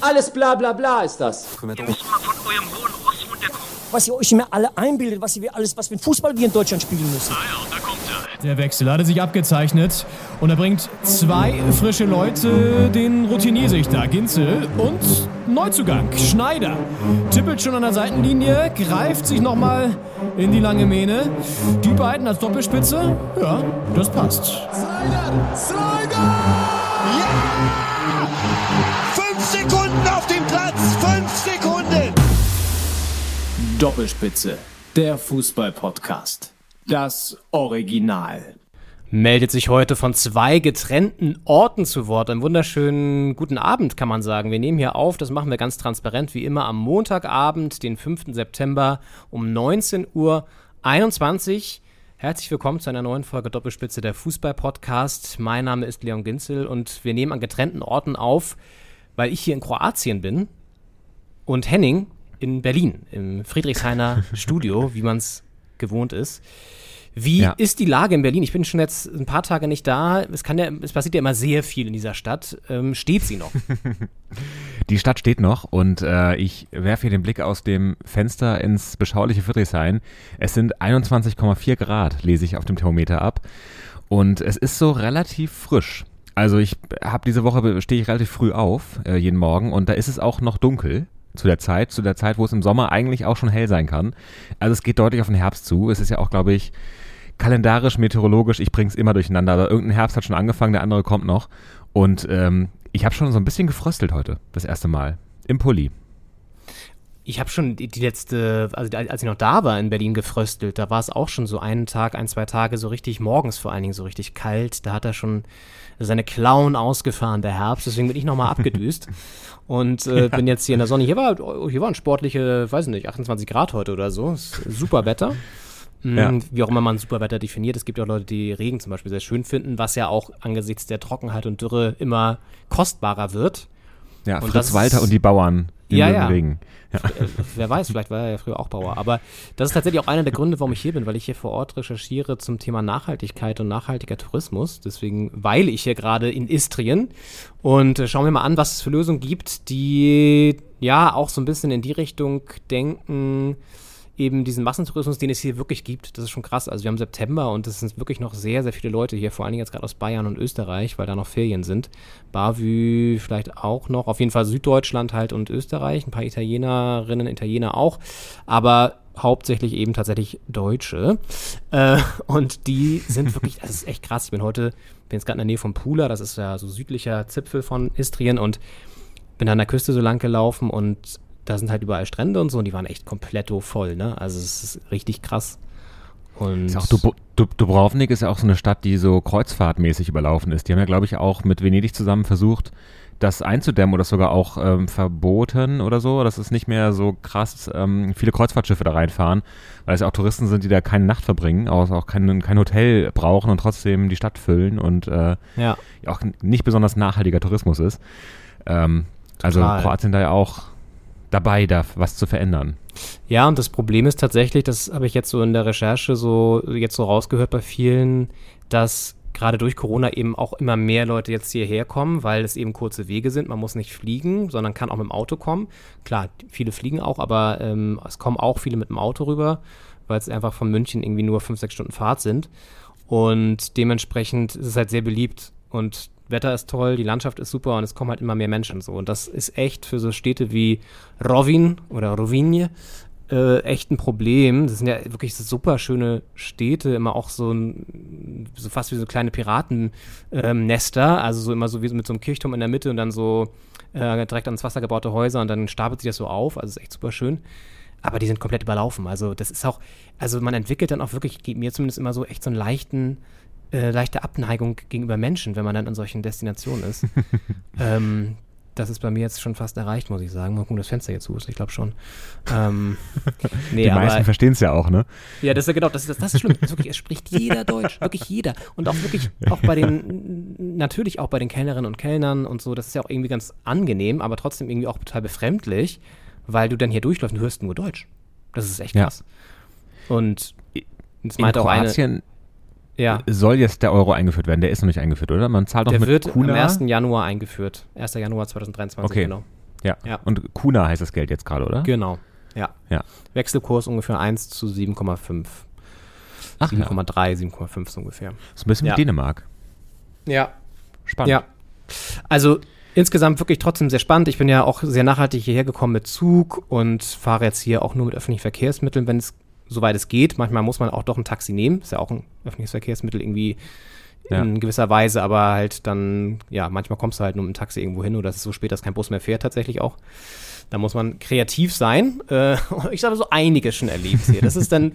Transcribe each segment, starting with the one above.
Alles bla bla bla ist das. Ihr müsst mal von eurem hohen Ross runterkommen. was ihr euch immer alle einbildet, was ihr alles, was für Fußball wir in Deutschland spielen müssen. Ah ja, da kommt er. Der Wechsel hatte sich abgezeichnet und er bringt zwei frische Leute, den Routiniersichter Ginzel und Neuzugang Schneider. Tippelt schon an der Seitenlinie, greift sich nochmal in die lange Mähne. Die beiden als Doppelspitze, ja, das passt. Slider! Slider! Sekunden auf dem Platz! Fünf Sekunden! Doppelspitze, der Fußball-Podcast. Das Original. Meldet sich heute von zwei getrennten Orten zu Wort. Einen wunderschönen guten Abend, kann man sagen. Wir nehmen hier auf, das machen wir ganz transparent, wie immer am Montagabend, den 5. September um 19.21 Uhr. Herzlich willkommen zu einer neuen Folge Doppelspitze der Fußball-Podcast. Mein Name ist Leon Ginzel und wir nehmen an getrennten Orten auf, weil ich hier in Kroatien bin und Henning in Berlin, im Friedrichshainer Studio, wie man es gewohnt ist. Wie Ja. ist die Lage in Berlin? Ich bin schon jetzt ein paar Tage nicht da. Es, kann ja, es passiert ja immer sehr viel in dieser Stadt. Ähm, steht sie noch? Die Stadt steht noch und äh, ich werfe hier den Blick aus dem Fenster ins beschauliche Friedrichshain. Es sind 21,4 Grad, lese ich auf dem Thermometer ab. Und es ist so relativ frisch. Also ich habe diese Woche, stehe ich relativ früh auf, äh, jeden Morgen, und da ist es auch noch dunkel zu der Zeit, zu der Zeit, wo es im Sommer eigentlich auch schon hell sein kann. Also es geht deutlich auf den Herbst zu. Es ist ja auch, glaube ich, kalendarisch, meteorologisch, ich bring's immer durcheinander. Aber irgendein Herbst hat schon angefangen, der andere kommt noch. Und ähm, ich habe schon so ein bisschen gefröstelt heute, das erste Mal. Im Pulli. Ich habe schon die, die letzte, also als ich noch da war in Berlin gefröstelt, da war es auch schon so einen Tag, ein, zwei Tage so richtig, morgens vor allen Dingen so richtig kalt. Da hat er schon seine Klauen ausgefahren, der Herbst. Deswegen bin ich nochmal abgedüst und äh, bin jetzt hier in der Sonne. Hier, war, hier waren sportliche, weiß nicht, 28 Grad heute oder so. Ist Super Wetter. Mm, Ja. Wie auch immer man super Wetter definiert. Es gibt ja auch Leute, die Regen zum Beispiel sehr schön finden, was ja auch angesichts der Trockenheit und Dürre immer kostbarer wird. Ja, Und Fritz das Walter und die Bauern ja, ja. Regen. Ja. Äh, wer weiß, vielleicht war er ja früher auch Bauer. Aber das ist tatsächlich auch einer der Gründe, warum ich hier bin, weil ich hier vor Ort recherchiere zum Thema Nachhaltigkeit und nachhaltiger Tourismus. Deswegen weile ich hier gerade in Istrien und äh, schauen wir mal an, was es für Lösungen gibt, die ja auch so ein bisschen in die Richtung denken, eben diesen Massentourismus, den es hier wirklich gibt. Das ist schon krass. Also wir haben September und es sind wirklich noch sehr, sehr viele Leute hier, vor allen Dingen jetzt gerade aus Bayern und Österreich, weil da noch Ferien sind. Bavü vielleicht auch noch, auf jeden Fall Süddeutschland halt und Österreich, ein paar Italienerinnen, Italiener auch, aber hauptsächlich eben tatsächlich Deutsche. Äh, und die sind wirklich, das ist echt krass. Ich bin heute, bin jetzt gerade in der Nähe von Pula, das ist ja so südlicher Zipfel von Istrien und bin an der Küste so lang gelaufen und da sind halt überall Strände und so und die waren echt komplett voll, ne? Also es ist richtig krass. Und Ist auch Dub Dub Dubrovnik ist ja auch so eine Stadt, die so kreuzfahrtmäßig überlaufen ist. Die haben ja, glaube ich, auch mit Venedig zusammen versucht, das einzudämmen oder sogar auch ähm, verboten oder so, dass es nicht mehr so krass ähm, viele Kreuzfahrtschiffe da reinfahren, weil es ja auch Touristen sind, die da keine Nacht verbringen, auch, auch kein, kein Hotel brauchen und trotzdem die Stadt füllen und äh, ja. auch nicht besonders nachhaltiger Tourismus ist. Ähm, also. Kroatien da ja auch dabei, da was zu verändern. Ja, und das Problem ist tatsächlich, das habe ich jetzt so in der Recherche so jetzt so rausgehört bei vielen, dass gerade durch Corona eben auch immer mehr Leute jetzt hierher kommen, weil es eben kurze Wege sind. Man muss nicht fliegen, sondern kann auch mit dem Auto kommen. Klar, viele fliegen auch, aber ähm, es kommen auch viele mit dem Auto rüber, weil es einfach von München irgendwie nur fünf, sechs Stunden Fahrt sind. Und dementsprechend ist es halt sehr beliebt und Wetter ist toll, die Landschaft ist super und es kommen halt immer mehr Menschen so. Und das ist echt für so Städte wie Rovin oder Rovinje äh, echt ein Problem. Das sind ja wirklich so super schöne Städte, immer auch so, ein, so fast wie so kleine Piratennester, also so immer so wie mit so einem Kirchturm in der Mitte und dann so äh, direkt ans Wasser gebaute Häuser und dann stapelt sich das so auf. Also ist echt super schön. Aber die sind komplett überlaufen. Also das ist auch, also man entwickelt dann auch wirklich, geht mir zumindest immer so echt so einen leichten, äh, leichte Abneigung gegenüber Menschen, wenn man dann an solchen Destinationen ist. ähm, das ist bei mir jetzt schon fast erreicht, muss ich sagen. Mal gucken, das Fenster jetzt zu ist. Ich glaube schon. Ähm, nee, die meisten verstehen es ja auch, ne? ja, das ist ja genau, das ist, das, das ist schlimm. Das ist wirklich, es spricht jeder Deutsch, wirklich jeder. Und auch wirklich, auch bei den, natürlich auch bei den Kellnerinnen und Kellnern und so, das ist ja auch irgendwie ganz angenehm, aber trotzdem irgendwie auch total befremdlich, weil du dann hier durchläufst und hörst nur Deutsch. Das ist echt Ja. krass. Und das In meinte auch eine, Ja. soll jetzt der Euro eingeführt werden. Der ist noch nicht eingeführt, oder? Man zahlt noch Der mit wird Kuna. am 1. Januar eingeführt. 1. Januar 2023, Okay. genau. ja. Ja. Und Kuna heißt das Geld jetzt gerade, oder? Genau. Ja. Ja. Wechselkurs ungefähr 1 zu 7,5. Ach ja. 7,3, 7,5 so ungefähr. So ein bisschen Ja. wie Dänemark. Ja. Spannend. Ja. Also insgesamt wirklich trotzdem sehr spannend. Ich bin ja auch sehr nachhaltig hierher gekommen mit Zug und fahre jetzt hier auch nur mit öffentlichen Verkehrsmitteln, wenn es soweit es geht. Manchmal muss man auch doch ein Taxi nehmen. Ist ja auch ein öffentliches Verkehrsmittel irgendwie Ja. in gewisser Weise, aber halt dann, ja, manchmal kommst du halt nur mit dem Taxi irgendwo hin oder es ist so spät, dass kein Bus mehr fährt tatsächlich auch. Da muss man kreativ sein. Äh, ich habe so einiges schon erlebt hier. Das ist dann,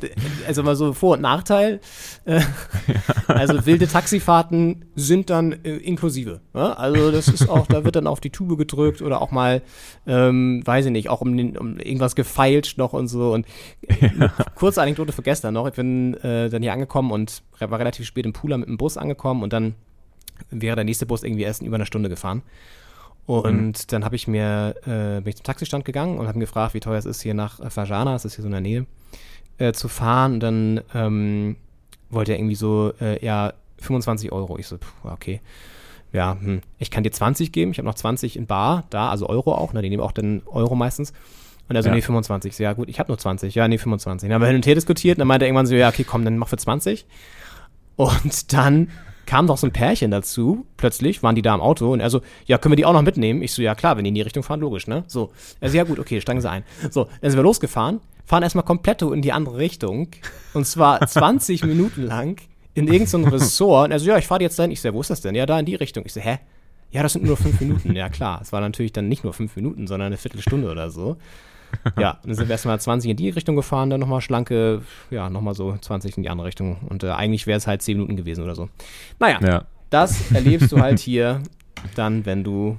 also mal so Vor- und Nachteil. Äh, also wilde Taxifahrten sind dann äh, inklusive. Ja? Also das ist auch, da wird dann auf die Tube gedrückt oder auch mal, ähm, weiß ich nicht, auch um, den, um irgendwas gefeilscht noch und so. Und äh, kurze Anekdote für gestern noch. Ich bin äh, dann hier angekommen und war relativ spät im Pooler mit dem Bus angekommen und dann wäre der nächste Bus irgendwie erst in über einer Stunde gefahren. Und dann habe ich mir, äh, bin ich zum Taxistand gegangen und habe gefragt, wie teuer es ist, hier nach äh, Fajana, das ist hier so in der Nähe, äh, zu fahren. Und dann ähm, wollte er irgendwie so, äh, ja, 25 Euro. Ich so, puh, okay. Ja, hm. ich kann dir 20 geben. Ich habe noch 20 in Bar, da, also Euro auch, ne, die nehmen auch den Euro meistens. Und er so, Ja. nee, 25. So, ja gut, ich habe nur 20. Ja, nee, 25. Dann haben wir hin und her diskutiert und dann meinte er irgendwann so, ja, okay, komm, dann mach für 20. Und dann kam noch so ein Pärchen dazu, plötzlich waren die da im Auto und er so, ja, können wir die auch noch mitnehmen? Ich so, ja klar, wenn die in die Richtung fahren, logisch, ne? So, er so, ja gut, okay, steigen sie ein. So, dann sind wir losgefahren, fahren erstmal komplett in die andere Richtung und zwar 20 Minuten lang in irgendein Ressort und er so, ja, ich fahre jetzt dahin. Ich so, ja, wo ist das denn? Ja, da in die Richtung. Ich so, hä? Ja, das sind nur fünf Minuten. Ja, klar. Es war natürlich dann nicht nur fünf Minuten, sondern eine Viertelstunde oder so. Ja, dann sind wir erstmal 20 in die Richtung gefahren, dann nochmal schlanke, ja, nochmal so 20 in die andere Richtung. Und äh, eigentlich wäre es halt 10 Minuten gewesen oder so. Naja, Ja. das erlebst du halt hier dann, wenn du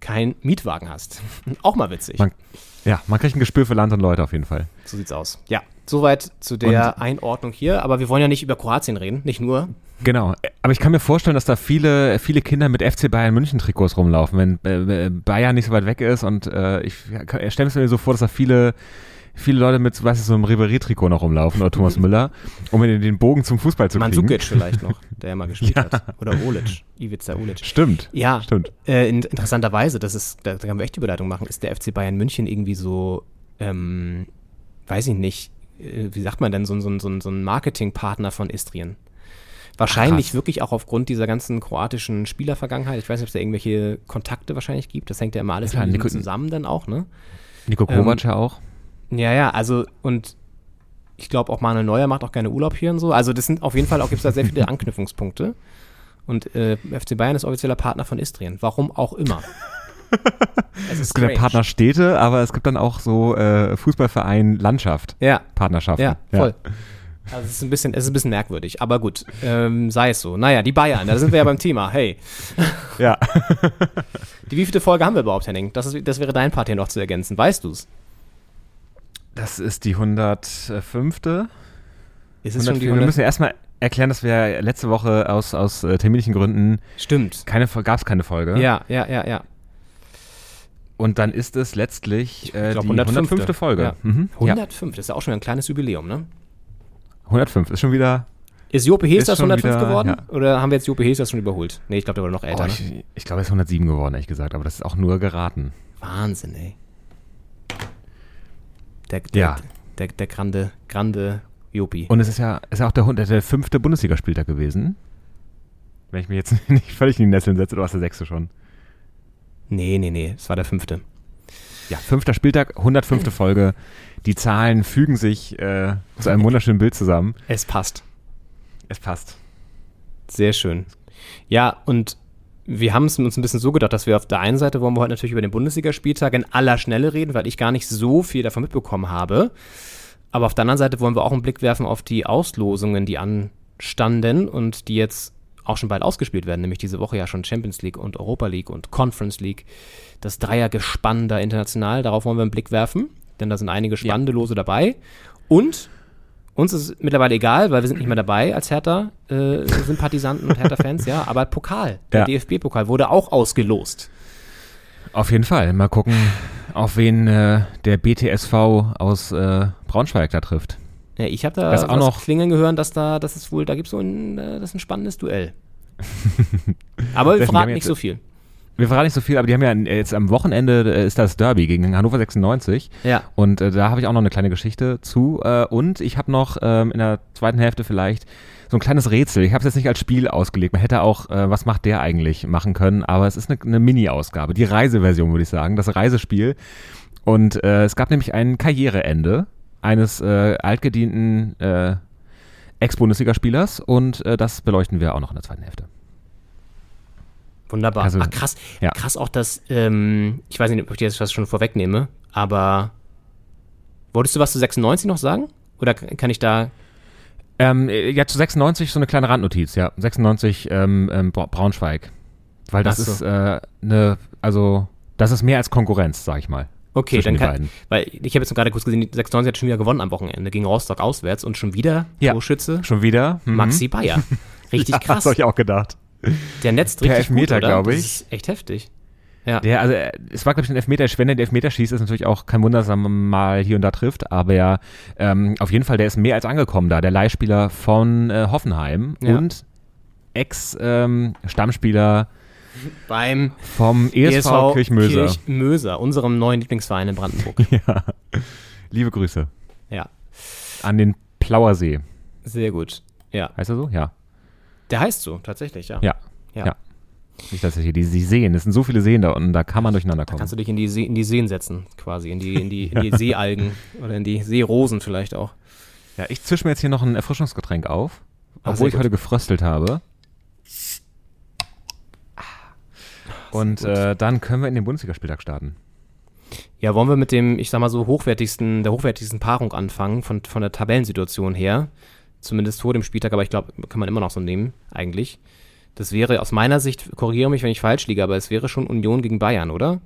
keinen Mietwagen hast. Auch mal witzig. Man- Ja, man kriegt ein Gespür für Land und Leute auf jeden Fall. So sieht's aus. Ja, soweit zu der Einordnung hier. Aber wir wollen ja nicht über Kroatien reden, nicht nur. Genau, aber ich kann mir vorstellen, dass da viele, viele Kinder mit FC Bayern München Trikots rumlaufen, wenn äh, Bayern nicht so weit weg ist und äh, ich stelle es mir so vor, dass da viele, viele Leute mit, was ist so einem Ribéry-Trikot noch rumlaufen oder Thomas Müller, um den den Bogen zum Fußball zu kriegen. Mandzukic vielleicht noch, der ja mal gespielt hat. Oder Olic, Ivica Olic. Stimmt. Ja, Stimmt. Äh, in, interessanterweise, das ist, da, da können wir echt die Überleitung machen, ist der FC Bayern München irgendwie so, ähm, weiß ich nicht, äh, wie sagt man denn, so, ein- so, so, so ein Marketingpartner von Istrien. Wahrscheinlich krass. wirklich auch aufgrund dieser ganzen kroatischen Spielervergangenheit. Ich weiß nicht, ob es da irgendwelche Kontakte wahrscheinlich gibt. Das hängt ja immer alles Ja, Nico- zusammen dann auch, ne? Nico Ähm, Kovac ja auch. Ja, ja, also und ich glaube auch Manuel Neuer macht auch gerne Urlaub hier und so. Also das sind auf jeden Fall auch, gibt es da sehr viele Anknüpfungspunkte. Und äh, FC Bayern ist offizieller Partner von Istrien. Warum auch immer. Es ist Es gibt ja. Partnerstädte, aber es gibt dann auch so äh, Fußballverein Landschaft Ja, Partnerschaften. ja, voll. Also es ist ein bisschen, es ist ein bisschen merkwürdig, aber gut, ähm, sei es so. Naja, die Bayern, da sind wir ja beim Thema. Hey, Ja. die wievielte Folge haben wir überhaupt, Henning? Das, ist, das wäre dein Part hier noch zu ergänzen. Weißt du's? Das ist die 105. Ist es schon die 104. Wir 100? müssen ja erstmal erklären, dass wir letzte Woche aus, aus äh, terminlichen Gründen Stimmt. keine gab es keine Folge. Ja, ja, ja, ja. Und dann ist es letztlich äh, glaub, die 105. 105. Folge. Ja. Mhm. Ja. 105, das ist ja auch schon wieder ein kleines Jubiläum, ne? 105 ist schon wieder. Ist Jope schon 105 wieder- geworden? ja. Oder haben wir jetzt Jope Hees das schon überholt? Nee, ich glaube, der wurde noch älter. Oh, ne? ich ich glaube, er ist 107 geworden, ehrlich gesagt, aber das ist auch nur geraten. Wahnsinn, ey. Der, der, Ja. der, der grande, grande Jopi. Und es ist ja, ist ja auch der, der fünfte Bundesligaspieltag gewesen. Wenn ich mich jetzt nicht völlig in die Nesseln setze, du hast der sechste schon. Nee, nee, nee, es war der fünfte. Ja, fünfter Spieltag, 105. Folge. Die Zahlen fügen sich äh, zu einem wunderschönen Bild zusammen. Es passt. Es passt. Sehr schön. Ja, und wir haben es uns ein bisschen so gedacht, dass wir auf der einen Seite wollen wir heute natürlich über den Bundesligaspieltag in aller Schnelle reden, weil ich gar nicht so viel davon mitbekommen habe. Aber auf der anderen Seite wollen wir auch einen Blick werfen auf die Auslosungen, die anstanden und die jetzt auch schon bald ausgespielt werden, nämlich diese Woche ja schon Champions League und Europa League und Conference League. Das Dreiergespann da international, darauf wollen wir einen Blick werfen, denn da sind einige spannende Lose dabei. Und uns ist es mittlerweile egal, weil wir sind nicht mehr dabei als Hertha-Sympathisanten und Hertha-Fans, ja. Aber Pokal, der Ja. DFB-Pokal, wurde auch ausgelost. Auf jeden Fall. Mal gucken, auf wen äh, der BTSV aus äh, Braunschweig da trifft. Ja, ich habe da Das auch noch- klingeln gehört, dass da, das ist wohl, da gibt es so ein, äh, das ist ein spannendes Duell. Aber wir verraten nicht so viel. Wir verraten nicht so viel, aber die haben ja jetzt am Wochenende äh, ist das Derby gegen Hannover 96. Ja. Und äh, da habe ich auch noch eine kleine Geschichte zu. Äh, und ich habe noch ähm, in der zweiten Hälfte vielleicht so ein kleines Rätsel. Ich habe es jetzt nicht als Spiel ausgelegt. Man hätte auch, äh, was macht der eigentlich, machen können. Aber es ist eine, eine Mini-Ausgabe. Die Reiseversion, würde ich sagen. Das Reisespiel. Und äh, es gab nämlich ein Karriereende eines äh, altgedienten äh, Ex-Bundesligaspielers. Und äh, das beleuchten wir auch noch in der zweiten Hälfte. Wunderbar. Also, Ach, krass. ja. Krass auch, dass, ähm, ich weiß nicht, ob ich jetzt was schon vorwegnehme, aber wolltest du was zu 96 noch sagen? Oder kann ich da. Ähm, äh, ja, zu 96 so eine kleine Randnotiz, ja. 96 ähm, ähm, Bra- Braunschweig. Weil das so. ist äh, eine, also, das ist mehr als Konkurrenz, sag ich mal. Okay, dann kann. Weil ich habe jetzt gerade kurz gesehen, die 96 hat schon wieder gewonnen am Wochenende gegen Rostock auswärts und schon wieder Ja. Torschütze Schon wieder? Mhm. Maxi Bayer. Richtig krass. Das hab ich auch gedacht. Der netzt Per richtig Elfmeter, gut, oder? glaub Das ich. ist echt heftig. Ja. Der, also, äh, es war, glaube ich, ein Elfmeter. Wenn er den Elfmeter schießt, ist natürlich auch kein Wunder, dass er mal hier und da trifft. Aber ja, ähm, auf jeden Fall, der ist mehr als angekommen da. Der Leihspieler von äh, Hoffenheim Ja. und Ex-Stammspieler Beim vom ESV, Kirchmöser. Kirchmöser, unserem neuen Lieblingsverein in Brandenburg. ja. Liebe Grüße ja, an den Plauersee. sehr gut. Ja, Heißt er so? Ja. Der heißt so, tatsächlich, ja. Ja. Ja. Ja. Nicht, dass hier die, die Seen, es sind so viele Seen da unten, da kann man durcheinander kommen. Kannst du dich in die, See, in die Seen setzen, quasi, in die, in die, in die Seealgen oder in die Seerosen vielleicht auch. ja, ich zische mir jetzt hier noch ein Erfrischungsgetränk auf, Ah, sehr obwohl ich gut. heute gefröstelt habe. Und äh, dann können wir in den Bundesligaspieltag starten. Ja, wollen wir mit dem, ich sag mal so, hochwertigsten, der hochwertigsten Paarung anfangen, von, von der Tabellensituation her. Zumindest vor dem Spieltag, aber ich glaube, kann man immer noch so nehmen, eigentlich. Das wäre aus meiner Sicht, korrigiere mich, wenn ich falsch liege, aber es wäre schon Union gegen Bayern, oder?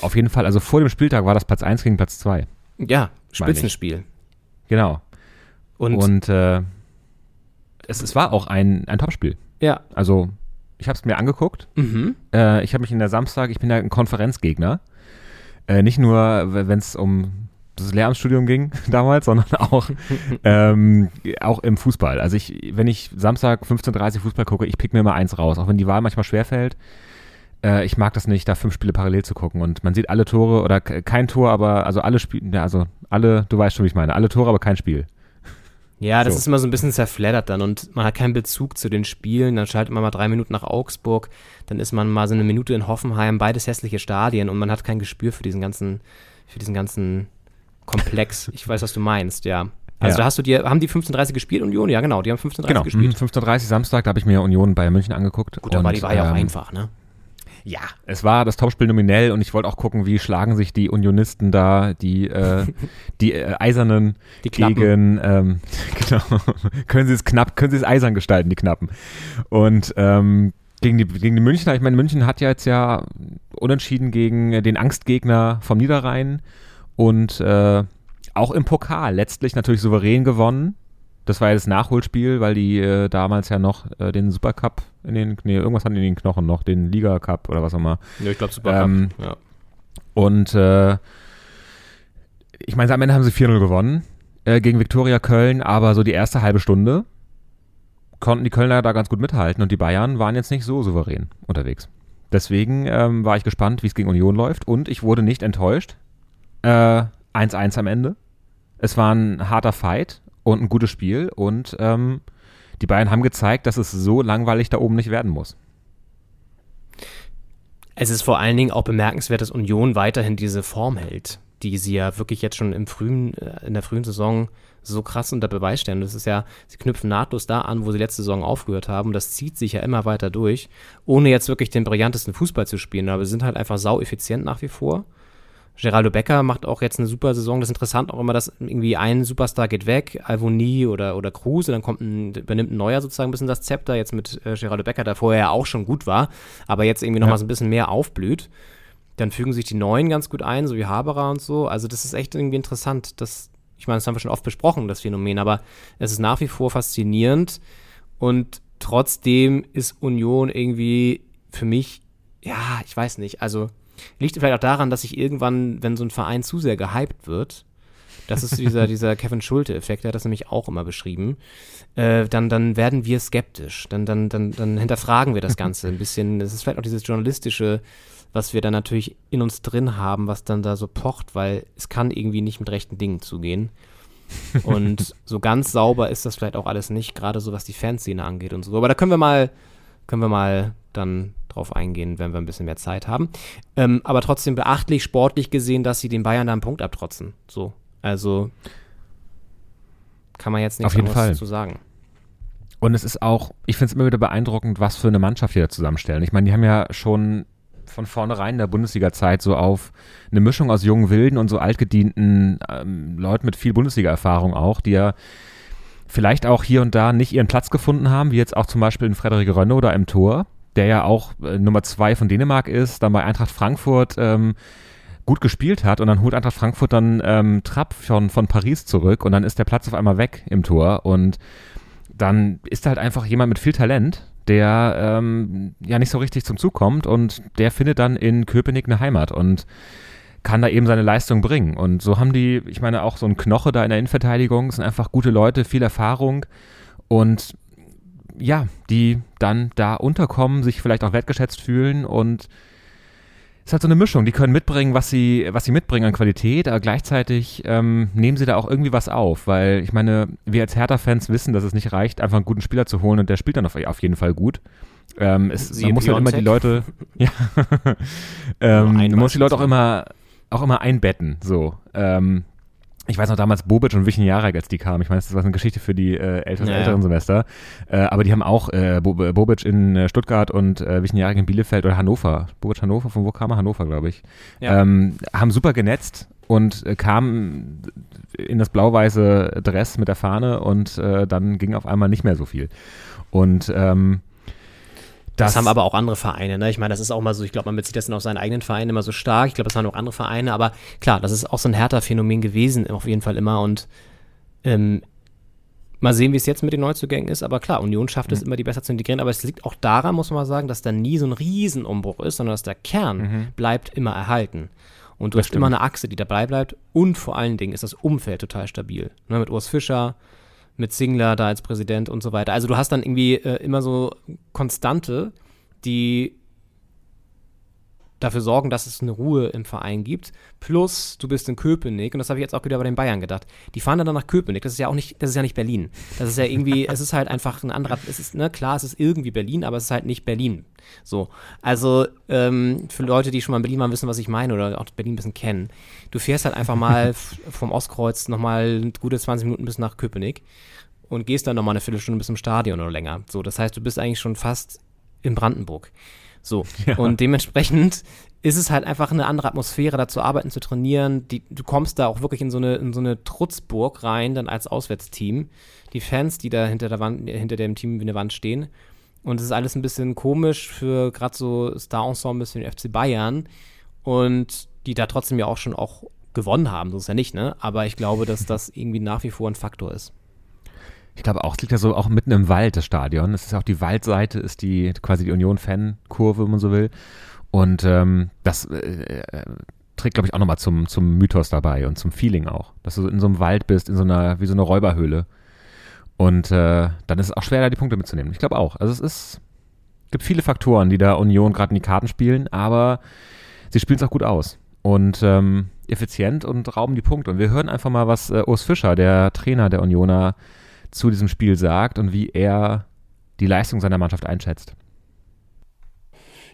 Auf jeden Fall, also vor dem Spieltag war das Platz 1 gegen Platz 2. Ja. Spitzenspiel. Genau. Und, Und, äh, es, es war auch ein, ein Topspiel. ja, Also, ich habe es mir angeguckt. mhm. Äh, ich habe mich in der Samstag, ich bin ja ein Konferenzgegner. Äh, nicht nur, wenn es um das Lehramtsstudium ging damals, sondern auch, ähm, auch im Fußball. Also ich, wenn ich Samstag 15.30 Uhr Fußball gucke, ich pick mir immer eins raus, auch wenn die Wahl manchmal schwerfällt. Äh, ich mag das nicht, da fünf Spiele parallel zu gucken. Und man sieht alle Tore oder kein Tor, aber also alle Spiele, ja, also alle, du weißt schon, wie ich meine, alle Tore, aber kein Spiel. Ja, das So. ist immer so ein bisschen zerfleddert dann und man hat keinen Bezug zu den Spielen. Dann schaltet man mal drei Minuten nach Augsburg, dann ist man mal so eine Minute in Hoffenheim, beides hässliche Stadien und man hat kein Gespür für diesen ganzen, für diesen ganzen Komplex. Ich weiß, was du meinst, ja. Also Ja. da hast du dir, haben die 15.30 gespielt Union? Ja, genau, die haben 15.30 Genau, gespielt. 15.30 Samstag, da habe ich mir Union Bayern München angeguckt. Gut, Und, die war ja auch ähm, einfach, ne? Ja, es war das Topspiel nominell und ich wollte auch gucken, wie schlagen sich die Unionisten da, die, äh, die äh, Eisernen Die gegen, ähm, genau, können sie es knapp, können sie es eisern gestalten, die Knappen. Und ähm, gegen die, gegen die Münchner, ich meine, München hat ja jetzt ja unentschieden gegen den Angstgegner vom Niederrhein und äh, auch im Pokal letztlich natürlich souverän gewonnen. Das war ja das Nachholspiel, weil die äh, damals ja noch äh, den Supercup in den, nee, irgendwas hatten die in den Knochen noch, den Liga Cup oder was auch immer. Ja, ich glaube super. Ähm, ja. Und äh, ich meine, am Ende haben sie 4-0 gewonnen äh, gegen Viktoria Köln, aber so die erste halbe Stunde konnten die Kölner da ganz gut mithalten und die Bayern waren jetzt nicht so souverän unterwegs. Deswegen ähm, war ich gespannt, wie es gegen Union läuft und ich wurde nicht enttäuscht. Äh, 1-1 am Ende. Es war ein harter Fight und ein gutes Spiel und ähm, die Bayern haben gezeigt, dass es so langweilig da oben nicht werden muss. Es ist vor allen Dingen auch bemerkenswert, dass Union weiterhin diese Form hält, die sie ja wirklich jetzt schon im frühen, äh, in der frühen Saison so krass unter Beweis stellen. Das ist ja, sie knüpfen nahtlos da an, wo sie letzte Saison aufgehört haben. Das zieht sich ja immer weiter durch, ohne jetzt wirklich den brillantesten Fußball zu spielen. Aber sie sind halt einfach sau effizient nach wie vor. Geraldo Becker macht auch jetzt eine super Saison. Das ist interessant auch immer, dass irgendwie ein Superstar geht weg, Alvoni oder, oder Cruz, und dann kommt ein, übernimmt ein neuer sozusagen ein bisschen das Zepter, jetzt mit äh, Geraldo Becker, der vorher ja auch schon gut war, aber jetzt irgendwie nochmal Ja. so ein bisschen mehr aufblüht. Dann fügen sich die Neuen ganz gut ein, so wie Haberer und so. Also das ist echt irgendwie interessant. Das, ich meine, das haben wir schon oft besprochen, das Phänomen, aber es ist nach wie vor faszinierend und trotzdem ist Union irgendwie für mich, ja, ich weiß nicht, also liegt vielleicht auch daran, dass ich irgendwann, wenn so ein Verein zu sehr gehypt wird, Das ist dieser, dieser Kevin Schulte-Effekt, der hat das nämlich auch immer beschrieben. Äh, dann, dann werden wir skeptisch. Dann, dann, dann, dann hinterfragen wir das Ganze ein bisschen. Es ist vielleicht auch dieses journalistische, was wir dann natürlich in uns drin haben, was dann da so pocht, weil es kann irgendwie nicht mit rechten Dingen zugehen. Und so ganz sauber ist das vielleicht auch alles nicht, gerade so was die Fanszene angeht und so. Aber da können wir mal, können wir mal dann drauf eingehen, wenn wir ein bisschen mehr Zeit haben. Ähm, aber trotzdem beachtlich, sportlich gesehen, dass sie den Bayern da einen Punkt abtrotzen. So. Also kann man jetzt nichts Auf jeden anderes Fall. zu sagen. Und es ist auch, ich finde es immer wieder beeindruckend, was für eine Mannschaft die da zusammenstellen. Ich meine, die haben ja schon von vornherein in der Bundesliga-Zeit so auf eine Mischung aus jungen Wilden und so altgedienten ähm, Leuten mit viel Bundesliga-Erfahrung auch, die ja vielleicht auch hier und da nicht ihren Platz gefunden haben, wie jetzt auch zum Beispiel in Frederik Rönne oder im Tor, der ja auch äh, Nummer zwei von Dänemark ist, dann bei Eintracht Frankfurt ähm, gut gespielt hat und dann holt Eintracht Frankfurt dann ähm, Trapp von, von Paris zurück und dann ist der Platz auf einmal weg im Tor und dann ist halt einfach jemand mit viel Talent, der ähm, ja nicht so richtig zum Zug kommt und der findet dann in Köpenick eine Heimat und kann da eben seine Leistung bringen. Und so haben die, ich meine, auch so ein Knoche da in der Innenverteidigung, sind einfach gute Leute, viel Erfahrung und ja, die dann da unterkommen, sich vielleicht auch wertgeschätzt fühlen und es ist halt so eine Mischung. Die können mitbringen, was sie, was sie mitbringen an Qualität, aber gleichzeitig ähm, nehmen sie da auch irgendwie was auf, weil ich meine, wir als Hertha-Fans wissen, dass es nicht reicht, einfach einen guten Spieler zu holen und der spielt dann auf, auf jeden Fall gut. Ähm, es, man muss halt immer die Leute, ja, ähm, man muss die Leute auch immer, auch immer einbetten, so. Ähm, ich weiß noch damals Bobic und Wichenjarek, als die kamen. Ich meine, das war eine Geschichte für die äh, älteren, Ja, ja. älteren Semester. Äh, aber die haben auch äh, Bo Bobic in äh, Stuttgart und äh, Wichenjarek in Bielefeld oder Hannover. Bobic Hannover, von wo kam er? Hannover, glaube ich. Ja. Ähm, haben super genetzt und äh, kamen in das blau-weiße Dress mit der Fahne und äh, dann ging auf einmal nicht mehr so viel. Und ähm, Das, haben aber auch andere Vereine. Ne? Ich meine, das ist auch mal so, ich glaube, man bezieht das dann auf seinen eigenen Verein immer so stark. Ich glaube, das haben auch andere Vereine, aber klar, das ist auch so ein härter Phänomen gewesen, auf jeden Fall immer. Und ähm, mal sehen, wie es jetzt mit den Neuzugängen ist. Aber klar, Union schafft Mhm. es immer, die besser zu integrieren. Aber es liegt auch daran, muss man mal sagen, dass da nie so ein Riesenumbruch ist, sondern dass der Kern bleibt immer erhalten. Und du Mhm. Das hast immer eine Achse, die dabei bleibt. Und vor allen Dingen ist das Umfeld total stabil. Ne? Mit Urs Fischer, mit Singler da als Präsident und so weiter. Also du hast dann irgendwie äh, immer so Konstante, die dafür sorgen, dass es eine Ruhe im Verein gibt. Plus, du bist in Köpenick, und das habe ich jetzt auch wieder bei den Bayern gedacht. Die fahren dann nach Köpenick, das ist ja auch nicht, das ist ja nicht Berlin. Das ist ja irgendwie, es ist halt einfach ein anderer, es ist, ne, klar, es ist irgendwie Berlin, aber es ist halt nicht Berlin. So. Also, ähm, für Leute, die schon mal in Berlin waren, wissen, was ich meine, oder auch Berlin ein bisschen kennen. Du fährst halt einfach mal vom Ostkreuz nochmal gute 20 Minuten bis nach Köpenick und gehst dann nochmal eine Viertelstunde bis zum Stadion oder länger. So, das heißt, du bist eigentlich schon fast in Brandenburg. So, und dementsprechend ist es halt einfach eine andere Atmosphäre, da zu arbeiten, zu trainieren. Die, du kommst da auch wirklich in so eine, in so eine Trutzburg rein, dann als Auswärtsteam. Die Fans, die da hinter der Wand, hinter dem Team wie eine Wand stehen. Und es ist alles ein bisschen komisch für gerade so Star-Ensembles wie den FC Bayern. Und die da trotzdem ja auch schon auch gewonnen haben, so ist ja nicht, ne? Aber ich glaube, dass das irgendwie nach wie vor ein Faktor ist. Ich glaube auch, es liegt ja so auch mitten im Wald, das Stadion. Es ist auch die Waldseite, ist die quasi die Union-Fan-Kurve, wenn man so will. Und ähm, das äh, äh, trägt, glaube ich, auch nochmal zum, zum Mythos dabei und zum Feeling auch. Dass du in so einem Wald bist, in so einer, wie so eine Räuberhöhle. Und äh, dann ist es auch schwer, da die Punkte mitzunehmen. Ich glaube auch. Also es ist, gibt viele Faktoren, die da Union gerade in die Karten spielen, aber sie spielen es auch gut aus. Und ähm, effizient und rauben die Punkte. Und wir hören einfach mal, was äh, Urs Fischer, der Trainer der Unioner, zu diesem Spiel sagt und wie er die Leistung seiner Mannschaft einschätzt.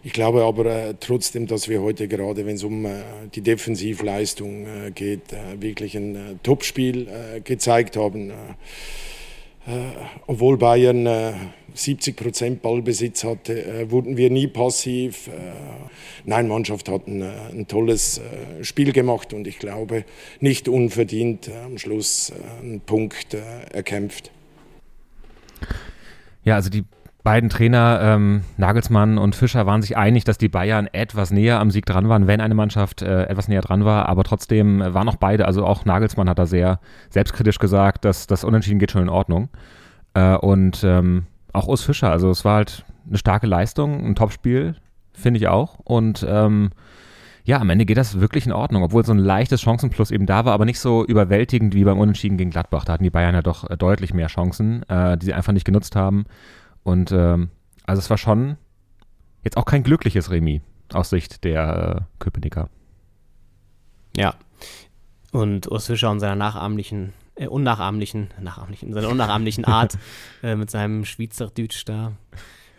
Ich glaube aber äh, trotzdem, dass wir heute gerade, wenn es um äh, die Defensivleistung äh, geht, wirklich ein Topspiel gezeigt haben. Äh, äh, obwohl Bayern äh, 70 Prozent Ballbesitz hatte, äh, wurden wir nie passiv. Äh, nein, Mannschaft hat ein, äh, ein tolles äh, Spiel gemacht und ich glaube, nicht unverdient äh, am Schluss äh, einen Punkt äh, erkämpft. Ja, also die beiden Trainer, ähm, Nagelsmann und Fischer, waren sich einig, dass die Bayern etwas näher am Sieg dran waren, wenn eine Mannschaft äh, etwas näher dran war. Aber trotzdem äh, waren auch beide, also auch Nagelsmann hat da sehr selbstkritisch gesagt, dass das Unentschieden geht schon in Ordnung. Äh, und ähm, auch Urs Fischer, also es war halt eine starke Leistung, ein Topspiel, finde ich auch. Und ähm, ja, am Ende geht das wirklich in Ordnung, obwohl so ein leichtes Chancenplus eben da war, aber nicht so überwältigend wie beim Unentschieden gegen Gladbach. Da hatten die Bayern ja doch äh, deutlich mehr Chancen, äh, die sie einfach nicht genutzt haben. Und ähm, also es war schon jetzt auch kein glückliches Remis aus Sicht der äh, Köpenicker. Ja. Und Urs Fischer und seiner nachahmlichen, äh, unnachahmlichen, nachahmlichen, seiner unnachahmlichen Art äh, mit seinem Schweizerdeutsch da.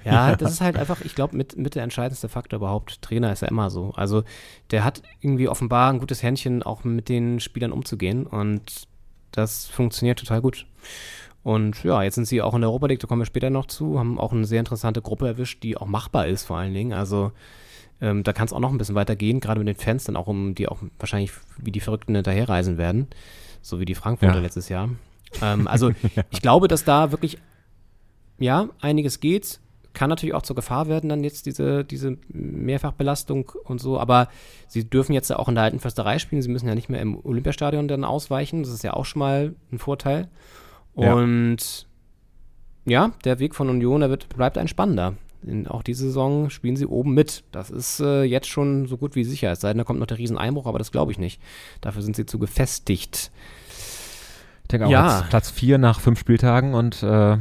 Ja, das ist halt einfach, ich glaube, mit, mit der entscheidendste Faktor überhaupt. Trainer ist ja immer so. Also der hat irgendwie offenbar ein gutes Händchen, auch mit den Spielern umzugehen und das funktioniert total gut. Und ja, jetzt sind sie auch in der Europa League, da kommen wir später noch zu, haben auch eine sehr interessante Gruppe erwischt, die auch machbar ist vor allen Dingen. Also ähm, da kann es auch noch ein bisschen weitergehen, gerade mit den Fans dann auch, um die auch wahrscheinlich wie die Verrückten hinterherreisen werden, so wie die Frankfurter Ja. letztes Jahr. Ähm, also ich glaube, dass da wirklich, ja, einiges geht. Kann natürlich auch zur Gefahr werden, dann jetzt diese, diese Mehrfachbelastung und so, aber sie dürfen jetzt ja auch in der alten Försterei spielen. Sie müssen ja nicht mehr im Olympiastadion dann ausweichen. Das ist ja auch schon mal ein Vorteil. Ja. Und ja, der Weg von Union, der wird, bleibt ein spannender. In, auch diese Saison spielen sie oben mit. Das ist äh, jetzt schon so gut wie sicher. Es sei denn, da kommt noch der Rieseneinbruch, aber das glaube ich nicht. Dafür sind sie zu gefestigt. Ich denke auch Ja. Platz 4 nach fünf Spieltagen und äh,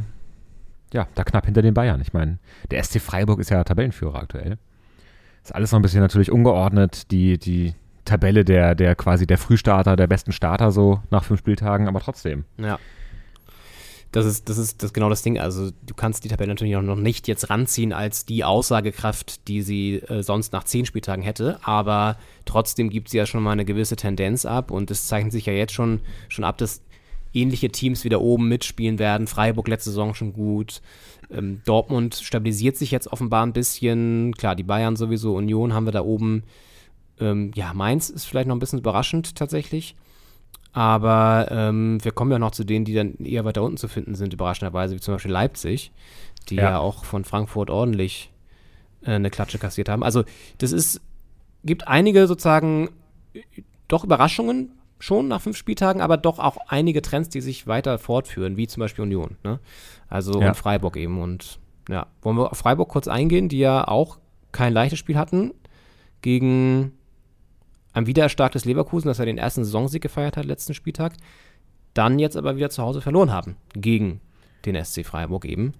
ja, da knapp hinter den Bayern. Ich meine, der SC Freiburg ist ja Tabellenführer aktuell. Ist alles noch ein bisschen natürlich ungeordnet, die, die Tabelle der, der quasi der Frühstarter, der besten Starter so nach fünf Spieltagen, aber trotzdem. Ja. Das ist, das ist das genau das Ding. Also du kannst die Tabelle natürlich auch noch nicht jetzt ranziehen als die Aussagekraft, die sie äh, sonst nach zehn Spieltagen hätte, aber trotzdem gibt sie ja schon mal eine gewisse Tendenz ab und es zeichnet sich ja jetzt schon, schon ab, dass ähnliche Teams wieder oben mitspielen werden. Freiburg letzte Saison schon gut. Ähm, Dortmund stabilisiert sich jetzt offenbar ein bisschen. Klar, die Bayern sowieso, Union haben wir da oben. Ähm, ja, Mainz ist vielleicht noch ein bisschen überraschend tatsächlich. Aber ähm, wir kommen ja noch zu denen, die dann eher weiter unten zu finden sind, überraschenderweise, wie zum Beispiel Leipzig, die ja, Ja. auch von Frankfurt ordentlich äh, eine Klatsche kassiert haben. Also das ist, gibt einige sozusagen doch Überraschungen schon nach fünf Spieltagen, aber doch auch einige Trends, die sich weiter fortführen, wie zum Beispiel Union. Ne? Also Ja. und Freiburg eben. Und ja, wollen wir auf Freiburg kurz eingehen, die ja auch kein leichtes Spiel hatten gegen ein wieder erstarktes Leverkusen, das ja den ersten Saisonsieg gefeiert hat, letzten Spieltag, dann jetzt aber wieder zu Hause verloren haben gegen den SC Freiburg eben.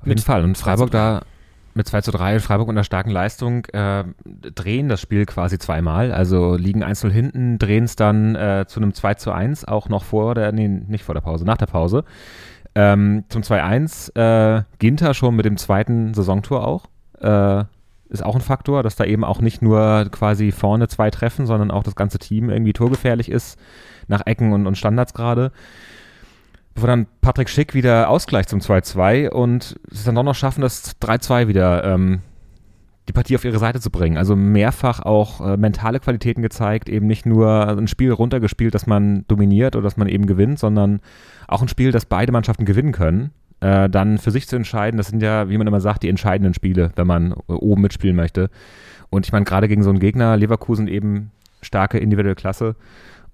Auf jeden Fall. Und 2 zu Freiburg da mit 2 zu 3, Freiburg unter starken Leistung, äh, drehen das Spiel quasi zweimal. Also liegen einzeln hinten, drehen es dann äh, zu einem 2 zu 1, auch noch vor der, nee, nicht vor der Pause, nach der Pause. Ähm, zum 2-1, äh, Ginter schon mit dem zweiten Saisontor auch. Äh, ist auch ein Faktor, dass da eben auch nicht nur quasi vorne zwei treffen, sondern auch das ganze Team irgendwie torgefährlich ist, nach Ecken und, und Standards gerade. Bevor dann Patrick Schick wieder ausgleicht zum 2-2 und es dann doch noch schaffen, das 3-2 wieder ähm, die Partie auf ihre Seite zu bringen. Also mehrfach auch äh, mentale Qualitäten gezeigt, eben nicht nur ein Spiel runtergespielt, das man dominiert oder das man eben gewinnt, sondern auch ein Spiel, das beide Mannschaften gewinnen können. Äh, dann für sich zu entscheiden, das sind ja, wie man immer sagt, die entscheidenden Spiele, wenn man äh, oben mitspielen möchte. Und ich meine, gerade gegen so einen Gegner, Leverkusen eben starke individuelle Klasse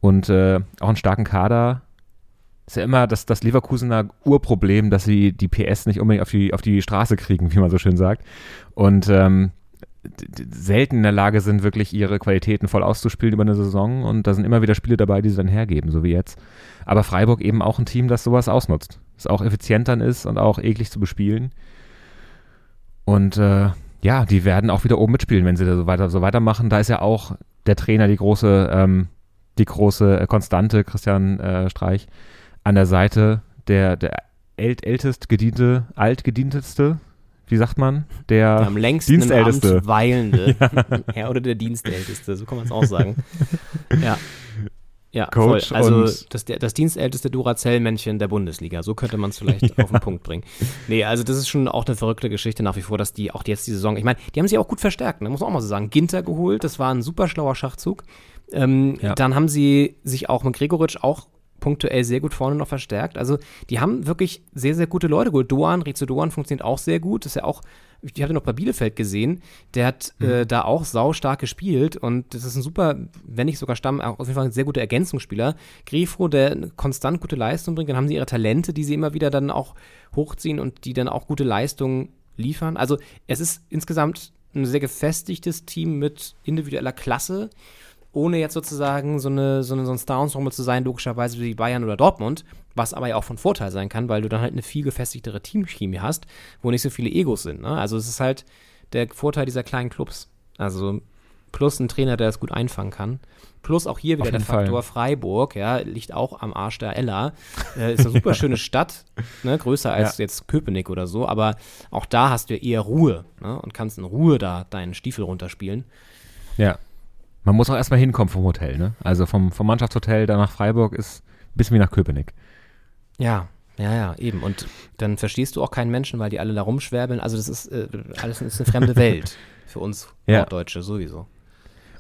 und äh, auch einen starken Kader, ist ja immer das, das Leverkusener Urproblem, dass sie die PS nicht unbedingt auf die, auf die Straße kriegen, wie man so schön sagt. Und ähm, selten in der Lage sind, wirklich ihre Qualitäten voll auszuspielen über eine Saison. Und da sind immer wieder Spiele dabei, die sie dann hergeben, so wie jetzt. Aber Freiburg eben auch ein Team, das sowas ausnutzt. Das auch effizient dann ist und auch eklig zu bespielen. Und äh, ja, die werden auch wieder oben mitspielen, wenn sie da so, weiter, so weitermachen. Da ist ja auch der Trainer die große, ähm, die große Konstante, Christian äh, Streich, an der Seite der, der ält, ältest gediente, altgedienteste, wie sagt man? Der, am längsten Dienstälteste. Amt weilende. ja. oder der Dienstälteste, so kann man es auch sagen. ja. Ja, Coach voll. Also das, das dienstälteste Duracell-Männchen der Bundesliga. So könnte man es vielleicht auf den Punkt bringen. Nee, also das ist schon auch eine verrückte Geschichte nach wie vor, dass die auch jetzt die Saison, ich meine, die haben sich auch gut verstärkt, ne? muss man auch mal so sagen. Ginter geholt, das war ein super schlauer Schachzug. Ähm, Ja. Dann haben sie sich auch mit Gregoritsch auch punktuell sehr gut vorne noch verstärkt. Also die haben wirklich sehr, sehr gute Leute geholt. Doan, Rizo Doan funktioniert auch sehr gut. Das ist ja auch, ich habe ihn noch bei Bielefeld gesehen, der hat äh, da auch saustark gespielt und das ist ein super, wenn nicht sogar Stamm, auch auf jeden Fall ein sehr guter Ergänzungsspieler. Grifo, der konstant gute Leistung bringt, dann haben sie ihre Talente, die sie immer wieder dann auch hochziehen und die dann auch gute Leistungen liefern. Also es ist insgesamt ein sehr gefestigtes Team mit individueller Klasse, ohne jetzt sozusagen so, eine, so, eine, so ein Star-Ensemble zu sein, logischerweise wie Bayern oder Dortmund, was aber ja auch von Vorteil sein kann, weil du dann halt eine viel gefestigtere Teamchemie hast, wo nicht so viele Egos sind. Ne? Also es ist halt der Vorteil dieser kleinen Clubs. Also plus ein Trainer, der das gut einfangen kann. Plus auch hier wieder der Faktor Fall. Freiburg, ja, liegt auch am Arsch der Ella. Äh, ist eine super schöne Stadt, ne, größer als ja. jetzt Köpenick oder so, aber auch da hast du eher Ruhe ne, und kannst in Ruhe da deinen Stiefel runterspielen. Ja. Man muss auch erstmal hinkommen vom Hotel, ne? Also vom, vom Mannschaftshotel da nach Freiburg ist ein bisschen wie nach Köpenick. Ja, ja, ja, eben. Und dann verstehst du auch keinen Menschen, weil die alle da rumschwärbeln. Also das ist äh, alles ist eine fremde Welt für uns ja. Norddeutsche sowieso.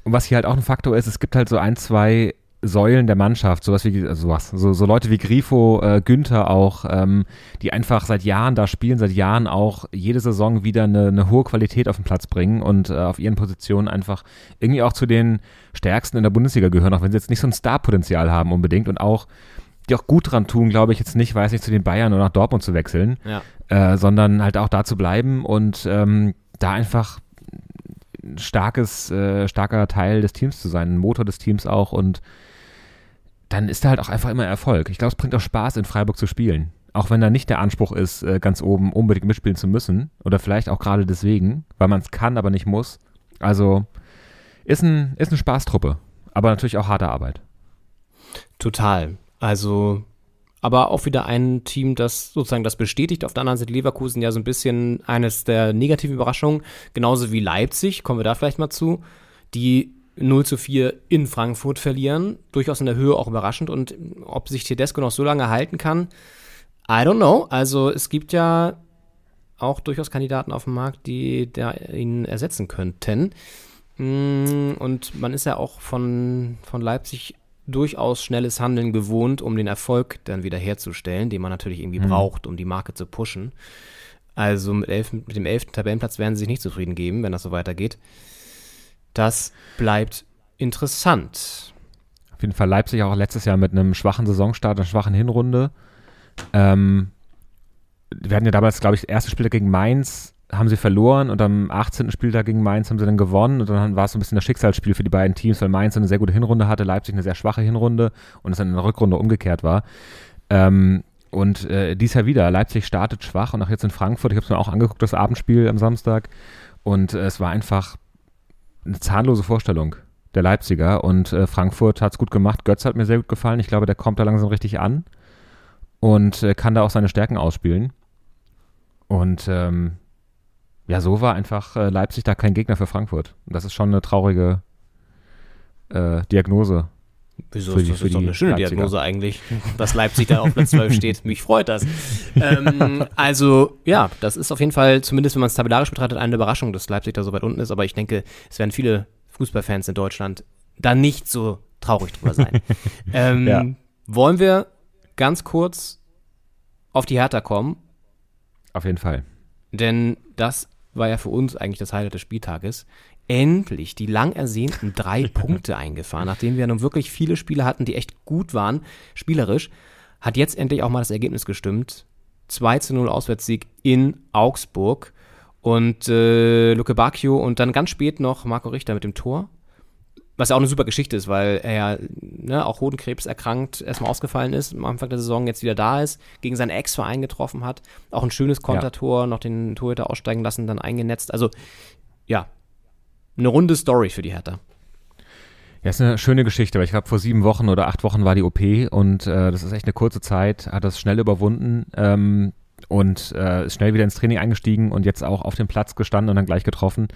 Und was hier halt auch ein Faktor ist, es gibt halt so ein, zwei Säulen der Mannschaft, sowas wie also sowas, so, so Leute wie Grifo, äh, Günther auch, ähm, die einfach seit Jahren da spielen, seit Jahren auch jede Saison wieder eine, eine hohe Qualität auf den Platz bringen und äh, auf ihren Positionen einfach irgendwie auch zu den stärksten in der Bundesliga gehören, auch wenn sie jetzt nicht so ein Starpotenzial haben unbedingt und auch die auch gut dran tun, glaube ich, jetzt nicht, weiß nicht, zu den Bayern oder nach Dortmund zu wechseln, ja. äh, sondern halt auch da zu bleiben und ähm, da einfach starkes, äh, starker Teil des Teams zu sein, ein Motor des Teams auch und dann ist da halt auch einfach immer Erfolg. Ich glaube, es bringt auch Spaß, in Freiburg zu spielen. Auch wenn da nicht der Anspruch ist, äh, ganz oben unbedingt mitspielen zu müssen. Oder vielleicht auch gerade deswegen, weil man es kann, aber nicht muss. Also ist, ein, ist eine Spaßtruppe. Aber natürlich auch harte Arbeit. Total. Also aber auch wieder ein Team, das sozusagen das bestätigt. Auf der anderen Seite Leverkusen ja so ein bisschen eines der negativen Überraschungen, genauso wie Leipzig, kommen wir da vielleicht mal zu, die 0 zu 4 in Frankfurt verlieren. Durchaus in der Höhe auch überraschend. Und ob sich Tedesco noch so lange halten kann, I don't know. Also es gibt ja auch durchaus Kandidaten auf dem Markt, die da ihn ersetzen könnten. Mm, und man ist ja auch von, von Leipzig durchaus schnelles Handeln gewohnt, um den Erfolg dann wieder herzustellen, den man natürlich irgendwie mhm. braucht, um die Marke zu pushen. Also mit, elf, mit dem elften Tabellenplatz werden sie sich nicht zufrieden geben, wenn das so weitergeht. Das bleibt interessant. Auf jeden Fall Leipzig auch letztes Jahr mit einem schwachen Saisonstart, einer schwachen Hinrunde. Ähm, wir hatten ja damals, glaube ich, das erste Spiel gegen Mainz haben sie verloren und am 18. Spieltag gegen Mainz haben sie dann gewonnen und dann war es so ein bisschen das Schicksalsspiel für die beiden Teams, weil Mainz eine sehr gute Hinrunde hatte, Leipzig eine sehr schwache Hinrunde und es dann in der Rückrunde umgekehrt war. Ähm, und äh, dies Jahr wieder, Leipzig startet schwach und auch jetzt in Frankfurt, ich habe es mir auch angeguckt, das Abendspiel am Samstag und äh, es war einfach eine zahnlose Vorstellung der Leipziger und äh, Frankfurt hat es gut gemacht, Götz hat mir sehr gut gefallen, ich glaube, der kommt da langsam richtig an und äh, kann da auch seine Stärken ausspielen. Und ähm, ja, so war einfach äh, Leipzig da kein Gegner für Frankfurt. Das ist schon eine traurige äh, Diagnose. Wieso ist die, das ist doch eine schöne Leipziger. Diagnose eigentlich, dass Leipzig da auf Platz 12 steht. Mich freut das. ähm, also, ja, das ist auf jeden Fall, zumindest wenn man es tabellarisch betrachtet, eine Überraschung, dass Leipzig da so weit unten ist. Aber ich denke, es werden viele Fußballfans in Deutschland da nicht so traurig drüber sein. ähm, ja. Wollen wir ganz kurz auf die Hertha kommen? Auf jeden Fall. Denn das war ja für uns eigentlich das Highlight des Spieltages. Endlich die lang ersehnten drei Punkte eingefahren, nachdem wir nun wirklich viele Spiele hatten, die echt gut waren, spielerisch, hat jetzt endlich auch mal das Ergebnis gestimmt. 2 zu 0 Auswärtssieg in Augsburg. Und äh, Luke Bacchio und dann ganz spät noch Marco Richter mit dem Tor. Was ja auch eine super Geschichte ist, weil er ja ne, auch Hodenkrebs erkrankt, erstmal ausgefallen ist, am Anfang der Saison jetzt wieder da ist, gegen seinen Ex-Verein getroffen hat. Auch ein schönes Kontertor, ja. noch den Torhüter aussteigen lassen, dann eingenetzt. Also, ja, eine runde Story für die Hertha. Ja, ist eine schöne Geschichte, weil ich glaube, vor sieben Wochen oder acht Wochen war die OP und äh, das ist echt eine kurze Zeit, hat das schnell überwunden ähm, und äh, ist schnell wieder ins Training eingestiegen und jetzt auch auf dem Platz gestanden und dann gleich getroffen.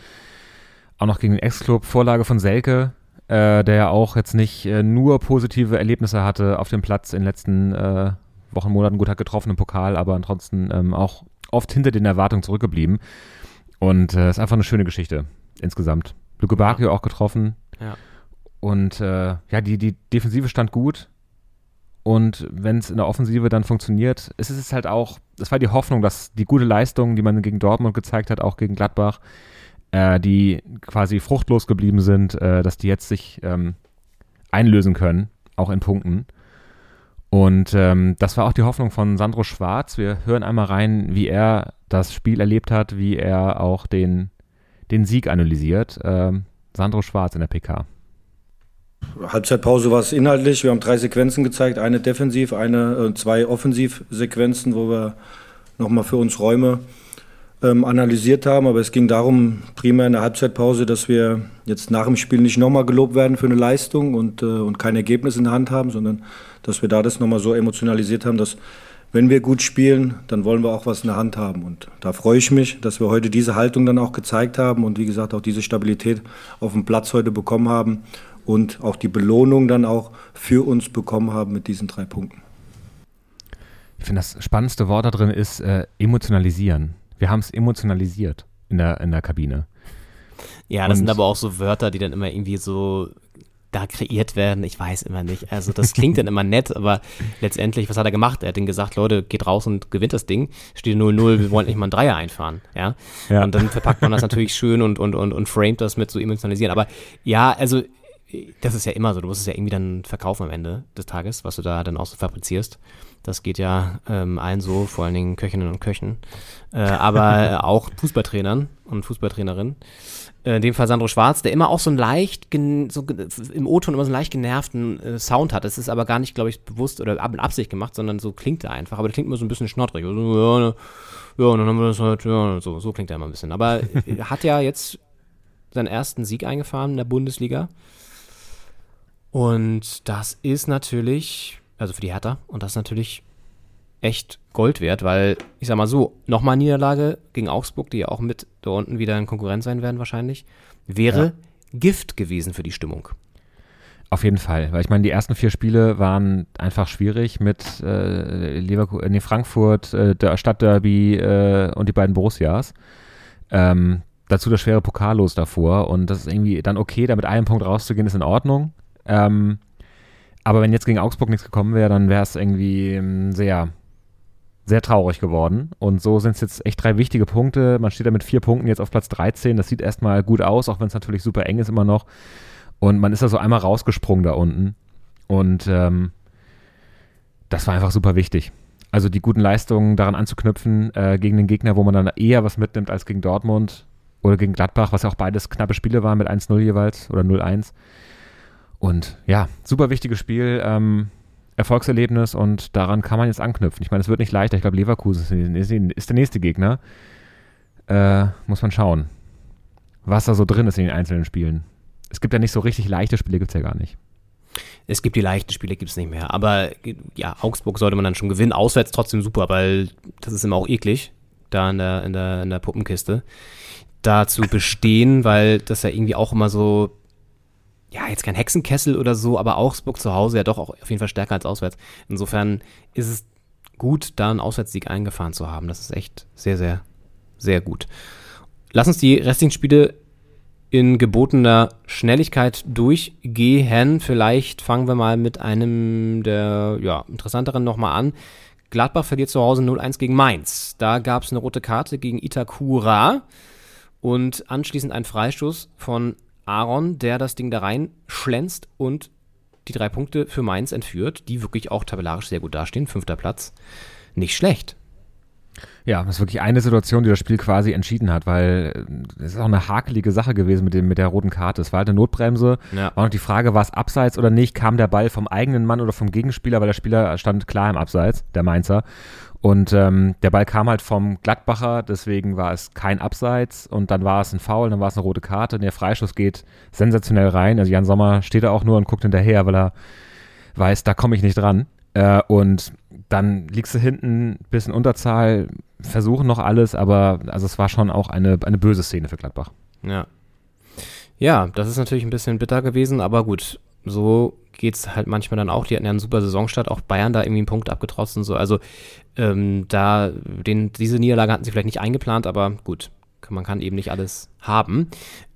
Auch noch gegen den Ex-Club, Vorlage von Selke, äh, der ja auch jetzt nicht äh, nur positive Erlebnisse hatte auf dem Platz in den letzten äh, Wochen, Monaten. Gut hat getroffen im Pokal, aber ansonsten ähm, auch oft hinter den Erwartungen zurückgeblieben. Und es äh, ist einfach eine schöne Geschichte insgesamt. Luke ja. auch getroffen. Ja. Und äh, ja, die, die Defensive stand gut. Und wenn es in der Offensive dann funktioniert, ist es halt auch, das war die Hoffnung, dass die gute Leistung, die man gegen Dortmund gezeigt hat, auch gegen Gladbach, äh, die quasi fruchtlos geblieben sind, äh, dass die jetzt sich ähm, einlösen können, auch in Punkten. Und ähm, das war auch die Hoffnung von Sandro Schwarz. Wir hören einmal rein, wie er das Spiel erlebt hat, wie er auch den, den Sieg analysiert. Ähm, Sandro Schwarz in der PK. Halbzeitpause war es inhaltlich. Wir haben drei Sequenzen gezeigt, eine defensiv, eine, äh, zwei Offensivsequenzen, wo wir nochmal für uns Räume ähm, analysiert haben. Aber es ging darum, primär in der Halbzeitpause, dass wir jetzt nach dem Spiel nicht nochmal gelobt werden für eine Leistung und, äh, und kein Ergebnis in der Hand haben, sondern dass wir da das nochmal so emotionalisiert haben, dass wenn wir gut spielen, dann wollen wir auch was in der Hand haben. Und da freue ich mich, dass wir heute diese Haltung dann auch gezeigt haben und wie gesagt auch diese Stabilität auf dem Platz heute bekommen haben und auch die Belohnung dann auch für uns bekommen haben mit diesen drei Punkten. Ich finde, das spannendste Wort da drin ist äh, emotionalisieren. Wir haben es emotionalisiert in der, in der Kabine. Ja, das Und sind aber auch so Wörter, die dann immer irgendwie so da kreiert werden. Ich weiß immer nicht. Also das klingt dann immer nett, aber letztendlich, was hat er gemacht? Er hat dann gesagt, Leute, geht raus und gewinnt das Ding. Steht 0-0, wir wollen nicht mal einen Dreier einfahren. Ja? ja. Und dann verpackt man das natürlich schön und, und, und, und framet das mit so emotionalisieren. Aber ja, also das ist ja immer so. Du musst es ja irgendwie dann verkaufen am Ende des Tages, was du da dann auch so fabrizierst. Das geht ja ähm, allen so, vor allen Dingen Köchinnen und Köchen, äh, aber auch Fußballtrainern und Fußballtrainerinnen. Äh, in dem Fall Sandro Schwarz, der immer auch so einen leicht, so im O-Ton immer so einen leicht genervten äh, Sound hat. Das ist aber gar nicht, glaube ich, bewusst oder ab in Absicht gemacht, sondern so klingt er einfach. Aber der klingt immer so ein bisschen schnottrig. Also, ja, ne, ja, dann haben wir das halt, ja, so, so klingt er immer ein bisschen. Aber er hat ja jetzt seinen ersten Sieg eingefahren in der Bundesliga. Und das ist natürlich, also für die Hertha, und das ist natürlich echt Gold wert, weil ich sag mal so, nochmal Niederlage gegen Augsburg, die ja auch mit da unten wieder in Konkurrenz sein werden wahrscheinlich, wäre ja. Gift gewesen für die Stimmung. Auf jeden Fall, weil ich meine, die ersten vier Spiele waren einfach schwierig mit äh, Leverkusen, nee, Frankfurt, äh, der Stadtderby äh, und die beiden Borussias. Ähm, dazu das schwere Pokallos davor und das ist irgendwie dann okay, da mit einem Punkt rauszugehen, ist in Ordnung. Ähm, aber wenn jetzt gegen Augsburg nichts gekommen wäre, dann wäre es irgendwie ähm, sehr, sehr traurig geworden. Und so sind es jetzt echt drei wichtige Punkte. Man steht da mit vier Punkten jetzt auf Platz 13. Das sieht erstmal gut aus, auch wenn es natürlich super eng ist immer noch. Und man ist da so einmal rausgesprungen da unten. Und ähm, das war einfach super wichtig. Also die guten Leistungen daran anzuknüpfen äh, gegen den Gegner, wo man dann eher was mitnimmt als gegen Dortmund oder gegen Gladbach, was ja auch beides knappe Spiele waren mit 1-0 jeweils oder 0-1. Und ja, super wichtiges Spiel, ähm, Erfolgserlebnis und daran kann man jetzt anknüpfen. Ich meine, es wird nicht leichter. Ich glaube, Leverkusen ist, der nächste Gegner. Äh, muss man schauen, was da so drin ist in den einzelnen Spielen. Es gibt ja nicht so richtig leichte Spiele, gibt es ja gar nicht. Es gibt die leichten Spiele, gibt es nicht mehr. Aber ja, Augsburg sollte man dann schon gewinnen. Auswärts trotzdem super, weil das ist immer auch eklig, da in der, in der, in der Puppenkiste. Da zu bestehen, weil das ja irgendwie auch immer so ja, jetzt kein Hexenkessel oder so, aber Augsburg zu Hause ja doch auch auf jeden Fall stärker als auswärts. Insofern ist es gut, da einen Auswärtssieg eingefahren zu haben. Das ist echt sehr, sehr, sehr gut. Lass uns die restlichen Spiele in gebotener Schnelligkeit durchgehen. Vielleicht fangen wir mal mit einem der ja, interessanteren nochmal an. Gladbach verliert zu Hause 0-1 gegen Mainz. Da gab es eine rote Karte gegen Itakura und anschließend ein Freistoß von Aaron, der das Ding da rein schlänzt und die drei Punkte für Mainz entführt, die wirklich auch tabellarisch sehr gut dastehen. Fünfter Platz. Nicht schlecht. Ja, das ist wirklich eine Situation, die das Spiel quasi entschieden hat, weil es ist auch eine hakelige Sache gewesen mit, dem, mit der roten Karte. Es war halt eine Notbremse. Ja. War noch die Frage, war es abseits oder nicht? Kam der Ball vom eigenen Mann oder vom Gegenspieler, weil der Spieler stand klar im Abseits, der Mainzer. Und ähm, der Ball kam halt vom Gladbacher, deswegen war es kein Abseits und dann war es ein Foul, dann war es eine rote Karte und der Freischuss geht sensationell rein. Also Jan Sommer steht da auch nur und guckt hinterher, weil er weiß, da komme ich nicht dran. Äh, und dann liegst du hinten, bisschen Unterzahl, versuchen noch alles, aber also es war schon auch eine, eine böse Szene für Gladbach. Ja. Ja, das ist natürlich ein bisschen bitter gewesen, aber gut, so geht es halt manchmal dann auch. Die hatten ja einen super Saisonstart, auch Bayern da irgendwie einen Punkt abgetrotzt und so. Also ähm, da, den, diese Niederlage hatten sie vielleicht nicht eingeplant, aber gut, man kann eben nicht alles haben.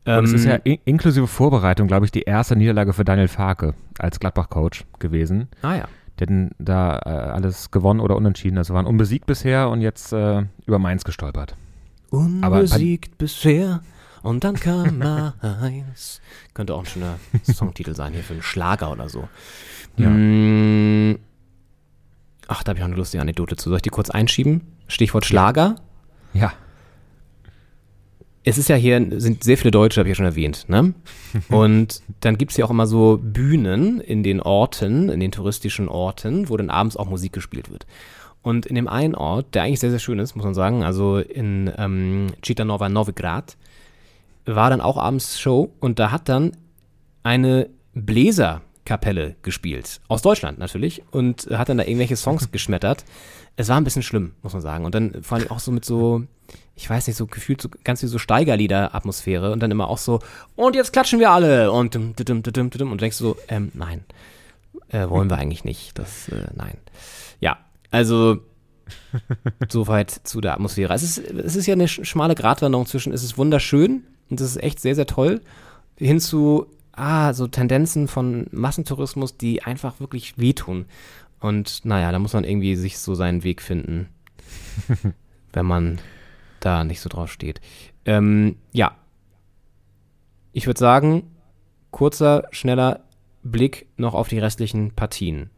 Und es ist ja ähm, in inklusive Vorbereitung, glaube ich, die erste Niederlage für Daniel Farke als Gladbach-Coach gewesen. Ah ja. Die hatten da äh, alles gewonnen oder unentschieden. Also waren unbesiegt bisher und jetzt äh, über Mainz gestolpert. Unbesiegt Aber, bisher und dann kam Mainz. Könnte auch ein schöner Songtitel sein hier für einen Schlager oder so. Ja. Hm, ach, da habe ich auch eine lustige Anekdote zu. Soll ich die kurz einschieben? Stichwort Schlager. Ja. es ist ja hier, sind sehr viele Deutsche, habe ich ja schon erwähnt, ne? Und dann gibt es ja auch immer so Bühnen in den Orten, in den touristischen Orten, wo dann abends auch Musik gespielt wird. Und in dem einen Ort, der eigentlich sehr, sehr schön ist, muss man sagen, also in ähm, Citanova Novigrad, war dann auch abends Show und da hat dann eine Bläserkapelle gespielt. Aus Deutschland natürlich. Und hat dann da irgendwelche Songs geschmettert. Es war ein bisschen schlimm, muss man sagen. Und dann vor allem auch so mit so, ich weiß nicht, so gefühlt so ganz wie so Steigerlieder-Atmosphäre und dann immer auch so, und jetzt klatschen wir alle und dum, dum, dum, dum, und denkst du so, ähm, nein, äh, wollen wir eigentlich nicht. Das, äh, nein. Ja, also soweit zu der Atmosphäre. Es ist, es ist ja eine schmale Gratwanderung zwischen, es ist wunderschön und das ist echt sehr, sehr toll, hin zu, ah, so Tendenzen von Massentourismus, die einfach wirklich wehtun. Und naja, da muss man irgendwie sich so seinen Weg finden, wenn man da nicht so drauf steht. Ähm, ja. Ich würde sagen, kurzer, schneller Blick noch auf die restlichen Partien.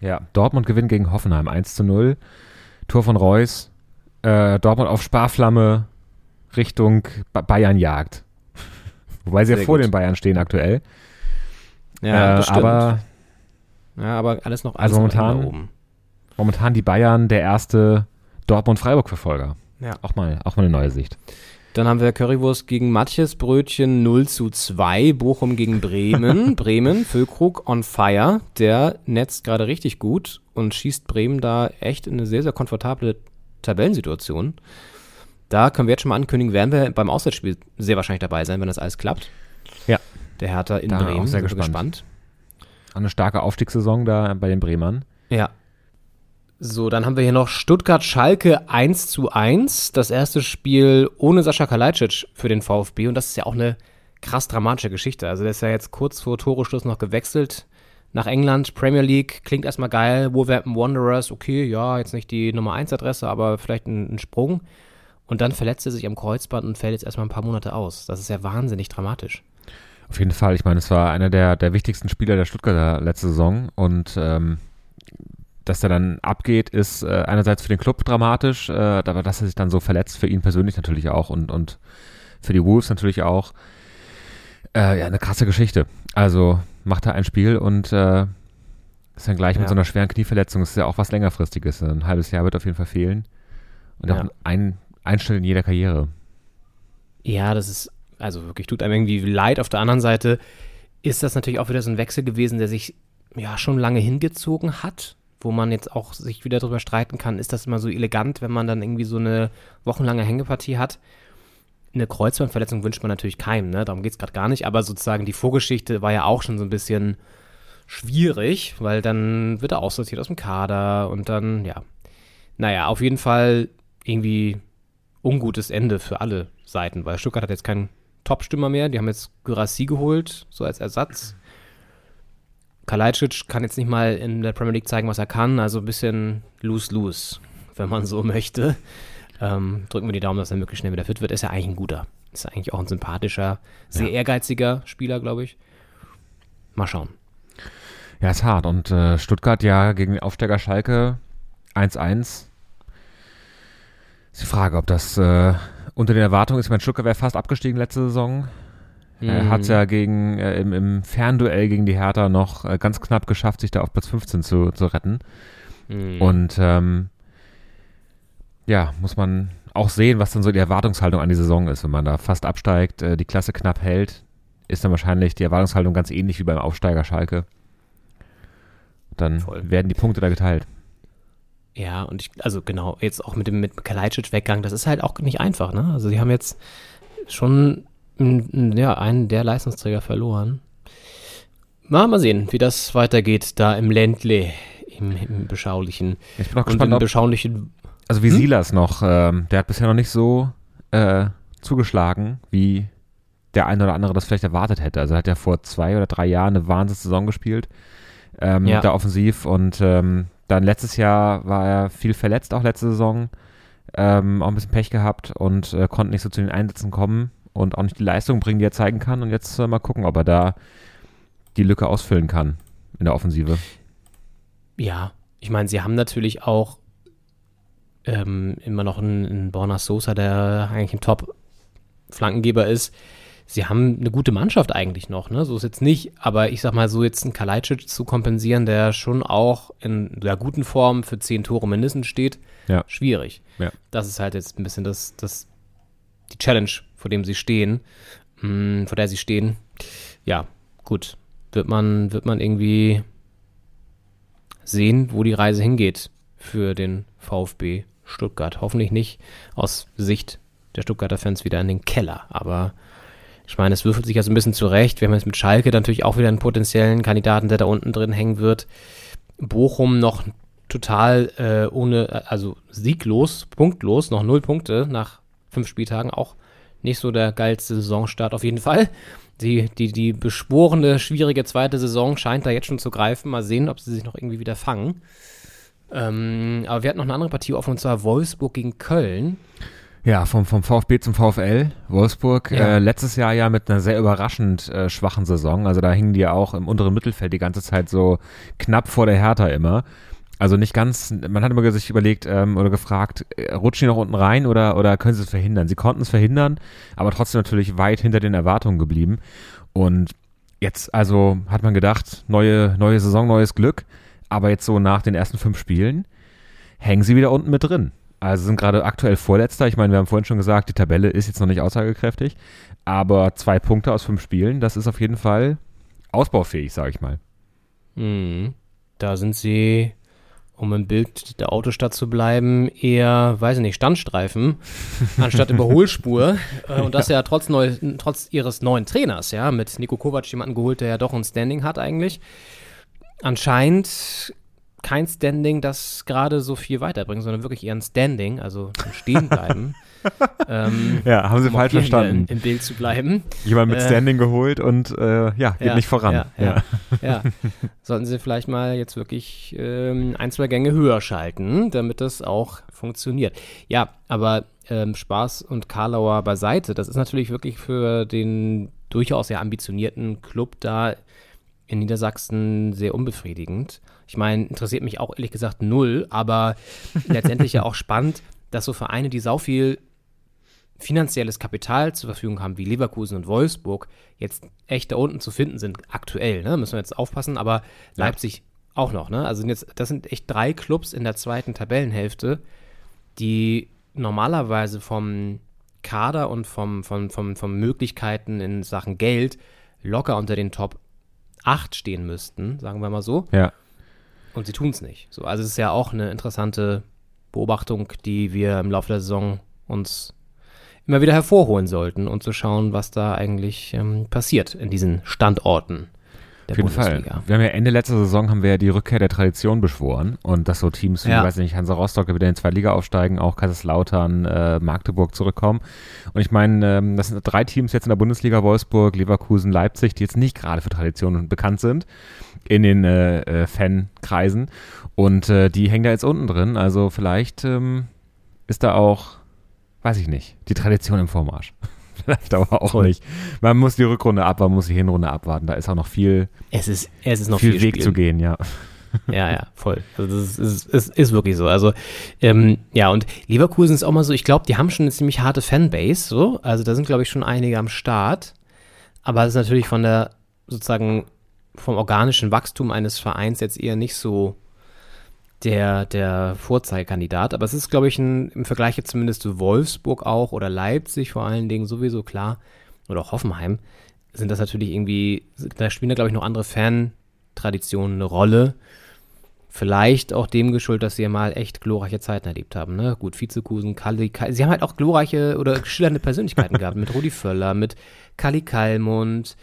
Ja, Dortmund gewinnt gegen Hoffenheim 1 zu 0. Tor von Reus. Äh, Dortmund auf Sparflamme Richtung ba Bayern jagt. Wobei sie ja vor gut. den Bayern stehen aktuell. Ja, äh, das stimmt. Aber, ja, aber alles noch also alles noch momentan, oben. momentan die Bayern der erste Dortmund-Freiburg-Verfolger. Ja. Auch mal, auch mal eine neue Sicht. Dann haben wir Currywurst gegen Matjes Brötchen 0 zu 2, Bochum gegen Bremen. Bremen, Füllkrug on fire. Der netzt gerade richtig gut und schießt Bremen da echt in eine sehr, sehr komfortable Tabellensituation. Da können wir jetzt schon mal ankündigen, werden wir beim Auswärtsspiel sehr wahrscheinlich dabei sein, wenn das alles klappt. Ja. Der Hertha in Da Bremen. auch sehr wir gespannt. Eine starke Aufstiegssaison da bei den Bremern. Ja. So, dann haben wir hier noch Stuttgart-Schalke 1 zu 1. Das erste Spiel ohne Sascha Kalajdzic für den VfB. Und das ist ja auch eine krass dramatische Geschichte. Also der ist ja jetzt kurz vor Toreschluss noch gewechselt nach England. Premier League klingt erstmal geil. Wolverhampton Wanderers, okay, ja, jetzt nicht die Nummer 1 Adresse, aber vielleicht ein, ein Sprung. Und dann verletzt er sich am Kreuzband und fällt jetzt erstmal ein paar Monate aus. Das ist ja wahnsinnig dramatisch. Auf jeden Fall. Ich meine, es war einer der, der wichtigsten Spieler der Stuttgarter letzte Saison und ähm, dass er dann abgeht, ist äh, einerseits für den Club dramatisch, äh, aber dass er sich dann so verletzt, für ihn persönlich natürlich auch und, und für die Wolves natürlich auch. Äh, ja, eine krasse Geschichte. Also macht er ein Spiel und äh, ist dann gleich Ja. mit so einer schweren Knieverletzung. Das ist ja auch was längerfristiges. Ein halbes Jahr wird auf jeden Fall fehlen. Und Ja. auch ein, ein Schritt in jeder Karriere. Ja, das ist, also wirklich, tut einem irgendwie leid. Auf der anderen Seite ist das natürlich auch wieder so ein Wechsel gewesen, der sich ja schon lange hingezogen hat, wo man jetzt auch sich wieder darüber streiten kann, ist das immer so elegant, wenn man dann irgendwie so eine wochenlange Hängepartie hat. Eine Kreuzbandverletzung wünscht man natürlich keinem, ne? Darum geht es gerade gar nicht, aber sozusagen die Vorgeschichte war ja auch schon so ein bisschen schwierig, weil dann wird er aussortiert aus dem Kader und dann, ja. Naja, auf jeden Fall irgendwie ungutes Ende für alle Seiten, weil Stuttgart hat jetzt keinen Top-Stürmer mehr. Die haben jetzt Gyrassi geholt, so als Ersatz. Kalajdzic kann jetzt nicht mal in der Premier League zeigen, was er kann. Also ein bisschen lose-lose, wenn man so möchte. Ähm, drücken wir die Daumen, dass er möglichst schnell wieder fit wird. Ist ja eigentlich ein guter. Ist ja eigentlich auch ein sympathischer, sehr ehrgeiziger Spieler, glaube ich. Mal schauen. Ja, ist hart. Und äh, Stuttgart ja gegen Aufsteiger Schalke 1-1. Ist die Frage, ob das äh, unter den Erwartungen ist. Meine, Stuttgart wäre fast abgestiegen letzte Saison. Er Mhm. hat es ja gegen, äh, im, im Fernduell gegen die Hertha noch äh, ganz knapp geschafft, sich da auf Platz 15 zu, zu retten. Mhm. Und ähm, ja, muss man auch sehen, was dann so die Erwartungshaltung an die Saison ist. Wenn man da fast absteigt, äh, die Klasse knapp hält, ist dann wahrscheinlich die Erwartungshaltung ganz ähnlich wie beim Aufsteiger Schalke. Dann Voll. werden die Punkte da geteilt. Ja, und ich, also genau, jetzt auch mit dem mit Kalajdzic Weggang, das ist halt auch nicht einfach, ne? Also die haben jetzt schon ja, einen der Leistungsträger verloren. Mal, mal sehen, wie das weitergeht da im Ländle, im, im beschaulichen. Ich bin auch gespannt, im ob, beschaulichen, also wie Silas noch, ähm, der hat bisher noch nicht so äh, zugeschlagen, wie der eine oder andere das vielleicht erwartet hätte. Also er hat ja vor zwei oder drei Jahren eine Wahnsinnssaison gespielt, ähm, Ja. da offensiv und ähm, dann letztes Jahr war er viel verletzt, auch letzte Saison, ähm, auch ein bisschen Pech gehabt und äh, konnte nicht so zu den Einsätzen kommen und auch nicht die Leistung bringen, die er zeigen kann. Und jetzt äh, mal gucken, ob er da die Lücke ausfüllen kann in der Offensive. ja, ich meine, sie haben natürlich auch ähm, immer noch einen, einen Borna Sosa, der eigentlich ein Top Flankengeber ist, sie haben eine gute Mannschaft eigentlich noch, ne? So ist jetzt nicht, aber ich sag mal, so jetzt einen Kalajdzic zu kompensieren, der schon auch in der guten Form für zehn Tore mindestens steht, Ja. schwierig. Ja. Das ist halt jetzt ein bisschen das, das, die Challenge, vor dem sie stehen, mh, vor der sie stehen. Ja, gut. Wird man, wird man irgendwie sehen, wo die Reise hingeht für den VfB Stuttgart. Hoffentlich nicht aus Sicht der Stuttgarter Fans wieder in den Keller, aber ich meine, es würfelt sich ja so ein bisschen zurecht. Wir haben jetzt mit Schalke natürlich auch wieder einen potenziellen Kandidaten, der da unten drin hängen wird. Bochum noch total äh, ohne, also sieglos, punktlos, noch null Punkte nach fünf Spieltagen. Auch nicht so der geilste Saisonstart auf jeden Fall. Die, die, die beschworene, schwierige zweite Saison scheint da jetzt schon zu greifen. Mal sehen, ob sie sich noch irgendwie wieder fangen. Ähm, aber wir hatten noch eine andere Partie offen, und zwar Wolfsburg gegen Köln. Ja, vom, vom VfB zum VfL. Wolfsburg Ja. äh, letztes Jahr ja mit einer sehr überraschend äh, schwachen Saison. Also da hingen die ja auch im unteren Mittelfeld die ganze Zeit so knapp vor der Hertha immer. Also nicht ganz, man hat immer sich überlegt ähm, oder gefragt, äh, rutschen die noch unten rein oder, oder können sie es verhindern? Sie konnten es verhindern, aber trotzdem natürlich weit hinter den Erwartungen geblieben. Und jetzt, also hat man gedacht, neue, neue Saison, neues Glück. Aber jetzt so nach den ersten fünf Spielen hängen sie wieder unten mit drin. Also sind gerade aktuell Vorletzter. Ich meine, wir haben vorhin schon gesagt, die Tabelle ist jetzt noch nicht aussagekräftig. Aber zwei Punkte aus fünf Spielen, das ist auf jeden Fall ausbaufähig, sage ich mal. Mhm. Da sind sie, um im Bild der Autostadt zu bleiben, eher, weiß ich nicht, Standstreifen anstatt Überholspur. Äh, Und das ja trotz, neu, trotz ihres neuen Trainers, ja, mit Nico Kovac jemanden geholt, der ja doch ein Standing hat eigentlich. Anscheinend kein Standing, das gerade so viel weiterbringt, sondern wirklich eher ein Standing, also ein Stehenbleiben. ähm, Ja, haben sie um falsch verstanden. Im Bild zu bleiben. Jemand mit Äh, Standing geholt und äh, ja, geht Ja, nicht voran. Ja, ja, ja. Sollten Sie vielleicht mal jetzt wirklich ähm, ein, zwei Gänge höher schalten, damit das auch funktioniert. Ja, aber ähm, Spaß und Karlauer beiseite, das ist natürlich wirklich für den durchaus sehr ambitionierten Club da in Niedersachsen sehr unbefriedigend. Ich meine, interessiert mich auch ehrlich gesagt null, aber letztendlich ja auch spannend, dass so Vereine, die sau viel finanzielles Kapital zur Verfügung haben, wie Leverkusen und Wolfsburg, jetzt echt da unten zu finden sind, aktuell, ne? Müssen wir jetzt aufpassen, aber Leipzig auch noch, ne? Also sind jetzt, das sind echt drei Clubs in der zweiten Tabellenhälfte, die normalerweise vom Kader und vom, vom, vom, vom Möglichkeiten in Sachen Geld locker unter den Top 8 stehen müssten, sagen wir mal so. Ja. Und sie tun es nicht. So, also es ist ja auch eine interessante Beobachtung, die wir im Laufe der Saison uns immer wieder hervorholen sollten und zu schauen, was da eigentlich ähm, passiert in diesen Standorten der Auf jeden Fall. Bundesliga. Wir haben ja Ende letzter Saison haben wir ja die Rückkehr der Tradition beschworen und dass so Teams wie, Ja. weiß nicht, Hansa Rostock wieder in zweite Liga aufsteigen, auch Kaiserslautern, äh, Magdeburg zurückkommen. Und ich meine, ähm, das sind drei Teams jetzt in der Bundesliga, Wolfsburg, Leverkusen, Leipzig, die jetzt nicht gerade für Tradition bekannt sind in den äh, äh, Fankreisen. Und äh, die hängen da jetzt unten drin. Also vielleicht ähm, ist da auch, weiß ich nicht, die Tradition im Vormarsch. vielleicht aber auch Voll. nicht. Man muss die Rückrunde ab, man muss die Hinrunde abwarten. Da ist auch noch viel, Es ist, es ist noch viel, viel, Weg Spiel. zu gehen, ja. Ja, ja, voll. Also das ist, ist, ist, wirklich so. Also, ähm, ja, und Leverkusen ist auch mal so, ich glaube, die haben schon eine ziemlich harte Fanbase, so. Also da sind, glaube ich, schon einige am Start. Aber das ist natürlich von der, sozusagen, vom organischen Wachstum eines Vereins jetzt eher nicht so der, der Vorzeigekandidat. Aber es ist, glaube ich, ein, im Vergleich jetzt zumindest zu Wolfsburg auch oder Leipzig vor allen Dingen sowieso klar. Oder auch Hoffenheim sind das natürlich irgendwie, da spielen da, glaube ich, noch andere Fan-Traditionen eine Rolle. Vielleicht auch dem geschuldet, dass sie ja mal echt glorreiche Zeiten erlebt haben. Ne? Gut, Vizekusen, Kali, Kali, sie haben halt auch glorreiche oder schillernde Persönlichkeiten gehabt. Mit Rudi Völler, mit Kali Kalmund,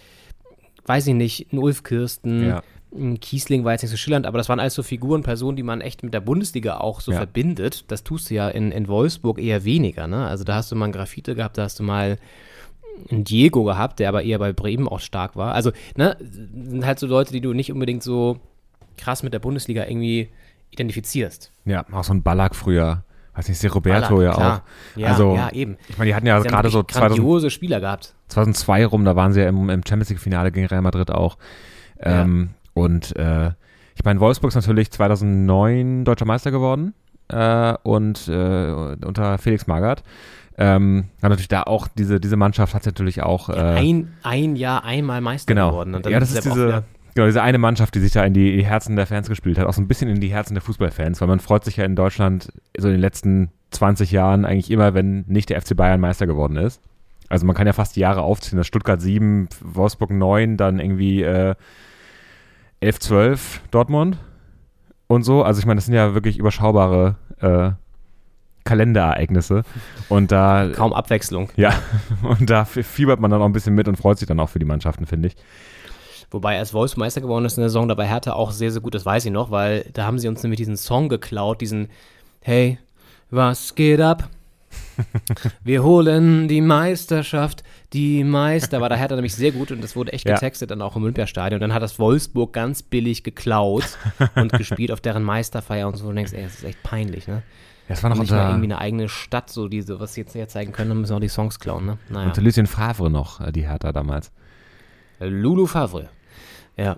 weiß ich nicht, Ulf Kirsten, Ja. Ein Kiesling war jetzt nicht so schillernd, aber das waren alles so Figuren, Personen, die man echt mit der Bundesliga auch so Ja. verbindet. Das tust du ja in, in Wolfsburg eher weniger. Ne? Also da hast du mal einen Graffite gehabt, da hast du mal einen Diego gehabt, der aber eher bei Bremen auch stark war. Also, ne, sind halt so Leute, die du nicht unbedingt so krass mit der Bundesliga irgendwie identifizierst. Ja, auch so ein Ballack früher. Weiß nicht, Roberto Ballack, ja klar. auch. Ja, also, ja, eben. ich meine, die hatten ja Sie haben gerade so wirklich 2000, grandiose Spieler gehabt. 2002 rum, da waren sie ja im, im Champions League-Finale gegen Real Madrid auch. Ähm, Und äh, ich meine, Wolfsburg ist natürlich 2009 deutscher Meister geworden äh, und äh, unter Felix Magath. Ähm, hat natürlich da auch, diese, diese Mannschaft hat natürlich auch. Äh, ein, ein Jahr einmal Meister genau. geworden. Und dann ja, das ist diese, genau, diese eine Mannschaft, die sich da in die Herzen der Fans gespielt hat, auch so ein bisschen in die Herzen der Fußballfans, weil man freut sich ja in Deutschland so in den letzten 20 Jahren eigentlich immer, wenn nicht der FC Bayern Meister geworden ist. Also man kann ja fast die Jahre aufziehen, das Stuttgart 7, Wolfsburg 9, dann irgendwie äh, 11, 12 Dortmund und so. Also ich meine, das sind ja wirklich überschaubare äh, Kalenderereignisse und da kaum Abwechslung. ja, und da fiebert man dann auch ein bisschen mit und freut sich dann auch für die Mannschaften, finde ich. Wobei er als Wolfs Meister geworden ist in der Saison, dabei Hertha auch sehr, sehr gut, das weiß ich noch, weil da haben sie uns nämlich diesen Song geklaut, diesen Hey, was geht ab? Wir holen die Meisterschaft, die Meister. War da Hertha nämlich sehr gut und das wurde echt Ja. getextet dann auch im Olympiastadion. Dann hat das Wolfsburg ganz billig geklaut und gespielt auf deren Meisterfeier und so. Und du denkst, ey, das ist echt peinlich, ne? Das war noch Nicht unter, irgendwie eine eigene Stadt, so diese, was sie jetzt hier zeigen können, dann müssen wir auch die Songs klauen, ne? Naja. unter Lucien Favre noch, äh, die Hertha damals. Lulu Favre. Ja.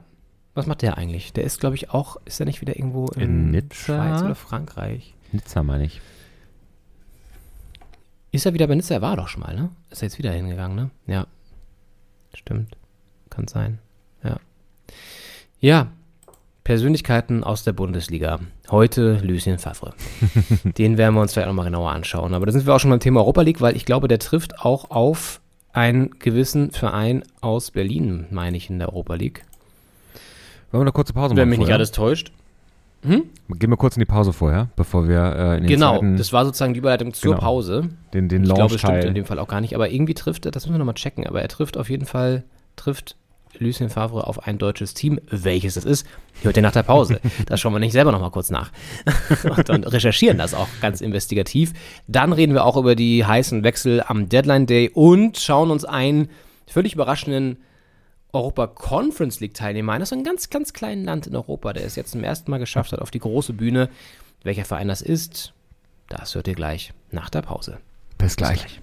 Was macht der eigentlich? Der ist, glaube ich, auch, ist er nicht wieder irgendwo in, In Nizza? Schweiz oder Frankreich? Nizza meine ich. Ist er wieder bei Nizza? Er war doch schon mal, ne? Ist er jetzt wieder hingegangen, ne? Ja. Stimmt. Kann sein. Ja. Ja. Persönlichkeiten aus der Bundesliga. Heute Lucien Favre. Den werden wir uns vielleicht nochmal genauer anschauen. Aber da sind wir auch schon beim Thema Europa League, weil ich glaube, der trifft auch auf einen gewissen Verein aus Berlin, meine ich, in der Europa League. Wollen wir eine kurze Pause machen? Wenn mich nicht alles täuscht. Gehen wir kurz in die Pause vorher, bevor wir äh, in den Genau, zweiten, das war sozusagen die Überleitung zur Genau. Pause. den, den Ich glaube, stimmt in dem Fall auch gar nicht, aber irgendwie trifft er, das müssen wir nochmal checken, aber er trifft auf jeden Fall, trifft Lucien Favre auf ein deutsches Team. Welches es ist, hört ihr nach der Pause. Das schauen wir nicht selber nochmal kurz nach. Und dann recherchieren das auch ganz investigativ. Dann reden wir auch über die heißen Wechsel am Deadline Day und schauen uns einen völlig überraschenden Europa Conference League Teilnehmer an. Das ist ein ganz, ganz kleines Land in Europa, der es jetzt zum ersten Mal geschafft hat auf die große Bühne. Welcher Verein das ist, das hört ihr gleich nach der Pause. Bis gleich.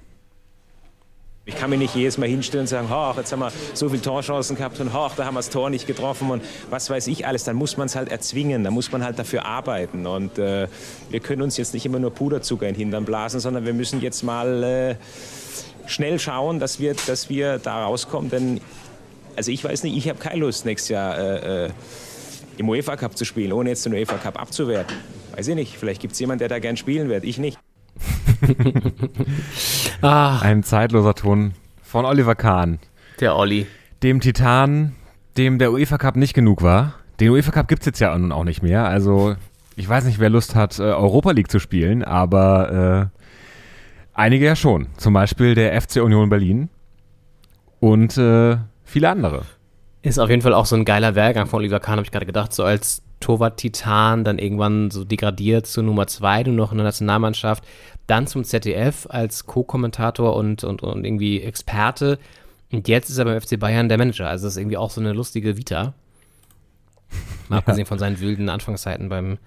Ich kann mich nicht jedes Mal hinstellen und sagen, ach, jetzt haben wir so viele Torchancen gehabt und ach, da haben wir das Tor nicht getroffen und was weiß ich alles. Dann muss man es halt erzwingen, dann muss man halt dafür arbeiten. Und äh, wir können uns jetzt nicht immer nur Puderzucker in den Hintern blasen, sondern wir müssen jetzt mal äh, schnell schauen, dass wir, dass wir da rauskommen. Denn, also ich weiß nicht, ich habe keine Lust, nächstes Jahr äh, äh, im UEFA Cup zu spielen, ohne jetzt den UEFA Cup abzuwerten. Weiß ich nicht, vielleicht gibt es jemanden, der da gern spielen wird, ich nicht. Ach, Ein zeitloser Ton von Oliver Kahn, der Olli. dem Titan, dem der UEFA Cup nicht genug war. Den UEFA Cup gibt es jetzt ja nun auch nicht mehr. Also ich weiß nicht, wer Lust hat, äh, Europa League zu spielen, aber äh, einige ja schon. Zum Beispiel der FC Union Berlin und äh, viele andere. Ist auf jeden Fall auch so ein geiler Werdegang von Oliver Kahn, habe ich gerade gedacht, so als Torwart-Titan, dann irgendwann so degradiert zu Nummer zwei, nur noch in der Nationalmannschaft, dann zum ZDF als Co-Kommentator und, und, und irgendwie Experte. Und jetzt ist er beim FC Bayern der Manager. Also das ist irgendwie auch so eine lustige Vita. Mal abgesehen von seinen wilden Anfangszeiten beim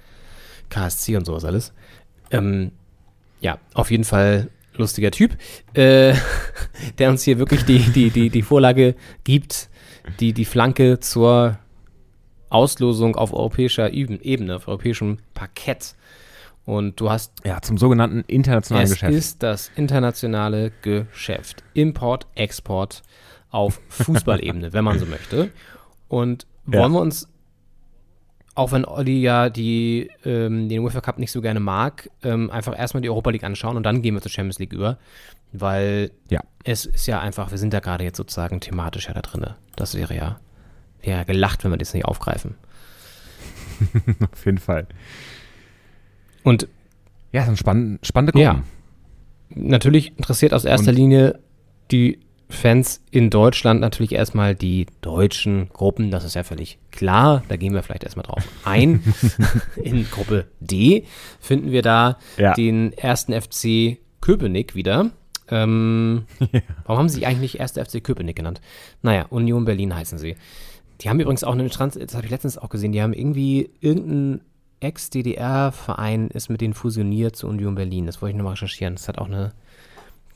KSC und sowas alles. Ähm, ja, auf jeden Fall lustiger Typ, äh, der uns hier wirklich die, die, die, die Vorlage gibt, die, die Flanke zur Auslosung auf europäischer Ebene, auf europäischem Parkett. Und du hast, Ja, zum sogenannten internationalen es Geschäft. ist das internationale Geschäft. Import, Export auf Fußballebene, wenn man so möchte. Und Ja. wollen wir uns, auch wenn Olli ja die, ähm, den UEFA Cup nicht so gerne mag, ähm, einfach erstmal die Europa League anschauen und dann gehen wir zur Champions League über. Weil Ja. es ist ja einfach, wir sind da gerade jetzt sozusagen thematisch ja da drin. Das wäre ja, wäre ja gelacht, wenn wir das nicht aufgreifen. Auf jeden Fall. Und Ja, es sind spann spannende Gruppen. Ja. natürlich interessiert aus erster Und- Linie die Fans in Deutschland natürlich erstmal die deutschen Gruppen, das ist ja völlig klar, da gehen wir vielleicht erstmal drauf ein. in Gruppe D finden wir da Ja. den ersten FC Köpenick wieder. Ähm, Warum haben sie sich eigentlich nicht erste FC Köpenick genannt? Naja, Union Berlin heißen sie. Die haben übrigens auch eine Trans, das habe ich letztens auch gesehen, die haben irgendwie irgendein Ex-DDR-Verein ist mit denen fusioniert zu Union Berlin. Das wollte ich nochmal recherchieren. Das hat auch eine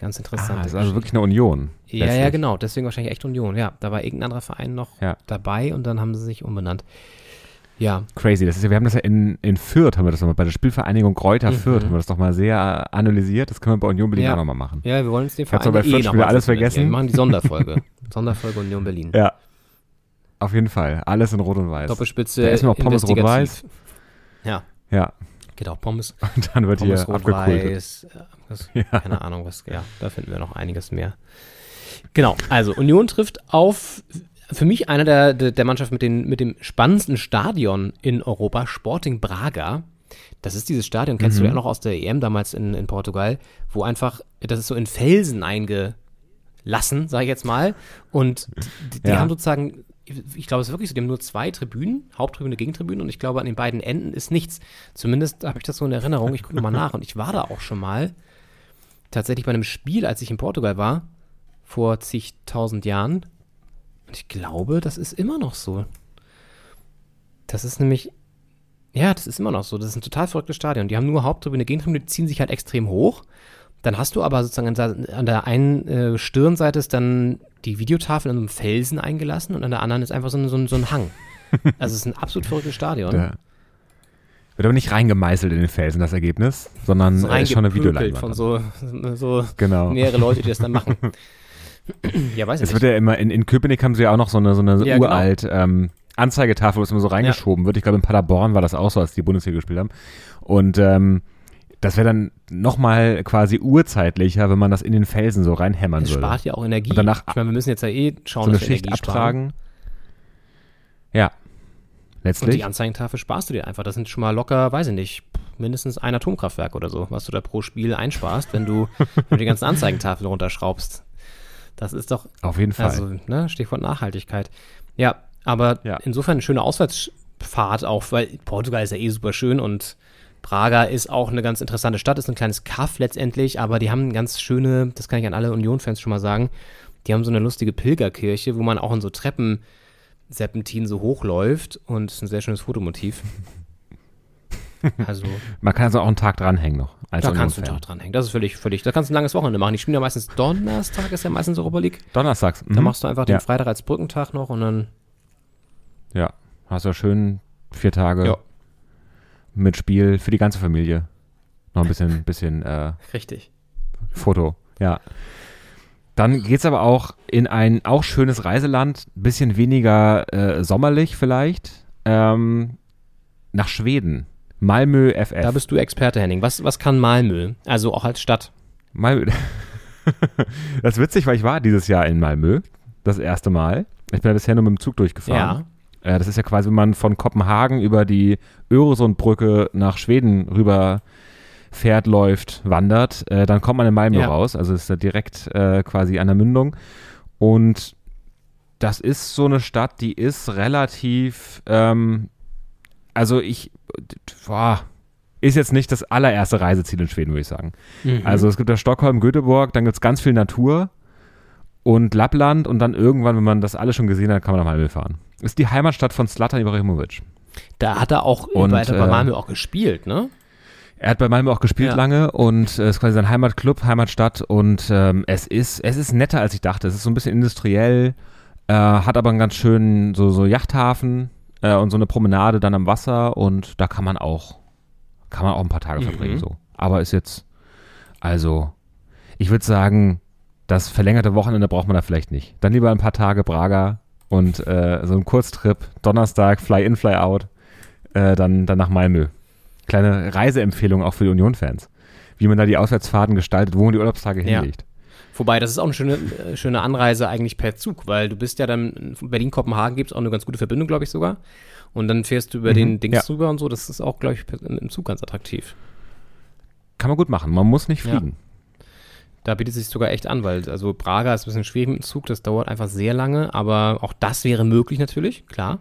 ganz interessante Ah, das ist also wirklich eine Union. Ja, ja, letztlich. genau. Deswegen wahrscheinlich echt Union. Ja, da war irgendein anderer Verein noch Ja. dabei und dann haben sie sich umbenannt. Ja. Crazy. Das ist ja, wir haben das ja in, in Fürth, haben wir das nochmal, bei der Spielvereinigung Kräuter Mhm. Fürth, haben wir das doch mal sehr analysiert. Das können wir bei Union Berlin Ja. auch nochmal machen. Ja, wir wollen uns den hab's aber bei Verein Fürth schon wieder alles vergessen. Wir machen die Sonderfolge. Sonderfolge Union Berlin. Ja. Auf jeden Fall. Alles in Rot und Weiß. Doppelspitze. Da essen wir auch Pommes rot-weiß. Ja, Ja. Geht auch Pommes. Und dann wird hier Pommes abgekultet. rot-weiß. äh, was- Keine Ahnung, was. Ja, da finden wir noch einiges mehr. Genau, also Union trifft auf für mich einer der, der, der Mannschaft mit, den, mit dem spannendsten Stadion in Europa, Sporting Braga. Das ist dieses Stadion, kennst Mhm. du ja noch aus der EM damals in, in Portugal, wo einfach, das ist so in Felsen eingelassen, sage ich jetzt mal. Und die, die Ja. haben sozusagen, ich glaube, es ist wirklich so, die haben nur zwei Tribünen, Haupttribüne, Gegentribüne und ich glaube, an den beiden Enden ist nichts. Zumindest habe ich das so in Erinnerung. Ich gucke mal nach und ich war da auch schon mal tatsächlich bei einem Spiel, als ich in Portugal war, vor zigtausend Jahren. Und ich glaube, das ist immer noch so. Das ist nämlich, ja, das ist immer noch so. Das ist ein total verrücktes Stadion. Die haben nur Haupttribüne, Gegentribüne, die ziehen sich halt extrem hoch. Dann hast du aber sozusagen an der, einen äh, Stirnseite ist dann die Videotafel in so einem Felsen eingelassen und an der anderen ist einfach so ein, so ein, so ein Hang. Also es ist ein absolut verrücktes Stadion. Ja. Wird aber nicht reingemeißelt in den Felsen, das Ergebnis, sondern So ist schon eine Videoleinwand. von so, so Genau. mehrere Leute, die das dann machen. ja, weiß ich Es nicht. wird ja immer, in, in Köpenick haben sie ja auch noch so eine, so eine Ja, genau. uralt ähm, Anzeigetafel, wo es immer so reingeschoben wird. Ich glaube, in Paderborn war das auch so, als die Bundesliga gespielt haben. Und ähm, das wäre dann nochmal quasi urzeitlicher, wenn man das in den Felsen so reinhämmern Es würde. spart ja auch Energie. Und danach ich meine, wir müssen jetzt ja eh schauen, so eine dass wir Schicht Energie sparen. abtragen. Ja. Und die Letztlich. Anzeigentafel sparst du dir einfach. Das sind schon mal locker, weiß ich nicht, mindestens ein Atomkraftwerk oder so, was du da pro Spiel einsparst, wenn du, wenn du die ganzen Anzeigentafeln runterschraubst. Das ist doch, Auf jeden Fall. also, ne, Stichwort Nachhaltigkeit. Ja, aber Ja. insofern eine schöne Auswärtsfahrt auch, weil Portugal ist ja eh super schön und Braga ist auch eine ganz interessante Stadt, ist ein kleines Kaff letztendlich, aber die haben eine ganz schöne, das kann ich an alle Union-Fans schon mal sagen, die haben so eine lustige Pilgerkirche, wo man auch in so Treppen Serpentin so hochläuft und ist ein sehr schönes Fotomotiv. Also, man kann also auch einen Tag dranhängen noch. Als da kannst du einen. Tag dranhängen. Das ist völlig, völlig. Da kannst du ein langes Wochenende machen. Die spielen ja meistens Donnerstag, ist ja meistens Europa League. Donnerstags. Da mhm. machst du einfach den ja. Freitag als Brückentag noch und dann. Ja. Hast du ja schön vier Tage Ja. Mit Spiel für die ganze Familie. Noch ein bisschen, bisschen äh, Richtig. Foto, ja. Dann geht's aber auch in ein auch schönes Reiseland, bisschen weniger äh, sommerlich vielleicht, ähm, nach Schweden. Malmö FF. Da bist du Experte, Henning. Was, was kann Malmö? Also auch als Stadt. Malmö. das ist witzig, weil ich war dieses Jahr in Malmö, das erste Mal. Ich bin ja bisher nur mit dem Zug durchgefahren. Äh, das ist ja quasi, wenn man von Kopenhagen über die Öresundbrücke nach Schweden rüber fährt, läuft, wandert, äh, dann kommt man in Malmö Ja. raus. Also ist da direkt äh, quasi an der Mündung. Und das ist so eine Stadt, die ist relativ, ähm, also ich, boah, ist jetzt nicht das allererste Reiseziel in Schweden, würde ich sagen. Mhm. Also es gibt da Stockholm, Göteborg, dann gibt es ganz viel Natur und Lappland und dann irgendwann, wenn man das alles schon gesehen hat, kann man nach Malmö fahren. Ist die Heimatstadt von Zlatan Ibrahimovic. Da hat er auch Und, bei, bei äh, Malmö auch gespielt, ne? Er hat bei Malmö auch gespielt Ja. lange und äh, ist quasi sein Heimatclub, Heimatstadt und ähm, es ist es ist netter als ich dachte. Es ist so ein bisschen industriell, äh, hat aber einen ganz schönen so so Yachthafen äh, und so eine Promenade dann am Wasser und da kann man auch kann man auch ein paar Tage Mhm. verbringen so. Aber ist jetzt also ich würde sagen, das verlängerte Wochenende braucht man da vielleicht nicht. Dann lieber ein paar Tage Braga und äh, so ein Kurztrip Donnerstag Fly in Fly out äh, dann dann nach Malmö kleine Reiseempfehlung auch für die Union-Fans. Wie man da die Auswärtsfahrten gestaltet, wo man die Urlaubstage Ja. hinlegt. Wobei, das ist auch eine schöne, äh, schöne Anreise eigentlich per Zug, weil du bist ja dann, von Berlin-Kopenhagen gibt es auch eine ganz gute Verbindung, glaube ich sogar. Und dann fährst du über Mhm, den Dings ja. drüber und so. Das ist auch, glaube ich, im Zug ganz attraktiv. Kann man gut machen. Man muss nicht Ja. Da bietet es sich sogar echt an, weil also Braga ist ein bisschen schwierig mit dem Zug, das dauert einfach sehr lange, aber auch das wäre möglich natürlich, klar.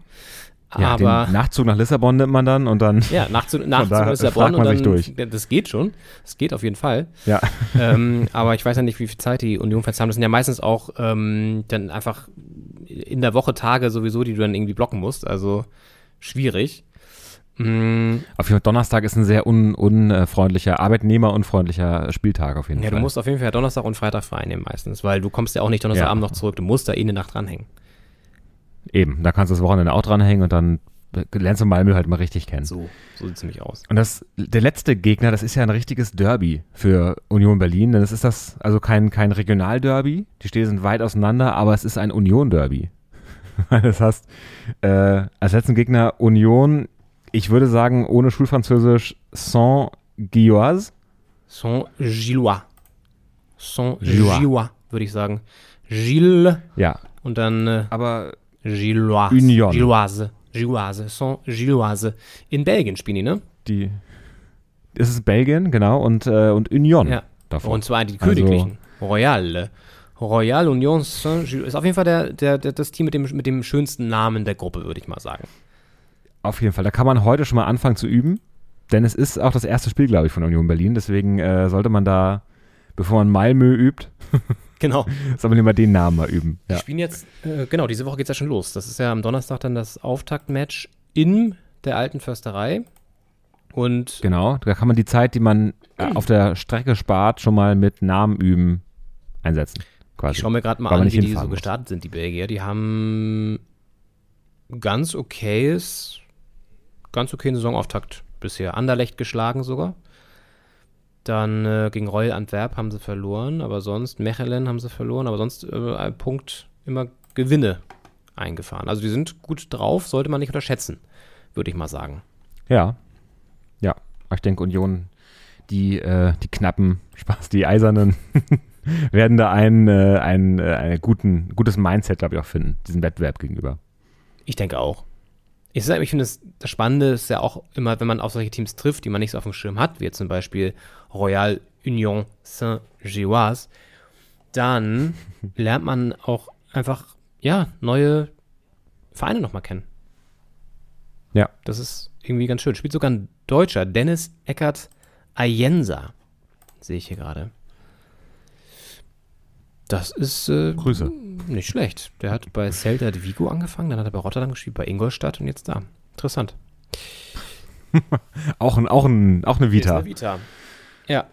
Ja, aber den Nachzug nach Lissabon nimmt man dann und dann. ja, nach zu, nach Lissabon fragt man und sich dann, durch. das geht schon, das geht auf jeden Fall. Ja. ähm, aber ich weiß ja nicht, wie viel Zeit die Union-Fans haben. Das sind ja meistens auch ähm, dann einfach in der Woche Tage sowieso, die du dann irgendwie blocken musst. Also schwierig. Mm, Auf jeden Fall, Donnerstag ist ein sehr un, unfreundlicher, arbeitnehmerunfreundlicher Spieltag auf jeden ja, Fall. du musst auf jeden Fall Donnerstag und Freitag frei nehmen meistens, weil du kommst ja auch nicht Donnerstagabend Ja. noch zurück. Du musst da eh eine Nacht dranhängen. Eben, da kannst du das Wochenende auch dranhängen und dann lernst du Malmö halt mal richtig kennen. So, so sieht es nämlich aus. Und das, der letzte Gegner, das ist ja ein richtiges Derby für Union Berlin. Denn es ist das, also kein, kein Regionalderby. Die Städte sind weit auseinander, aber es ist ein Union-Derby. das heißt, äh, als letzten Gegner Union, ich würde sagen, ohne Schulfranzösisch Saint-Gilloise. Saint-Gillois. Gillois. Saint-Gillois, würde ich sagen. Gilles Ja, und dann äh, aber Gilloise. Union. Gilloise. Gilloise. Saint-Gilloise. In Belgien spielen die, ne? die. Es ist Belgien, genau, und, äh, und Union Ja. davon. Und zwar die Also- Königlichen. Royal. Royal Union Saint-Gilloise. Ist auf jeden Fall der, der, der, das Team mit dem, mit dem schönsten Namen der Gruppe, würde ich mal sagen. Auf jeden Fall. Da kann man heute schon mal anfangen zu üben. Denn es ist auch das erste Spiel, glaube ich, von Union Berlin. Deswegen äh, sollte man da, bevor man Malmö übt, Genau. soll man lieber den Namen mal üben. Die Ja. spielen jetzt, äh, genau, diese Woche geht es ja schon los. Das ist ja am Donnerstag dann das Auftaktmatch in der alten Försterei. Und Genau. Da kann man die Zeit, die man äh, auf der Strecke spart, schon mal mit Namen üben einsetzen. Quasi. ich schaue mir gerade mal Weil an, wie die so muss. gestartet sind, die Belgier. Die haben ganz okayes, ganz okayen Saisonauftakt bisher. Anderlecht geschlagen sogar. Dann äh, gegen Royal Antwerp haben sie verloren, aber sonst, Mechelen haben sie verloren, aber sonst äh, ein Punkt immer Gewinne eingefahren. Also die sind gut drauf, sollte man nicht unterschätzen, würde ich mal sagen. Ja. Ja. Ich denke, Union, die, äh, die knappen, Spaß, die Eisernen, werden da ein, äh, ein, äh, ein guten, gutes Mindset, glaube ich, auch finden, diesem Wettbewerb gegenüber. Ich denke auch. Ich, sag- ich finde, das, das Spannende ist ja auch immer, wenn man auf solche Teams trifft, die man nicht so auf dem Schirm hat, wie jetzt zum Beispiel Royal Union Saint-Gilloise, dann lernt man auch einfach, ja, neue Vereine nochmal kennen. Ja. Das ist irgendwie ganz schön. Spielt sogar ein Deutscher, Dennis Eckert Ayensa, sehe ich hier gerade. Das ist äh, Grüße. Nicht schlecht. Der hat bei Celta de Vigo angefangen, dann hat er bei Rotterdam gespielt, bei Ingolstadt und jetzt da. Interessant. Auch, ein, auch, ein, auch eine Vita. eine Vita. Ja.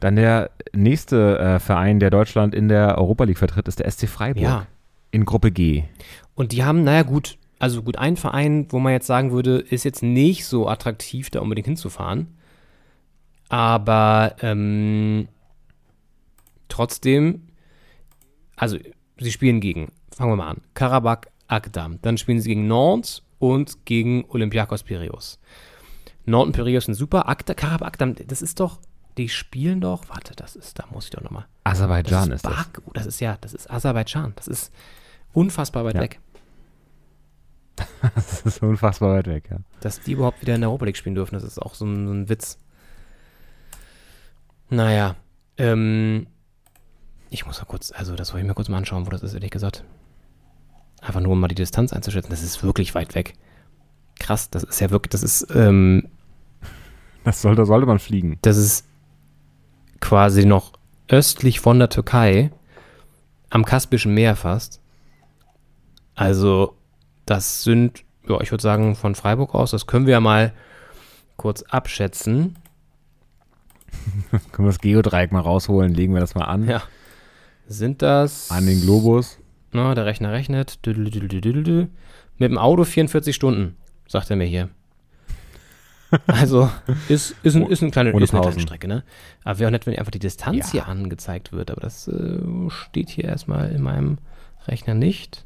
Dann der nächste äh, Verein, der Deutschland in der Europa League vertritt, ist der SC Freiburg. Ja. In Gruppe G. Und die haben, naja, gut, also gut, ein Verein, wo man jetzt sagen würde, ist jetzt nicht so attraktiv, da unbedingt hinzufahren. Aber ähm, trotzdem, also sie spielen gegen, fangen wir mal an, Karabakh Agdam. Dann spielen sie gegen Nantes und gegen Olympiakos Piraeus. Nantes und Piraeus sind super. Agda, Karabakh Agdam, das ist doch, die spielen doch, warte, das ist, da muss ich doch nochmal. Aserbaidschan ist, das. Baku, das ist ja, das ist Aserbaidschan. Das ist unfassbar weit Ja. weg. Das ist unfassbar weit weg, ja. Dass die überhaupt wieder in der Europa League spielen dürfen, das ist auch so ein, so ein Witz. Naja, ähm, ich muss mal kurz, also das wollte ich mir kurz mal anschauen, wo das ist, ehrlich gesagt. Einfach nur, um mal die Distanz einzuschätzen. Das ist wirklich weit weg. Krass, das ist ja wirklich, das ist, ähm, Das sollte, sollte man fliegen. das ist quasi noch östlich von der Türkei, am Kaspischen Meer fast. Also, das sind, ja, ich würde sagen, von Freiburg aus, das können wir ja mal kurz abschätzen. Können wir das Geodreieck mal rausholen, legen wir das mal an. Ja. Sind das. An den Globus. Na, der Rechner rechnet. Mit dem Auto 44 Stunden, sagt er mir hier. Also, ist, ist, ein, ist, eine, kleine, ist eine kleine. Strecke, ne? Aber wäre auch nett, wenn einfach die Distanz Ja. hier angezeigt wird. Aber das äh, steht hier erstmal in meinem Rechner nicht.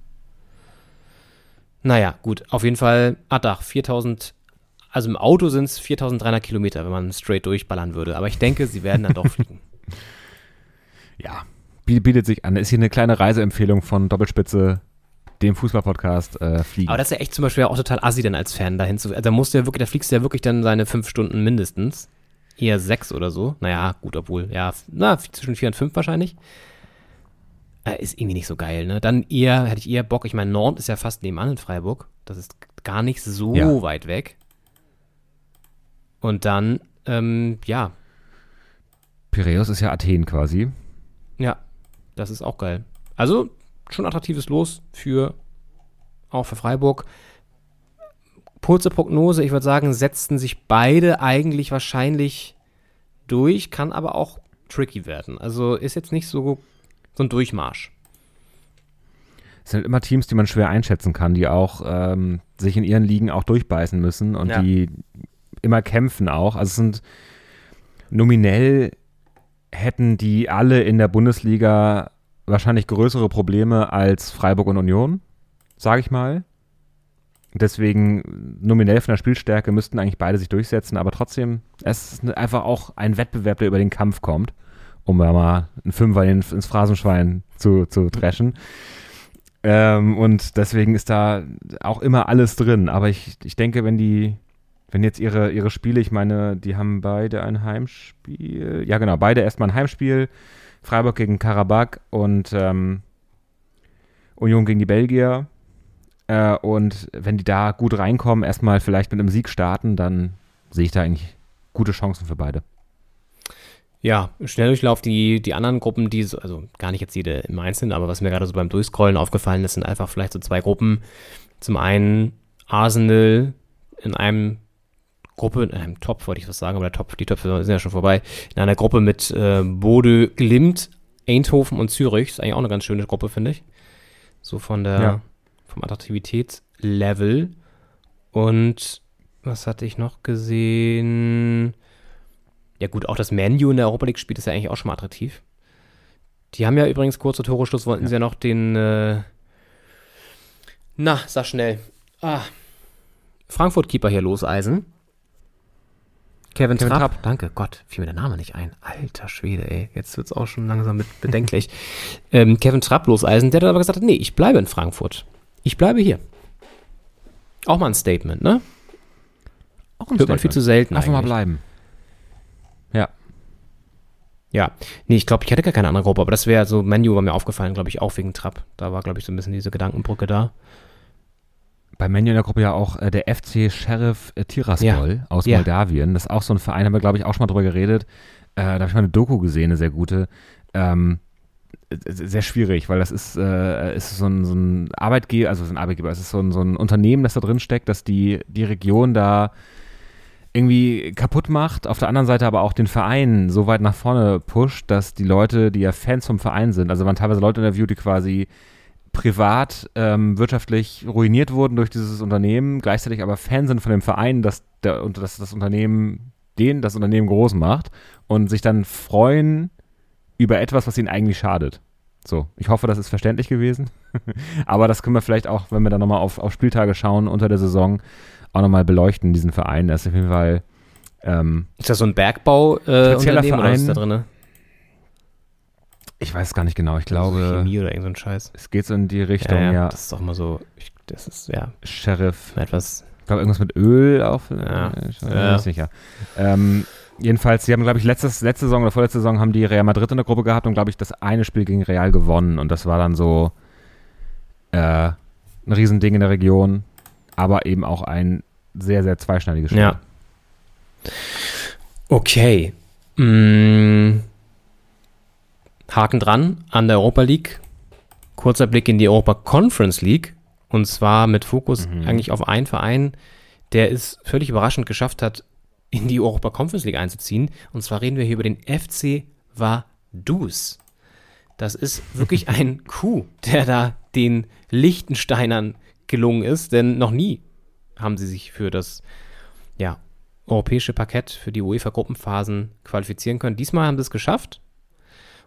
Naja, gut. Auf jeden Fall, Adach, 4000. Also im Auto sind es 4300 Kilometer, wenn man straight durchballern würde. Aber ich denke, sie werden dann doch fliegen. Ja, bietet sich an. Ist hier eine kleine Reiseempfehlung von Doppelspitze, dem Fußballpodcast äh, Fliegen. Aber das ist ja echt zum Beispiel auch total assi dann als Fan dahin zu. Also da musst du ja wirklich, da fliegst du ja wirklich dann seine fünf Stunden mindestens. Eher sechs oder so. Naja, gut, obwohl, ja, na, zwischen vier und fünf wahrscheinlich. Äh, ist irgendwie nicht so geil, ne? Dann eher, hätte ich eher Bock. Ich meine, Nord ist ja fast nebenan in Freiburg. Das ist gar nicht so Ja. weit weg. Und dann, ähm, ja, Piräus ist ja Athen quasi. ja, das ist auch geil. Also, schon attraktives Los für, auch für Freiburg. Kurze Prognose, ich würde sagen, setzten sich beide eigentlich wahrscheinlich durch, kann aber auch tricky werden. Also ist jetzt nicht so, so ein Durchmarsch. es sind immer Teams, die man schwer einschätzen kann, die auch ähm, sich in ihren Ligen auch durchbeißen müssen und Ja. die immer kämpfen auch. Also es sind nominell hätten die alle in der Bundesliga wahrscheinlich größere Probleme als Freiburg und Union, sage ich mal. Deswegen nominell von der Spielstärke müssten eigentlich beide sich durchsetzen, aber trotzdem, es ist einfach auch ein Wettbewerb, der über den Kampf kommt, um mal einen Fünfer ins Phrasenschwein zu, zu dreschen. Ähm, und deswegen ist da auch immer alles drin. Aber ich, ich denke, wenn die, wenn jetzt ihre, ihre Spiele, ich meine, die haben beide ein Heimspiel. Ja, genau, beide erstmal ein Heimspiel. Freiburg gegen Karabakh und ähm, Union gegen die Belgier. Äh, und wenn die da gut reinkommen, erstmal vielleicht mit einem Sieg starten, dann sehe ich da eigentlich gute Chancen für beide. Ja, Schnelldurchlauf die, die anderen Gruppen, die, so, also gar nicht jetzt jede im Einzelnen, aber was mir gerade so beim Durchscrollen aufgefallen ist, sind einfach vielleicht so zwei Gruppen. Zum einen Arsenal in einem Gruppe, in einem Top, wollte ich was sagen, aber der Top, die Töpfe sind ja schon vorbei, in einer Gruppe mit äh, Bode, Glimt, Eindhoven und Zürich. Ist eigentlich auch eine ganz schöne Gruppe, finde ich. So von der, Ja. vom Attraktivitätslevel. Und was hatte ich noch gesehen? Ja gut, auch das Menu in der Europa League spielt ist ja eigentlich auch schon mal attraktiv. Die haben ja übrigens kurz vor Toreschluss wollten sie ja noch den, äh, na, sag schnell, ah, Frankfurt-Keeper hier loseisen. Kevin, Kevin Trapp. Trapp. Danke, Gott, fiel mir der Name nicht ein. Alter Schwede, ey. Jetzt wird's auch schon langsam mit bedenklich. ähm, Kevin Trapp loseisen, der hat aber gesagt, nee, ich bleibe in Frankfurt. Ich bleibe hier. Auch mal ein Statement, ne? Auch ein Hört man viel zu selten Einfach mal eigentlich. bleiben. Ja. Ja, nee, ich glaube, ich hätte gar keine andere Gruppe, aber das wäre so, Menu war mir aufgefallen, glaube ich, auch wegen Trapp. Da war, glaube ich, so ein bisschen diese Gedankenbrücke da. Bei Menu in der Gruppe ja auch äh, der FC Sheriff äh, Tiraspol aus Ja. Moldawien. Das ist auch so ein Verein, haben wir, glaube ich, auch schon mal drüber geredet. Äh, da habe ich mal eine Doku gesehen, eine sehr gute. Ähm, äh, sehr schwierig, weil das ist, äh, ist so, ein, so ein Arbeitgeber, also so ein Arbeitgeber, es ist so ein, so ein Unternehmen, das da drin steckt, das die, die Region da irgendwie kaputt macht, auf der anderen Seite aber auch den Verein so weit nach vorne pusht, dass die Leute, die ja Fans vom Verein sind, also waren teilweise Leute interviewt, die quasi privat ähm, wirtschaftlich ruiniert wurden durch dieses Unternehmen, gleichzeitig aber Fans sind von dem Verein, dass, der, und dass das Unternehmen den das Unternehmen groß macht und sich dann freuen über etwas, was ihnen eigentlich schadet. So, ich hoffe, das ist verständlich gewesen. aber das können wir vielleicht auch, wenn wir dann nochmal auf, auf Spieltage schauen unter der Saison, auch nochmal beleuchten, diesen Verein. Das ist auf jeden Fall ähm, Ist das so ein Bergbau äh, ist da Verein. drin? Ich weiß gar nicht genau, ich glaube, Chemie oder irgend so Scheiß. es geht so in die Richtung, ja. Das ist doch immer so, ich, das ist ja Sheriff etwas, Ich glaube, irgendwas mit Öl auf. Ja. Äh, Ich bin Ja. nicht sicher. Ähm, jedenfalls, sie haben, glaube ich, letztes, letzte Saison oder vorletzte Saison haben die Real Madrid in der Gruppe gehabt und, glaube ich, das eine Spiel gegen Real gewonnen. Und das war dann so äh, ein Riesending in der Region, aber eben auch ein sehr, sehr zweischneidiges Spiel. Ja. Okay. Mm. Haken dran an der Europa League. Kurzer Blick in die Europa Conference League. Und zwar mit Fokus eigentlich auf einen Verein, der es völlig überraschend geschafft hat, in die Europa Conference League einzuziehen. Und zwar reden wir hier über den FC Vaduz. Das ist wirklich ein Coup, der da den Liechtensteinern gelungen ist, denn noch nie haben sie sich für das ja, europäische Parkett für die UEFA-Gruppenphasen qualifizieren können. Diesmal haben sie es geschafft.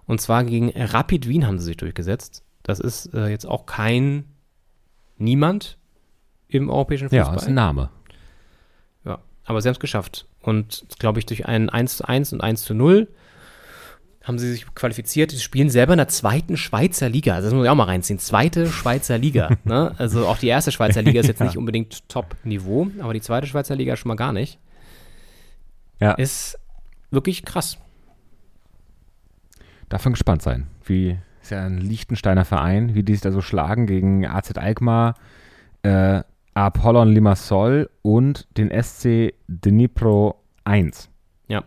Und zwar gegen Rapid Wien haben sie sich durchgesetzt. Das ist äh, jetzt auch kein Niemand im europäischen Fußball. Ja, ist ein Name. Ja, aber sie haben es geschafft. Und glaube ich, durch ein 1 zu 1 und 1 zu 0 haben sie sich qualifiziert. Sie spielen selber in der zweiten Schweizer Liga. Also das muss ich auch mal reinziehen. Zweite Schweizer Liga. ne? Also auch die erste Schweizer Liga ist jetzt Ja. nicht unbedingt Top-Niveau, aber die zweite Schweizer Liga schon mal gar nicht. Ja, Ist wirklich krass. Darf man gespannt sein. Wie ist ja ein Liechtensteiner Verein, wie die sich da so schlagen gegen AZ Alkmaar, äh, Apollon Limassol und den SC Dnipro 1. Ja.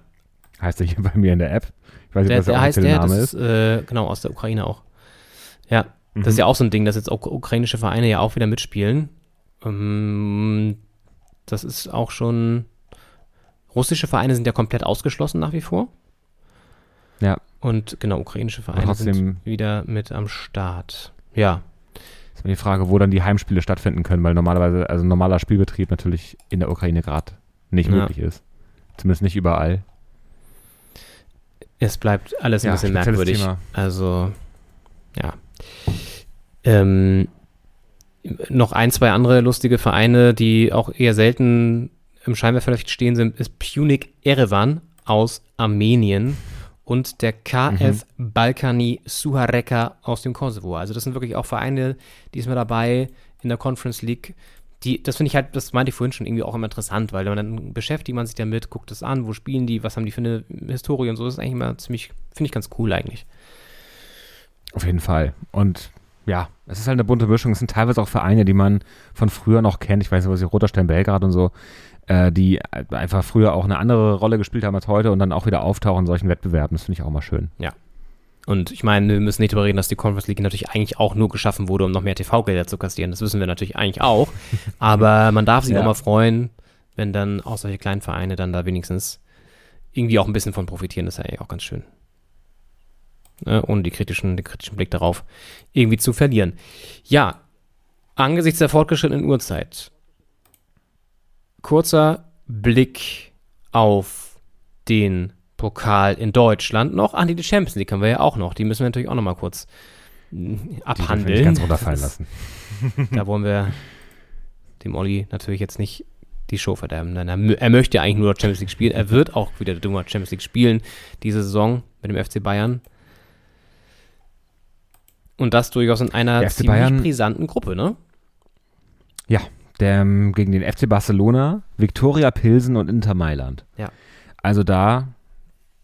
Heißt er hier bei mir in der App. Ich weiß nicht, Der, was der, der heißt offizielle der, Name das ist. Mhm. äh, genau, aus der Ukraine auch. Ja, das ist ja auch so ein Ding, dass jetzt auch ukrainische Vereine ja auch wieder mitspielen. Ähm, das ist auch schon. Russische Vereine sind ja komplett ausgeschlossen nach wie vor. Ja. Und genau, ukrainische Vereine trotzdem- sind wieder mit am Start. Ja. Ist mir die Frage, wo dann die Heimspiele stattfinden können, weil normalerweise, also normaler Spielbetrieb natürlich in der Ukraine gerade nicht Ja. möglich ist. Zumindest nicht überall. Es bleibt alles ein Ja, bisschen merkwürdig. Thema. Also, ja. Ähm, noch ein, zwei andere lustige Vereine, die auch eher selten im Scheinwerferlicht stehen, sind ist Punic Erevan aus Armenien und der KF Balkani Suhareka aus dem Kosovo. Also das sind wirklich auch Vereine, die ist mir dabei in der Conference League. Die, das finde ich halt, das meinte ich vorhin schon irgendwie auch immer interessant, weil dann beschäftigt man sich damit, guckt es an, wo spielen die, was haben die für eine Historie und so. Das ist eigentlich immer ziemlich, finde ich ganz cool eigentlich. Auf jeden Fall. Und ja, es ist halt eine bunte Mischung. Es sind teilweise auch Vereine, die man von früher noch kennt. Ich weiß nicht, was ich Roter Stern Belgrad und so, äh, die einfach früher auch eine andere Rolle gespielt haben als heute und dann auch wieder auftauchen in solchen Wettbewerben. Das finde ich auch mal schön. Und ich meine, wir müssen nicht darüber reden, dass die Conference League natürlich eigentlich auch nur geschaffen wurde, um noch mehr TV-Gelder zu kassieren. Das wissen wir natürlich eigentlich auch. Aber man darf sich Ja. auch mal freuen, wenn dann auch solche kleinen Vereine dann da wenigstens irgendwie auch ein bisschen von profitieren. Das ist ja eigentlich auch ganz schön. Ne, ohne die kritischen, den kritischen Blick darauf irgendwie zu verlieren. Ja, angesichts der fortgeschrittenen Uhrzeit, kurzer Blick auf den Pokal in Deutschland noch. Ah, nee, die Champions League haben wir ja auch noch. Die müssen wir natürlich auch noch mal kurz mm, Die dürfen wir nicht abhandeln. ganz runterfallen lassen. Da wollen wir dem Olli natürlich jetzt nicht die Show verderben. Nein, er, er möchte ja eigentlich nur Champions League spielen. Er wird auch wieder dummer Champions League spielen diese Saison mit dem FC Bayern. Und das durchaus in einer ziemlich Bayern- brisanten Gruppe, ne? Ja, der, ähm, gegen den FC Barcelona, Viktoria Pilsen und Inter Mailand. Ja. Also da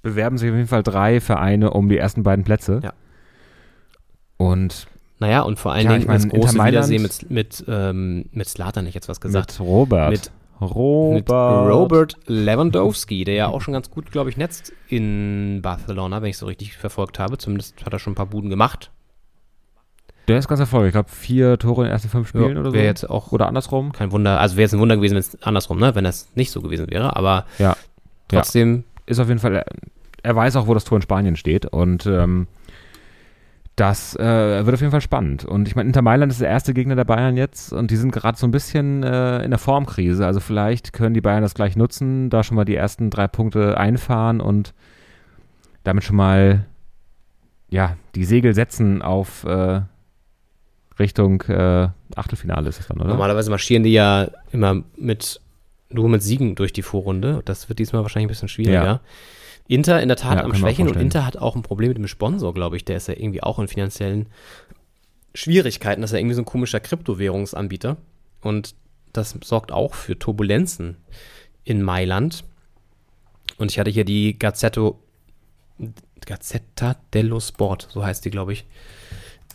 bewerben sich auf jeden Fall drei Vereine um die ersten beiden Plätze. Ja. Und Naja, und vor allen Ja, Dingen ich mein, das große Wiedersehen mit, mit, ähm, mit Slatan, ich jetzt was gesagt. mit Robert. Mit- Robert. Mit Robert Lewandowski, der ja auch schon ganz gut, glaube ich, netzt in Barcelona, wenn ich so richtig verfolgt habe. Zumindest hat er schon ein paar Buden gemacht. Der ist ganz erfolgreich. Ich glaube, vier Tore in den ersten fünf Spielen Ja, oder so. Wäre jetzt auch Oder andersrum. kein Wunder. Also wäre jetzt ein Wunder gewesen, wenn es andersrum, ne? Wenn das nicht so gewesen wäre. Aber Ja. trotzdem, Ist auf jeden Fall, er, er weiß auch, wo das Tor in Spanien steht. Und ähm, das äh, wird auf jeden Fall spannend. Und ich meine, Inter Mailand ist der erste Gegner der Bayern jetzt und die sind gerade so ein bisschen äh, in der Formkrise. Also vielleicht können die Bayern das gleich nutzen, da schon mal die ersten drei Punkte einfahren und damit schon mal ja, die Segel setzen auf äh, Richtung äh, Achtelfinale ist es dann, oder? normalerweise marschieren die ja immer mit nur mit Siegen durch die Vorrunde. Das wird diesmal wahrscheinlich ein bisschen schwieriger. Ja. Inter in der Tat Ja, am Schwächen und. Inter hat auch ein Problem mit dem Sponsor, glaube ich. Der ist ja irgendwie auch in finanziellen Schwierigkeiten. Das ist ja irgendwie so ein komischer Kryptowährungsanbieter. Und das sorgt auch für Turbulenzen in Mailand. Und ich hatte hier die Gazzetto, Gazzetta dello Sport, so heißt die, glaube ich.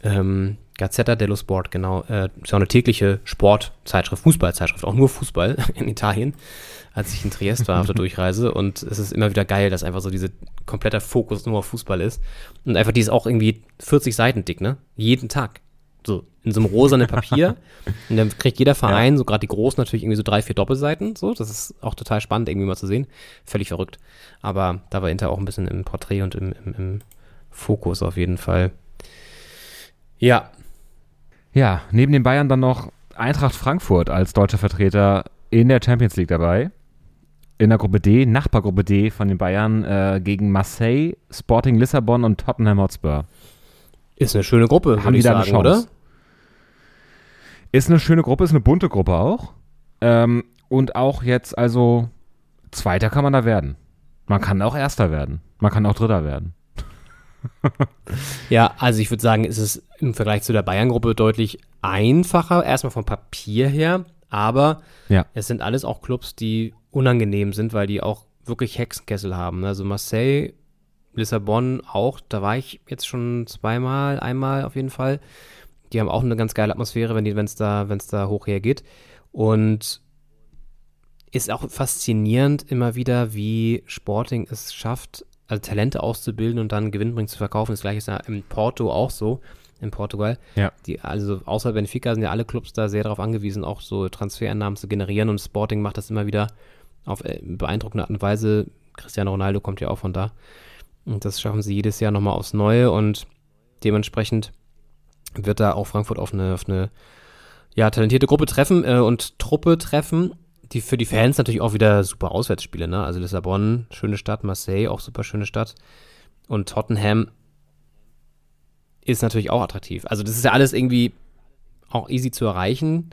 Ähm, Gazzetta dello Sport, genau. Äh, ist ja auch eine tägliche Sportzeitschrift, Fußballzeitschrift, auch nur Fußball in Italien, als ich in Triest war auf der Durchreise. Und es ist immer wieder geil, dass einfach so diese kompletter Fokus nur auf Fußball ist. Und einfach die ist auch irgendwie 40 Seiten dick, ne? Jeden Tag. So, in so einem rosanen Papier. und dann kriegt jeder Verein, so gerade die Großen, natürlich irgendwie so drei, vier Doppelseiten. So, das ist auch total spannend, irgendwie mal zu sehen. Völlig verrückt. Aber da war Inter auch ein bisschen im Porträt und im, im, im Fokus auf jeden Fall. Ja, Ja, neben den Bayern dann noch Eintracht Frankfurt als deutscher Vertreter in der Champions League dabei. In der Gruppe D, Nachbargruppe D von den Bayern äh, gegen Marseille, Sporting Lissabon und Tottenham Hotspur. ist eine schöne Gruppe, Haben die da eine sagen, Chance? oder? Ist eine schöne Gruppe, ist eine bunte Gruppe auch. Ähm, und auch jetzt, also, Zweiter kann man da werden. Man kann auch Erster werden. Man kann auch Dritter werden. Ja, also ich würde sagen, es ist im Vergleich zu der Bayern-Gruppe deutlich einfacher, erstmal vom Papier her, aber Ja. es sind alles auch Clubs, die unangenehm sind, weil die auch wirklich Hexenkessel haben. Also Marseille, Lissabon auch, da war ich jetzt schon zweimal, einmal auf jeden Fall. Die haben auch eine ganz geile Atmosphäre, wenn es da, wenn's da hoch hergeht. Und ist auch faszinierend immer wieder, wie Sporting es schafft, also Talente auszubilden und dann gewinnbringend zu verkaufen. Das gleiche ist ja in Porto auch so, in Portugal. Ja. Die, also außer Benfica sind ja alle Clubs da sehr darauf angewiesen, auch so Transfereinnahmen zu generieren und Sporting macht das immer wieder auf äh, beeindruckende Art und Weise. Cristiano Ronaldo kommt ja auch von da. Und das schaffen sie jedes Jahr nochmal aufs Neue und dementsprechend wird da auch Frankfurt auf eine, auf eine ja, talentierte Gruppe treffen äh, und Truppe treffen, die für die Fans natürlich auch wieder super Auswärtsspiele, ne? Also Lissabon, schöne Stadt, Marseille, auch super schöne Stadt. Und Tottenham ist natürlich auch attraktiv. Also das ist ja alles irgendwie auch easy zu erreichen,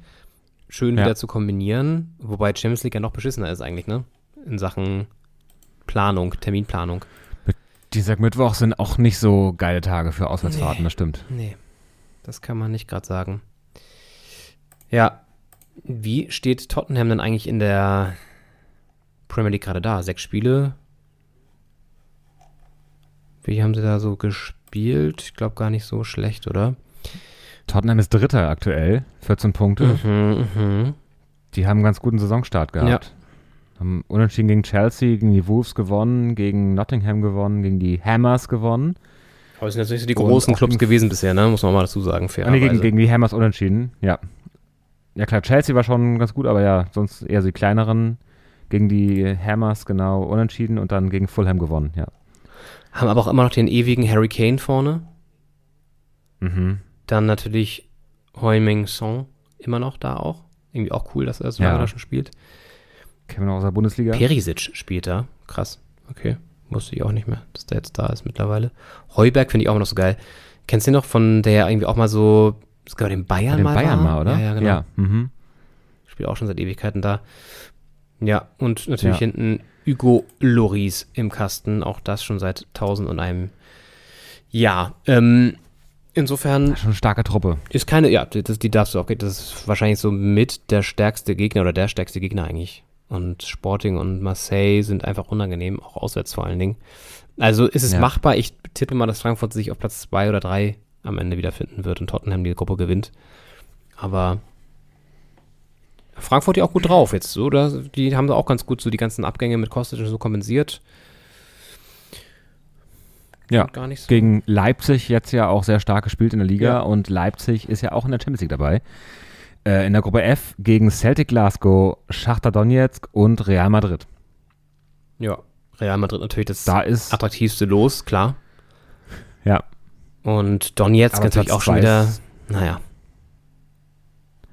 schön Ja. wieder zu kombinieren, wobei Champions League ja noch beschissener ist eigentlich, ne? In Sachen Planung, Terminplanung. Dienstag, Mittwoch sind auch nicht so geile Tage für Auswärtsfahrten, das stimmt. Nee, das kann man nicht gerade sagen. Ja, wie steht Tottenham denn eigentlich in der Premier League gerade da? Sechs Spiele? Wie haben sie da so gespielt? Ich glaube gar nicht so schlecht, oder? Tottenham ist Dritter aktuell, 14 Punkte. Mhm, mhm. Die haben einen ganz guten Saisonstart gehabt. Haben unentschieden gegen Chelsea, gegen die Wolves gewonnen, gegen Nottingham gewonnen, gegen die Hammers gewonnen. Aber es sind natürlich so die großen Clubs gewesen bisher, ne? Muss man mal dazu sagen, Ah, nee, gegen, gegen die Hammers unentschieden, ja. Ja klar, Chelsea war schon ganz gut, aber ja, sonst eher so die kleineren. Gegen die Hammers genau unentschieden und dann gegen Fulham gewonnen, ja. Haben aber auch immer noch den ewigen Harry Kane vorne. Mhm. Dann natürlich Heuming Song immer noch da auch. Irgendwie auch cool, dass er so Ja. lange da schon spielt. Kennen wir noch aus der Bundesliga. Perisic spielt da. Krass. Okay. Wusste ich auch nicht mehr, dass der jetzt da ist mittlerweile. Heuberg finde ich auch immer noch so geil. Kennst du den noch von der irgendwie auch mal so, sogar den Bayern Den mal Bayern war? mal, oder? Ja, ja, genau. Ja, mhm. Spielt auch schon seit Ewigkeiten da. Ja, und natürlich Ja. hinten Hugo Loris im Kasten. Auch das schon seit tausend und einem Jahr. Ähm, insofern Schon eine starke Truppe. ist keine, ja, das, die darfst du auch, das ist wahrscheinlich so mit der stärkste Gegner oder der stärkste Gegner eigentlich. Und Sporting und Marseille sind einfach unangenehm, auch auswärts vor allen Dingen. Also ist es Ja. machbar. Ich tippe mal, dass Frankfurt sich auf Platz zwei oder drei am Ende wiederfinden wird und Tottenham die Gruppe gewinnt. Aber Frankfurt ja auch gut drauf jetzt, oder? Die haben da auch ganz gut so die ganzen Abgänge mit Kostic und so kompensiert. Ja. Gar nicht so. Gegen Leipzig jetzt ja auch sehr stark gespielt in der Liga Ja. und Leipzig ist ja auch in der Champions League dabei. Äh, in der Gruppe F gegen Celtic Glasgow, Schachter Donetsk und Real Madrid. Ja, Real Madrid natürlich das Da ist, attraktivste Los, klar. ja, Und Donetsk Aber natürlich Platz auch schon wieder, naja,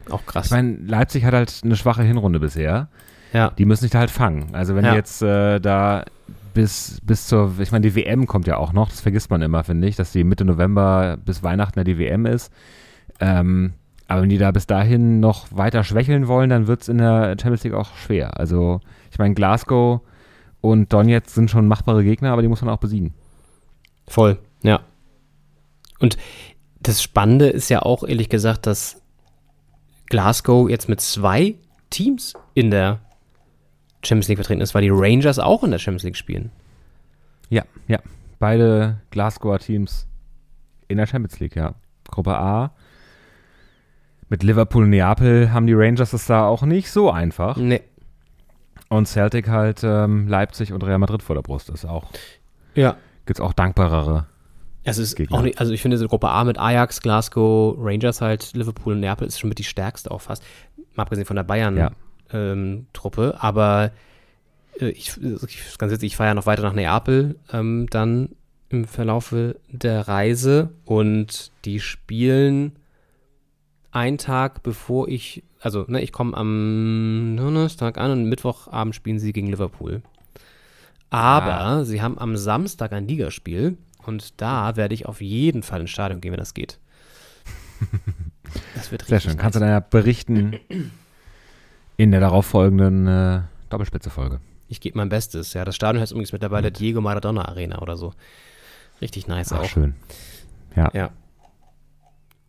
auch krass. ich meine, Leipzig hat halt eine schwache Hinrunde bisher. ja, Die müssen sich da halt fangen. Also wenn Ja. die jetzt äh, da bis, bis zur, ich meine, die WM kommt ja auch noch, das vergisst man immer, finde ich, dass die Mitte November bis Weihnachten ja die WM ist. Ähm, aber wenn die da bis dahin noch weiter schwächeln wollen, dann wird es in der Champions League auch schwer. Also ich meine, Glasgow und Donetsk sind schon machbare Gegner, aber die muss man auch besiegen. voll, ja. Und das Spannende ist ja auch, ehrlich gesagt, dass Glasgow jetzt mit zwei Teams in der Champions League vertreten ist, weil die Rangers auch in der Champions League spielen. Ja, ja. Beide Glasgower Teams in der Champions League, ja. Gruppe A. Mit Liverpool und Neapel haben die Rangers es da auch nicht so einfach. Nee. Und Celtic halt ähm, Leipzig und Real Madrid vor der Brust. Das ist auch, Ja. gibt's auch dankbarere. Es ist Gegner. auch nicht, also ich finde diese Gruppe A mit Ajax, Glasgow, Rangers halt, Liverpool und Neapel ist schon mit die stärkste auch fast. Mal abgesehen von der Bayern Ja. ähm, aber äh, ich, ich ganz witzig, ich fahre ja noch weiter nach Neapel ähm, dann im Verlaufe der Reise und die spielen einen Tag bevor ich, also ne, ich komme am Donnerstag an und Mittwochabend spielen sie gegen Liverpool. Aber Ah. sie haben am Samstag ein Ligaspiel und da werde ich auf jeden Fall ins Stadion gehen, wenn das geht. Das wird Sehr richtig schön. Kannst du dann ja berichten in der darauffolgenden äh, Doppelspitze-Folge. Ich gebe mein Bestes. Ja, das Stadion heißt übrigens mittlerweile Diego Maradona Arena oder so. Richtig nice Ach, auch. schön. Ja. Ja.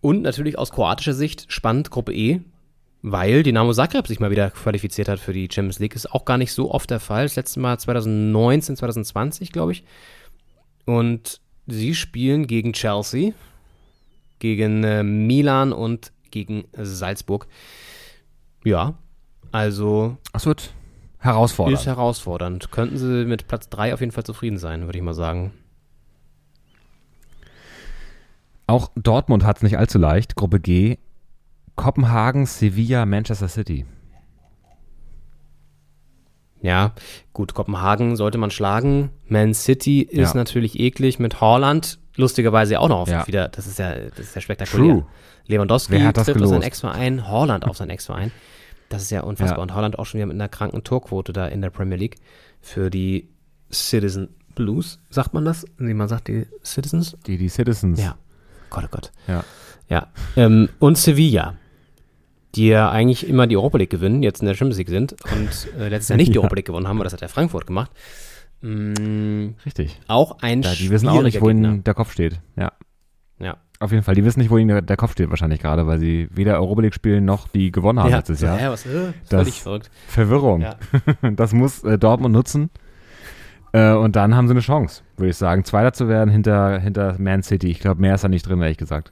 Und natürlich aus kroatischer Sicht spannend Gruppe E, weil Dynamo Zagreb sich mal wieder qualifiziert hat für die Champions League. Ist auch gar nicht so oft der Fall. Das letzte Mal 2019, 2020, glaube ich. Und sie spielen gegen Chelsea, gegen äh, Milan und gegen Salzburg. Ja, also Es wird herausfordernd. ist herausfordernd. Könnten sie mit Platz 3 auf jeden Fall zufrieden sein, würde ich mal sagen. Auch Dortmund hat es nicht allzu leicht. Gruppe G. Kopenhagen, Sevilla, Manchester City. Ja, gut, Kopenhagen sollte man schlagen. Man City ist Ja. natürlich eklig mit Holland. lustigerweise auch noch auf Ja. wieder, das ist ja, das ist ja spektakulär. True. Lewandowski Wer hat das trifft auf seinen? Ex-Verein, Holland auf seinen Ex-Verein. Das ist ja unfassbar. Ja. Und Holland auch schon wieder mit einer kranken Torquote da in der Premier League für die Citizen Blues, sagt man das? Nee, man sagt die Citizens? Die, die Citizens. Ja. Gott, oh Gott. Ja. Ja. Ähm, und Sevilla, die ja eigentlich immer die Europa League gewinnen, jetzt in der Champions League sind und äh, letztes Jahr nicht die Ja. Europa League gewonnen haben, weil das hat ja Frankfurt gemacht. Mm, Richtig. auch ein Ja, die wissen auch nicht, wo ihnen der Kopf steht. Ja. Ja. Auf jeden Fall. Die wissen nicht, wo ihnen der, der Kopf steht wahrscheinlich gerade, weil sie weder Europa League spielen noch die gewonnen haben letztes so, Jahr. hä, was, äh, Das- völlig verrückt. Verwirrung. Ja. Das muss äh, Dortmund nutzen. Äh, und dann haben sie eine Chance, würde ich sagen, Zweiter zu werden hinter, hinter Man City. Ich glaube, mehr ist da nicht drin, ehrlich gesagt.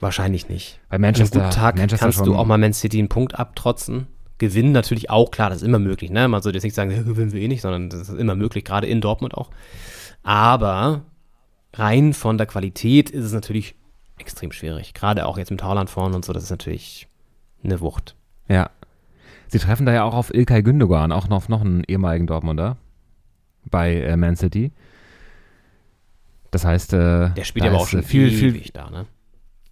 Wahrscheinlich nicht. Bei An einem Manchester, guten Tag Manchester kannst du auch mal Man City einen Punkt abtrotzen. Gewinnen natürlich auch, klar, das ist immer möglich. Ne? Man sollte jetzt nicht sagen, gewinnen wir eh nicht, sondern das ist immer möglich, gerade in Dortmund auch. Aber rein von der Qualität ist es natürlich extrem schwierig. Gerade auch jetzt mit Haaland vorne und so, das ist natürlich eine Wucht. Ja. Sie treffen da ja auch auf Ilkay Gündogan, auch noch, noch einen ehemaligen Dortmunder bei äh, Man City. Das heißt, äh, Der spielt aber auch ist, schon äh, viel, viel, ewig da, ne?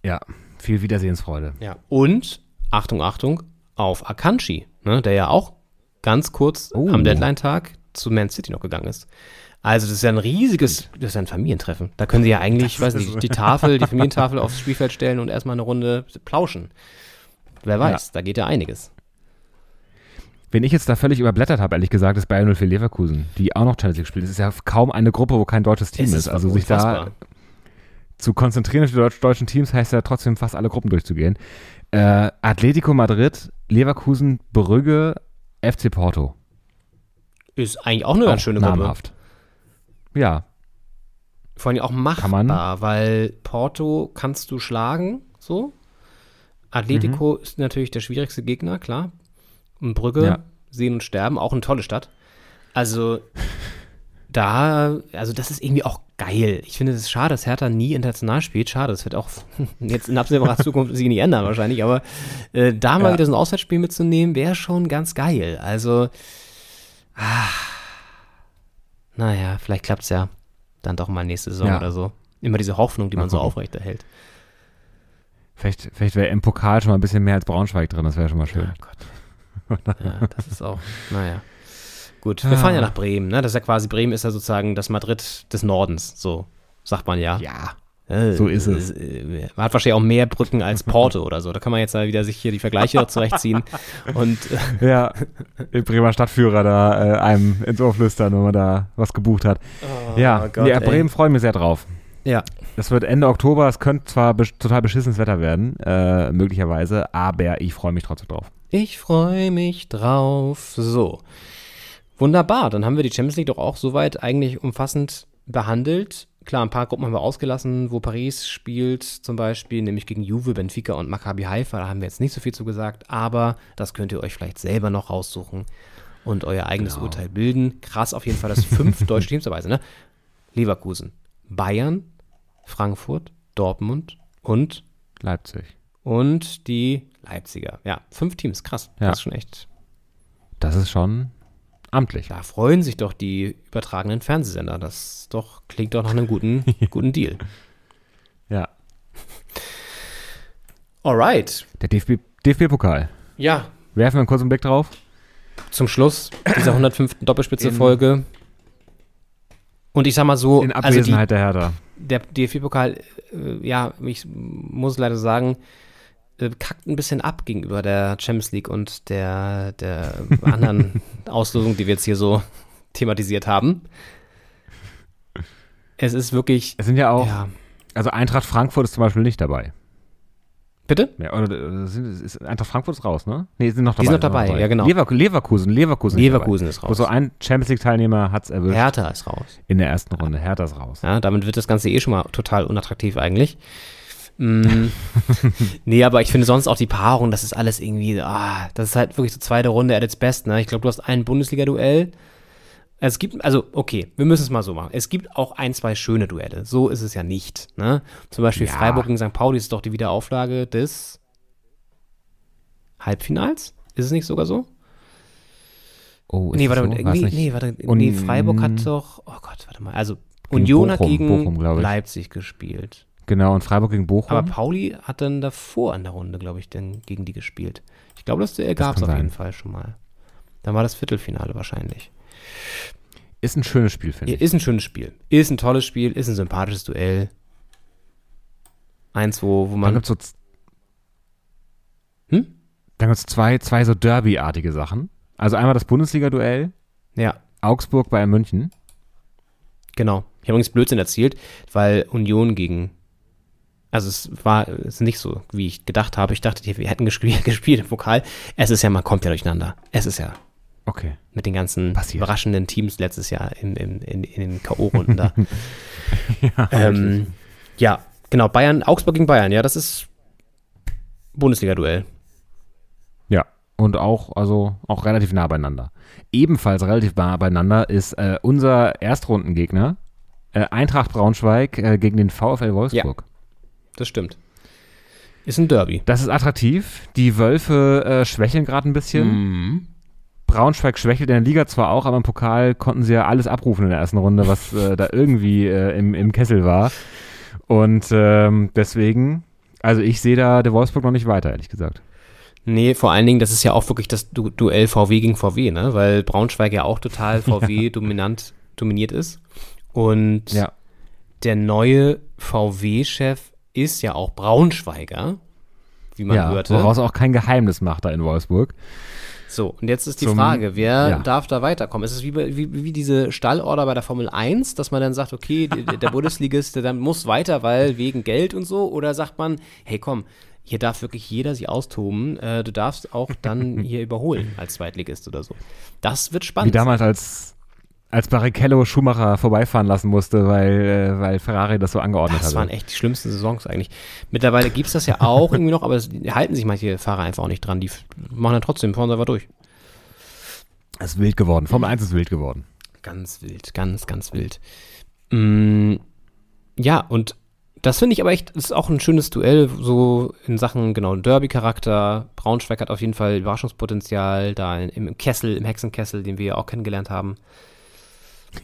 Ja, viel Wiedersehensfreude. Ja. Und, Achtung, Achtung, auf Akanji, ne, der ja auch ganz kurz Oh. am Deadline-Tag zu Man City noch gegangen ist. Also das ist ja ein riesiges, das ist ja ein Familientreffen. Da können sie ja eigentlich, ich weiß nicht, die Tafel, die Familientafel aufs Spielfeld stellen und erstmal eine Runde plauschen. Wer weiß, da geht ja einiges. Wen ich jetzt da völlig überblättert habe, ehrlich gesagt, ist Bayern 04 Leverkusen, die auch noch Champions League spielen. Es ist ja kaum eine Gruppe, wo kein deutsches Team Es ist. Also sich da. Zu konzentrieren auf die deutsch deutschen Teams heißt ja trotzdem fast alle Gruppen durchzugehen. Äh, Atletico Madrid, Leverkusen, Brügge, FC Porto. Ist eigentlich auch eine ganz Auch schöne Gruppe. namhaft. Ja, Vor allem auch machbar, man- weil Porto kannst du schlagen, so. Atletico Mhm. ist natürlich der schwierigste Gegner, klar. Und Brügge, Ja. Sehen und Sterben, auch eine tolle Stadt. Also, da, also das ist irgendwie auch geil. Ich finde es schade, dass Hertha nie international spielt. Schade, das wird auch jetzt in absehbarer Zukunft sich nicht ändern wahrscheinlich, aber äh, da mal Ja. wieder so ein Auswärtsspiel mitzunehmen, wäre schon ganz geil. Also, ah, naja, vielleicht klappt es ja dann doch mal nächste Saison Ja. oder so. Immer diese Hoffnung, die Mal man so gucken. aufrechterhält. vielleicht, vielleicht wäre im Pokal schon mal ein bisschen mehr als Braunschweig drin, das wäre schon mal schön. Ja, Gott. ja, das ist auch, naja. Gut, wir fahren ja Ah. nach Bremen, ne? Das ist ja quasi, Bremen ist ja sozusagen das Madrid des Nordens, so sagt man ja. Ja, Äh, so ist es. äh, Man hat wahrscheinlich auch mehr Brücken als Porto oder so. Da kann man jetzt ja wieder sich hier die Vergleiche zurechtziehen. Und äh, ja, den Bremer Stadtführer da einem ins Ohr flüstern, wenn man da was gebucht hat. ja, Oh Gott, ja. Bremen freue mich sehr drauf. ja, Das wird Ende Oktober, es könnte zwar besch total beschissenes Wetter werden, äh, möglicherweise, aber ich freue mich trotzdem drauf. ich freue mich drauf. So. Wunderbar, dann haben wir die Champions League doch auch soweit eigentlich umfassend behandelt. Klar, ein paar Gruppen haben wir ausgelassen, wo Paris spielt, zum Beispiel, nämlich gegen Juve, Benfica und Maccabi Haifa. Da haben wir jetzt nicht so viel zu gesagt, aber das könnt ihr euch vielleicht selber noch raussuchen und euer eigenes Genau. Urteil bilden. Krass auf jeden Fall, dass fünf deutsche Teams dabei sind. Ne? Leverkusen, Bayern, Frankfurt, Dortmund und, Leipzig. und die Leipziger. Ja, fünf Teams, krass. Ja. Das ist schon echt Das ist schon amtlich. Da freuen sich doch die übertragenen Fernsehsender. Das doch klingt doch nach einem guten, guten Deal. Ja. Alright. Der DFB DFB-Pokal. Ja, Werfen wir einen kurzen Blick drauf. zum Schluss dieser 105. Doppelspitze-Folge. Und ich sag mal so, In also die, Abwesenheit der Hertha. der DFB-Pokal, äh, ja, ich muss leider sagen, kackt ein bisschen ab gegenüber der Champions League und der, der anderen Auslosung, die wir jetzt hier so thematisiert haben. Es ist wirklich, Es sind ja auch, ja, also Eintracht Frankfurt ist zum Beispiel nicht dabei. bitte? Ja, oder äh, sind, ist, Eintracht Frankfurt ist raus, ne? Nee, sind noch dabei. Die sind noch dabei, ja, genau. Lever Leverkusen, Leverkusen. ist Leverkusen dabei. ist raus. So ein Champions League-Teilnehmer hat es erwischt Hertha ist raus. in der ersten Runde. Hertha ist raus. Ja, damit wird das Ganze eh schon mal total unattraktiv eigentlich. Mm, nee, aber ich finde sonst auch die Paarung, das ist alles irgendwie, ah, das ist halt wirklich so zweite Runde at its best, ne? Ich glaube, du hast ein Bundesliga-Duell. Es gibt, also, okay, wir müssen es mal so machen. Es gibt auch ein, zwei schöne Duelle. So ist es ja nicht, ne? Zum Beispiel Ja. Freiburg gegen St. Pauli ist doch die Wiederauflage des Halbfinals? Ist es nicht sogar so? Oh, ist Nee, das warte, so? irgendwie, nee, warte, Und- nee, Freiburg hat doch, oh Gott, warte mal, also Union hat Bochum, gegen Bochum. Leipzig gespielt. Genau, und Freiburg gegen Bochum. Aber Pauli hat dann davor in der Runde, glaube ich, dann gegen die gespielt. Ich glaube, das Duell gab es auf jeden Fall schon mal. Dann war das Viertelfinale wahrscheinlich. ist ein schönes Spiel, finde Ja, ich. ist ein schönes Spiel. Ist ein tolles Spiel, ist ein sympathisches Duell. Eins, wo, wo Dann man. gibt es so, Hm? dann gibt's zwei, zwei so Derby-artige Sachen. Also einmal das Bundesliga-Duell, Ja, Augsburg bei München. genau. Ich habe übrigens Blödsinn erzählt, weil Union gegen. Also es war es ist nicht so, wie ich gedacht habe. Ich dachte, wir hätten gespielt, gespielt im Pokal. Es ist ja, man kommt ja durcheinander. Es ist ja Okay. mit den ganzen Passiert. überraschenden Teams letztes Jahr in, in, in, in den K.O.-Runden da. ja, ähm, ja, genau. Bayern, Augsburg gegen Bayern, ja, das ist Bundesliga-Duell. Ja, und auch, also auch relativ nah beieinander. Ebenfalls relativ nah beieinander ist äh, unser Erstrundengegner, äh, Eintracht Braunschweig äh, gegen den VfL Wolfsburg. Das stimmt. Ist ein Derby. Das ist attraktiv. Die Wölfe äh, schwächeln gerade ein bisschen. Mhm. Braunschweig schwächelt in der Liga zwar auch, aber im Pokal konnten sie ja alles abrufen in der ersten Runde, was äh, da irgendwie äh, im, im Kessel war. Und ähm, deswegen, also ich sehe da der Wolfsburg noch nicht weiter, ehrlich gesagt. Nee, vor allen Dingen, das ist ja auch wirklich das du Duell VW gegen VW, ne? Weil Braunschweig ja auch total VW dominant dominiert ist. Und Ja. der neue VW-Chef ist ja auch Braunschweiger, wie man ja, hörte. woraus auch kein Geheimnis macht da in Wolfsburg. So, und jetzt ist die Zum- Frage, wer ja. darf da weiterkommen? Ist es wie, bei- wie, wie diese Stallorder bei der Formel 1, dass man dann sagt, okay, der, der Bundesligist, der dann muss weiter, weil wegen Geld und so? Oder sagt man, hey komm, hier darf wirklich jeder sich austoben, äh, du darfst auch dann hier überholen als Zweitligist oder so. Das wird Wie spannend. damals, als, als Barrichello Schumacher vorbeifahren lassen musste, weil, äh, weil Ferrari das so angeordnet Das hatte. waren echt die schlimmsten Saisons eigentlich. Mittlerweile gibt es das ja auch irgendwie noch, aber es halten sich manche Fahrer einfach auch nicht dran. Die machen dann trotzdem, fahren sie einfach durch. Es ist wild geworden. Formel 1 ist wild geworden. Ganz wild, ganz, ganz wild. Mm, ja, und das finde ich aber echt, das ist auch ein schönes Duell, so in Sachen, genau, Derby-Charakter. Braunschweig hat auf jeden Fall Überraschungspotenzial, da im Kessel, im Hexenkessel, den wir ja auch kennengelernt haben.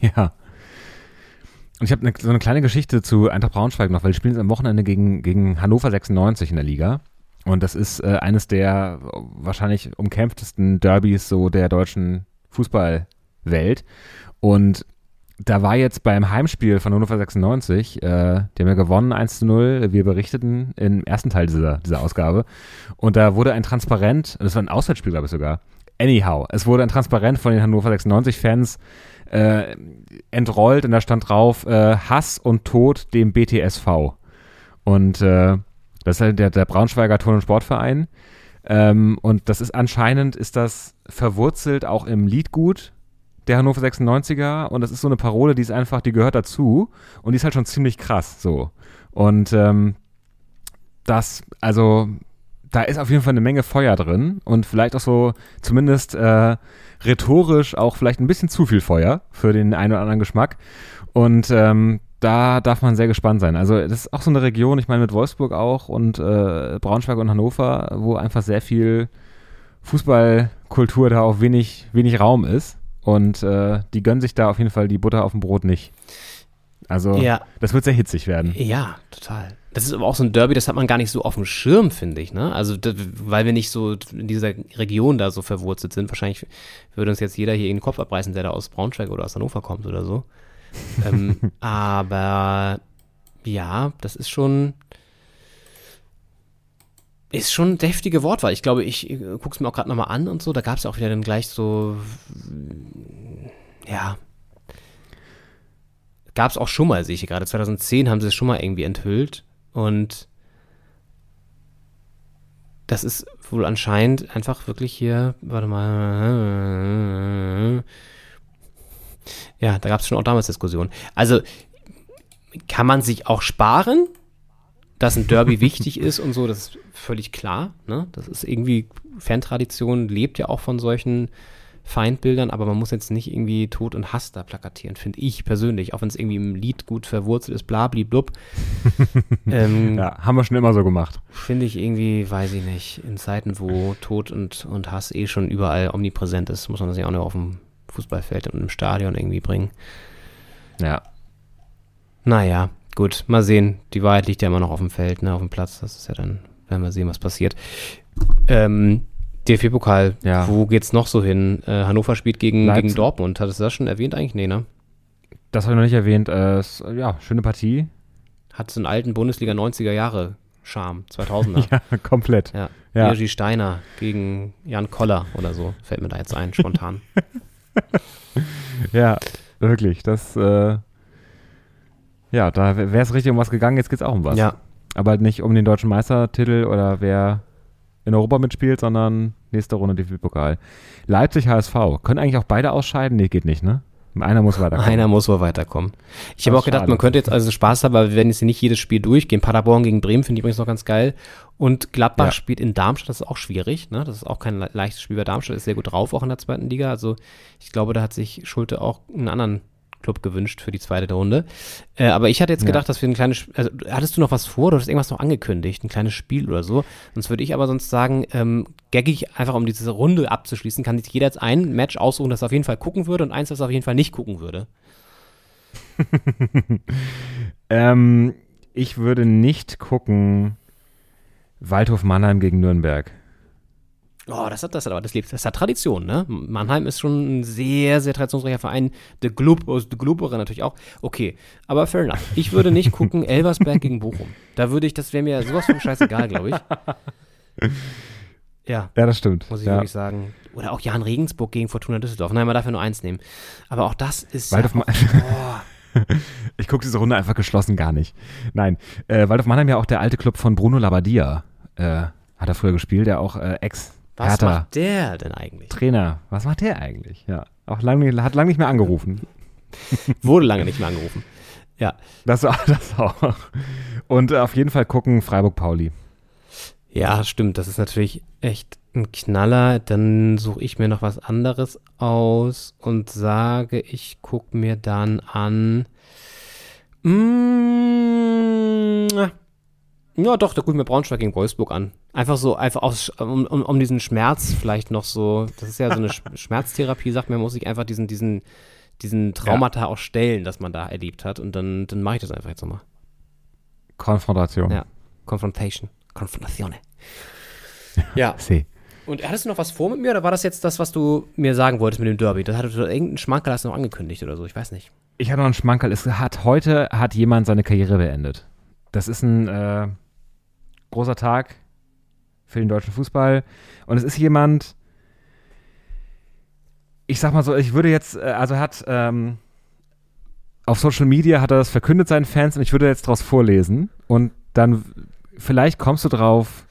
Ja. Und ich habe ne, so eine kleine Geschichte zu Eintracht Braunschweig noch, weil die spielen jetzt am Wochenende gegen, gegen Hannover 96 in der Liga. Und das ist äh, eines der äh, wahrscheinlich umkämpftesten Derbys so der deutschen Fußballwelt. Und da war jetzt beim Heimspiel von Hannover 96, äh, die haben ja gewonnen 1 zu 0, wir berichteten im ersten Teil dieser, dieser Ausgabe. Und da wurde ein Transparent, das war ein Auswärtsspiel, glaube ich sogar. Anyhow, es wurde ein Transparent von den Hannover 96-Fans äh, entrollt und da stand drauf äh, Hass und Tod dem BTSV. Und äh, das ist halt der, der Braunschweiger Turn- und Sportverein. Ähm, und das ist anscheinend, ist das verwurzelt auch im Liedgut der Hannover 96er und das ist so eine Parole, die ist einfach, die gehört dazu und die ist halt schon ziemlich krass so. Und ähm, das, also da ist auf jeden Fall eine Menge Feuer drin und vielleicht auch so zumindest äh, rhetorisch auch vielleicht ein bisschen zu viel Feuer für den einen oder anderen Geschmack. Und ähm, da darf man sehr gespannt sein. Also das ist auch so eine Region, ich meine mit Wolfsburg auch und äh, Braunschweig und Hannover, wo einfach sehr viel Fußballkultur da auch wenig, wenig Raum ist. Und äh, die gönnen sich da auf jeden Fall die Butter auf dem Brot nicht. Also Ja. das wird sehr hitzig werden. Ja, total. Das ist aber auch so ein Derby, das hat man gar nicht so auf dem Schirm, finde ich, ne? Also, das, weil wir nicht so in dieser Region da so verwurzelt sind. Wahrscheinlich würde uns jetzt jeder hier in den Kopf abreißen, der da aus Braunschweig oder aus Hannover kommt oder so. ähm, aber ja, das ist schon ist schon eine deftige Wortwahl. Ich glaube, ich äh, gucke es mir auch gerade nochmal an und so. Da gab es auch wieder dann gleich so, ja, gab es auch schon mal, sehe ich hier gerade. 2010 haben sie es schon mal irgendwie enthüllt. Und das ist wohl anscheinend einfach wirklich hier, warte mal. Ja, da gab es schon auch damals Diskussionen. Also kann man sich auch sparen, dass ein Derby wichtig ist und so, das ist völlig klar. Ne? Das ist irgendwie, Fantradition lebt ja auch von solchen Feindbildern, aber man muss jetzt nicht irgendwie Tod und Hass da plakatieren, finde ich persönlich, auch wenn es irgendwie im Lied gut verwurzelt ist, bla, blub. ähm, Ja, haben wir schon immer so gemacht. Finde ich irgendwie, weiß ich nicht, in Zeiten, wo Tod und, und Hass eh schon überall omnipräsent ist, muss man das ja auch noch auf dem Fußballfeld und im Stadion irgendwie bringen. Ja. Naja, gut, mal sehen. Die Wahrheit liegt ja immer noch auf dem Feld, ne, auf dem Platz. Das ist ja dann, werden wir sehen, was passiert. Ähm, DFB-Pokal, Ja. wo geht's noch so hin? Äh, Hannover spielt gegen, Leipzig. gegen Dortmund. Hattest du das schon erwähnt eigentlich? Nee, ne? Das habe ich noch nicht erwähnt. Äh, ist, ja, schöne Partie. Hat so einen alten Bundesliga 90er Jahre Charme, 2000er. Ja, komplett. Ja. Ja. Jerzy Steiner gegen Jan Koller oder so. Fällt mir da jetzt ein, spontan. Ja, wirklich. Das, äh, ja, da wäre es richtig um was gegangen. Jetzt geht's auch um was. ja. Aber halt nicht um den deutschen Meistertitel oder wer in Europa mitspielt, sondern nächste Runde DFB-Pokal. Leipzig, HSV. Können eigentlich auch beide ausscheiden? Nee, geht nicht, ne? Einer muss weiterkommen. Einer muss wohl weiterkommen. Ich habe auch gedacht, schade. man könnte jetzt also Spaß haben, aber wir werden jetzt nicht jedes Spiel durchgehen. Paderborn gegen Bremen finde ich übrigens noch ganz geil. Und Gladbach Ja. spielt in Darmstadt, das ist auch schwierig. Ne? Das ist auch kein le- leichtes Spiel, weil Darmstadt ist sehr gut drauf, auch in der zweiten Liga. Also ich glaube, da hat sich Schulte auch einen anderen Club gewünscht für die zweite Runde. Äh, aber ich hatte jetzt Ja. gedacht, dass wir ein kleines, Sp- also hattest du noch was vor? Du hast irgendwas noch angekündigt, ein kleines Spiel oder so. Sonst würde ich aber sonst sagen, ähm, gaggig einfach, um diese Runde abzuschließen, kann sich jeder jetzt ein Match aussuchen, das er auf jeden Fall gucken würde und eins, das er auf jeden Fall nicht gucken würde. Ähm, ich würde nicht gucken Waldhof Mannheim gegen Nürnberg. Oh, das hat das hat aber das lebt. Das hat Tradition, ne? Mannheim ist schon ein sehr, sehr traditionsreicher Verein. Der Glub, der Glubberer natürlich auch. Okay, aber fair enough. Ich würde nicht gucken Elversberg gegen Bochum. Da würde ich, das wäre mir sowas von scheißegal, glaube ich. Ja, Ja, das stimmt. muss ich ja. wirklich sagen. Oder auch Jan Regensburg gegen Fortuna Düsseldorf. Nein, man darf ja nur eins nehmen. Aber auch das ist. Waldhof ja auch, Ich gucke diese Runde einfach geschlossen gar nicht. Nein, äh, Waldhof Mannheim ja auch der alte Club von Bruno Labbadia. Äh, hat er früher gespielt, der auch äh, ex was Hertha macht der denn eigentlich? Trainer. Was macht der eigentlich? Ja, auch lang, hat lange nicht mehr angerufen. Wurde lange nicht mehr angerufen. Ja. Das, das auch. Und äh, auf jeden Fall gucken Freiburg-Pauli. Ja, stimmt. Das ist natürlich echt ein Knaller. Dann suche ich mir noch was anderes aus und sage, ich gucke mir dann an. Mm, ja, doch, da gucke ich mir Braunschweig gegen Wolfsburg an. Einfach so, einfach aus, um, um, um diesen Schmerz vielleicht noch so. Das ist ja so eine Sch- Schmerztherapie, sagt man, muss sich einfach diesen, diesen, diesen Traumata auch stellen, das man da erlebt hat. Und dann, dann mache ich das einfach jetzt nochmal. Konfrontation. Ja. Confrontation. Konfrontazione. Ja. See. Und hattest du noch was vor mit mir oder war das jetzt das, was du mir sagen wolltest mit dem Derby? Das hattest du irgendeinen Schmankerl hast du noch angekündigt oder so, ich weiß nicht. Ich hatte noch einen Schmankerl. Es hat heute hat jemand seine Karriere beendet. Das ist ein äh, großer Tag für den deutschen Fußball. Und es ist jemand, ich sag mal so, ich würde jetzt, äh, also hat ähm, auf Social Media hat er das verkündet seinen Fans und ich würde jetzt daraus vorlesen. Und dann vielleicht kommst du drauf,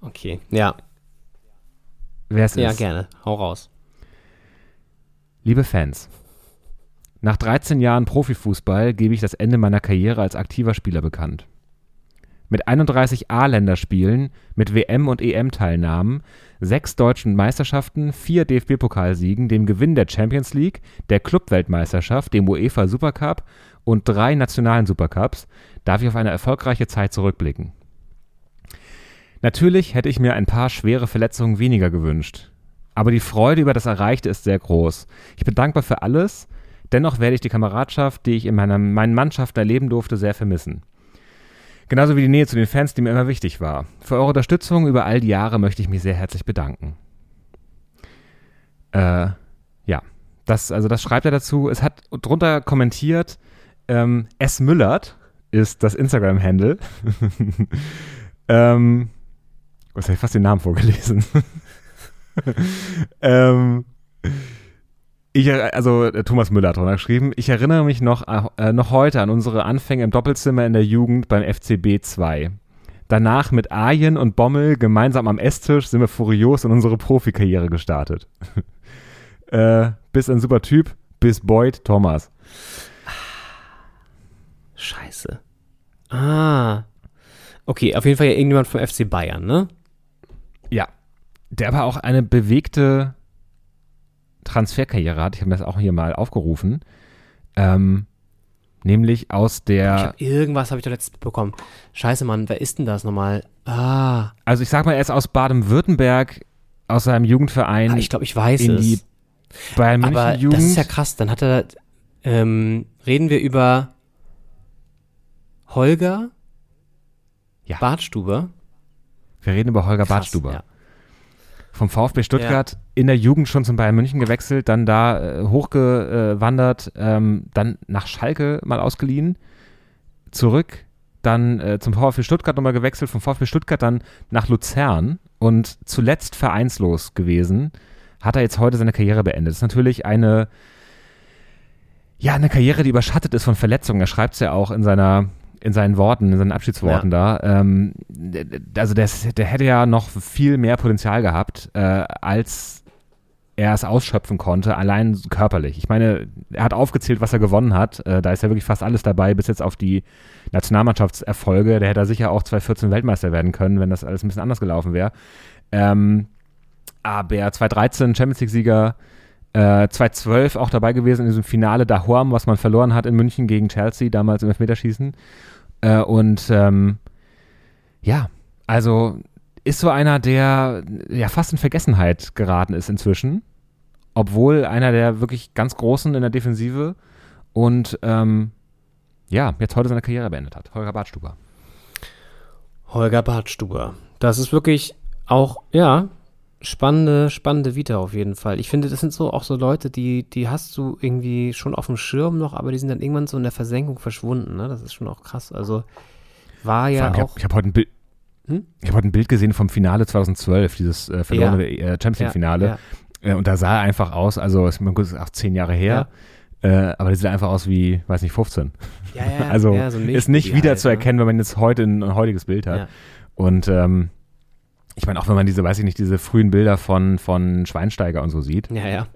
Okay, ja, wer es ja, ist. gerne. Hau raus. Liebe Fans, nach 13 Jahren Profifußball gebe ich das Ende meiner Karriere als aktiver Spieler bekannt. Mit 31 A-Länderspielen, mit WM- und EM-Teilnahmen, sechs deutschen Meisterschaften, vier DFB-Pokalsiegen, dem Gewinn der Champions League, der Clubweltmeisterschaft, dem UEFA Supercup und drei nationalen Supercups darf ich auf eine erfolgreiche Zeit zurückblicken. Natürlich hätte ich mir ein paar schwere Verletzungen weniger gewünscht. Aber die Freude über das Erreichte ist sehr groß. Ich bin dankbar für alles, dennoch werde ich die Kameradschaft, die ich in meiner, meinen Mannschaften erleben durfte, sehr vermissen. Genauso wie die Nähe zu den Fans, die mir immer wichtig war. Für eure Unterstützung über all die Jahre möchte ich mich sehr herzlich bedanken. Äh, ja, das, also das schreibt er dazu. Es hat drunter kommentiert, ähm, S. Müllert ist das Instagram-Handle. ähm, was habe ich fast den Namen vorgelesen? ähm, ich, er- also äh, Thomas Müller hat drunter geschrieben, ich erinnere mich noch, äh, noch heute an unsere Anfänge im Doppelzimmer in der Jugend beim FCB 2. Danach mit Arjen und Bommel gemeinsam am Esstisch sind wir furios in unsere Profikarriere gestartet. äh, bis ein super Typ, bis Boyd Thomas. Scheiße. Ah. Okay, auf jeden Fall ja irgendjemand vom FC Bayern, ne? Ja, der aber auch eine bewegte Transferkarriere hat. Ich habe mir das auch hier mal aufgerufen. Ähm, nämlich aus der, hab, irgendwas habe ich doch letztens bekommen. Scheiße, Mann, wer ist denn das nochmal? Ah, also ich sag mal, er ist aus Baden-Württemberg, aus seinem Jugendverein ah ich glaube, ich weiß in es. die Bayern München Aber Jugend. das ist ja krass. Dann hat er, ähm, reden wir über Holger Ja. Bartstuber. Wir reden über Holger Krass, Bartstuber. Ja. Vom VfB Stuttgart in der Jugend schon zum Bayern München gewechselt, dann da äh, hochgewandert, ähm, dann nach Schalke mal ausgeliehen, zurück, dann äh, zum VfB Stuttgart nochmal gewechselt, vom VfB Stuttgart dann nach Luzern und zuletzt vereinslos gewesen, hat er jetzt heute seine Karriere beendet. Das ist natürlich eine, ja, eine Karriere, die überschattet ist von Verletzungen. Er schreibt es ja auch in seiner in seinen Worten, in seinen Abschiedsworten da. Ähm, also der, der hätte ja noch viel mehr Potenzial gehabt, äh, als er es ausschöpfen konnte, allein körperlich. Ich meine, er hat aufgezählt, was er gewonnen hat. Äh, da ist ja wirklich fast alles dabei, bis jetzt auf die Nationalmannschaftserfolge. Der hätte er sicher auch 2014 Weltmeister werden können, wenn das alles ein bisschen anders gelaufen wäre. Ähm, aber 2013 Champions League-Sieger, äh, 2012 auch dabei gewesen in diesem Finale Dahorm, was man verloren hat in München gegen Chelsea, damals im Elfmeterschießen. Äh, und ähm, ja, also ist so einer, der ja fast in Vergessenheit geraten ist inzwischen, obwohl einer der wirklich ganz Großen in der Defensive und ähm, ja, jetzt heute seine Karriere beendet hat. Holger Bartstuber. Holger Bartstuber. Das ist wirklich auch, ja, spannende, spannende Vita auf jeden Fall. Ich finde, das sind so auch so Leute, die, die hast du irgendwie schon auf dem Schirm noch, aber die sind dann irgendwann so in der Versenkung verschwunden. Ne? Das ist schon auch krass. Also war ja allem, auch. ich habe hab heute ein Bild. Hm? Ich habe heute ein Bild gesehen vom Finale 2012, dieses äh, verlorene äh, Champions Ja, League-Finale. Äh, und da sah er einfach aus, also ist, gut, ist auch zehn Jahre her, äh, aber der sieht einfach aus wie, weiß nicht, 15. Ja, ja, also ja, so ist nicht wieder zu ne? erkennen, wenn man jetzt heute ein, ein heutiges Bild hat. Ja. Und ähm, ich meine, auch wenn man diese, weiß ich nicht, diese frühen Bilder von, von Schweinsteiger und so sieht. Ja, ja.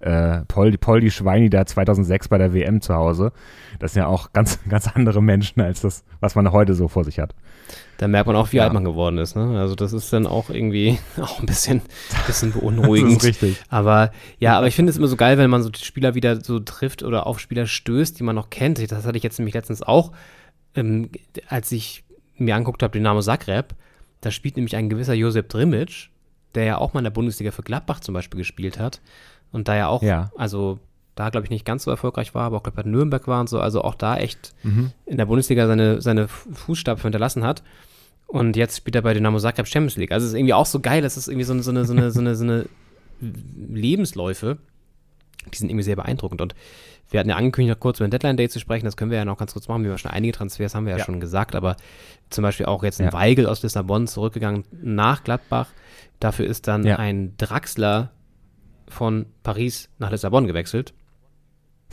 Äh, Paul, Paul die Schweini da 2006 bei der WM zu Hause. Das sind ja auch ganz, ganz andere Menschen als das, was man heute so vor sich hat. Da merkt man auch, wie Ja. alt man geworden ist. Ne? Also das ist dann auch irgendwie auch ein bisschen, bisschen beunruhigend. Das ist richtig. Aber ja, aber ich finde es immer so geil, wenn man so die Spieler wieder so trifft oder auf Spieler stößt, die man noch kennt. Das hatte ich jetzt nämlich letztens auch, ähm, als ich mir anguckt habe, Dynamo Zagreb. Da spielt nämlich ein gewisser Josep Drimic, der ja auch mal in der Bundesliga für Gladbach zum Beispiel gespielt hat. Und da ja auch, Ja. also da glaube ich nicht ganz so erfolgreich war, aber auch glaube bei Nürnberg war und so, also auch da echt Mhm. in der Bundesliga seine, seine Fußstapfen hinterlassen hat. Und jetzt spielt er bei Dynamo Zagreb Champions League. Also es ist irgendwie auch so geil, es ist irgendwie so eine, so eine, so eine, so eine, so eine Lebensläufe, die sind irgendwie sehr beeindruckend. Und wir hatten ja angekündigt, noch kurz über den Deadline Day zu sprechen, das können wir ja noch ganz kurz machen. Wir haben schon einige Transfers, haben wir ja, Ja. schon gesagt, aber zum Beispiel auch jetzt ein Ja. Weigel aus Lissabon zurückgegangen nach Gladbach. Dafür ist dann Ja. ein Draxler von Paris nach Lissabon gewechselt.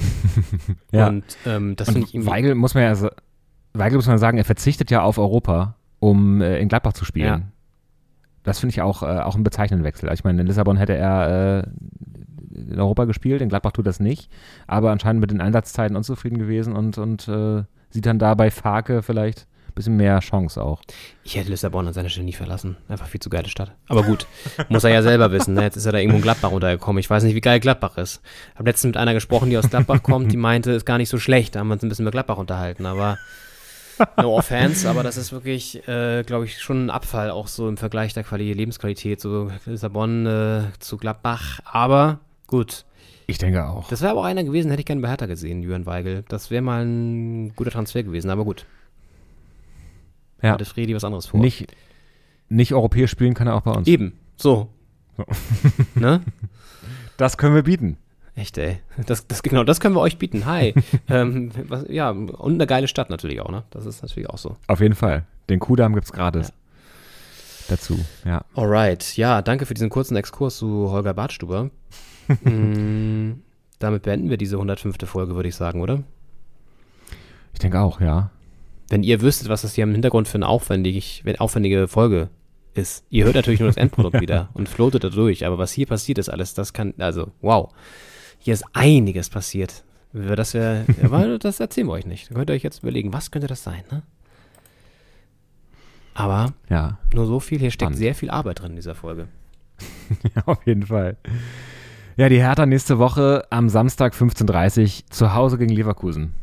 Ja. Und ähm, das finde ich. Weigel muss man ja sa- Weigel muss man sagen, er verzichtet ja auf Europa, um äh, in Gladbach zu spielen. Ja. Das finde ich auch, äh, auch einen bezeichnenden Wechsel. Ich meine, in Lissabon hätte er äh, in Europa gespielt, in Gladbach tut das nicht, aber anscheinend mit den Einsatzzeiten unzufrieden gewesen und, und äh, sieht dann da bei Farke vielleicht ein bisschen mehr Chance auch. Ich hätte Lissabon an seiner Stelle nie verlassen. Einfach viel zu geile Stadt. Aber gut, muss er ja selber wissen. Ne? Jetzt ist er da irgendwo in Gladbach untergekommen. Ich weiß nicht, wie geil Gladbach ist. Hab letztens mit einer gesprochen, die aus Gladbach kommt, die meinte, ist gar nicht so schlecht. Da haben wir uns ein bisschen über Gladbach unterhalten. Aber no offense, aber das ist wirklich, äh, glaube ich, schon ein Abfall, auch so im Vergleich der Quali Lebensqualität, so Lissabon äh, zu Gladbach. Aber gut. Ich denke auch. Das wäre aber auch einer gewesen, hätte ich gerne bei Hertha gesehen, Jürgen Weigel. Das wäre mal ein guter Transfer gewesen, aber gut. ja. Hatte Fredi was anderes vor. Nicht, nicht europäisch spielen kann er auch bei uns. Eben, so. So. ne? Das können wir bieten. Echt, ey. Das, das, genau, das können wir euch bieten. Hi. ähm, was, ja, und eine geile Stadt natürlich auch, ne? Das ist natürlich auch so. Auf jeden Fall. Den Kudamm gibt es gratis. Ja. Dazu, ja. Alright. Ja, danke für diesen kurzen Exkurs zu Holger Bartstuber. Mm, damit beenden wir diese 105. Folge, würde ich sagen, oder? Ich denke auch, ja. Wenn ihr wüsstet, was das hier im Hintergrund für eine aufwendig, aufwendige Folge ist. Ihr hört natürlich nur das Endprodukt wieder und floatet da durch, aber was hier passiert ist alles, das kann, also, wow. Hier ist einiges passiert. Wie wir Das, ja, aber das erzählen wir euch nicht. Da könnt ihr euch jetzt überlegen, was könnte das sein, ne? Aber Ja, nur so viel, hier steckt Spannend. sehr viel Arbeit drin in dieser Folge. auf jeden Fall. Ja, die Hertha nächste Woche am Samstag 15.30 Uhr zu Hause gegen Leverkusen.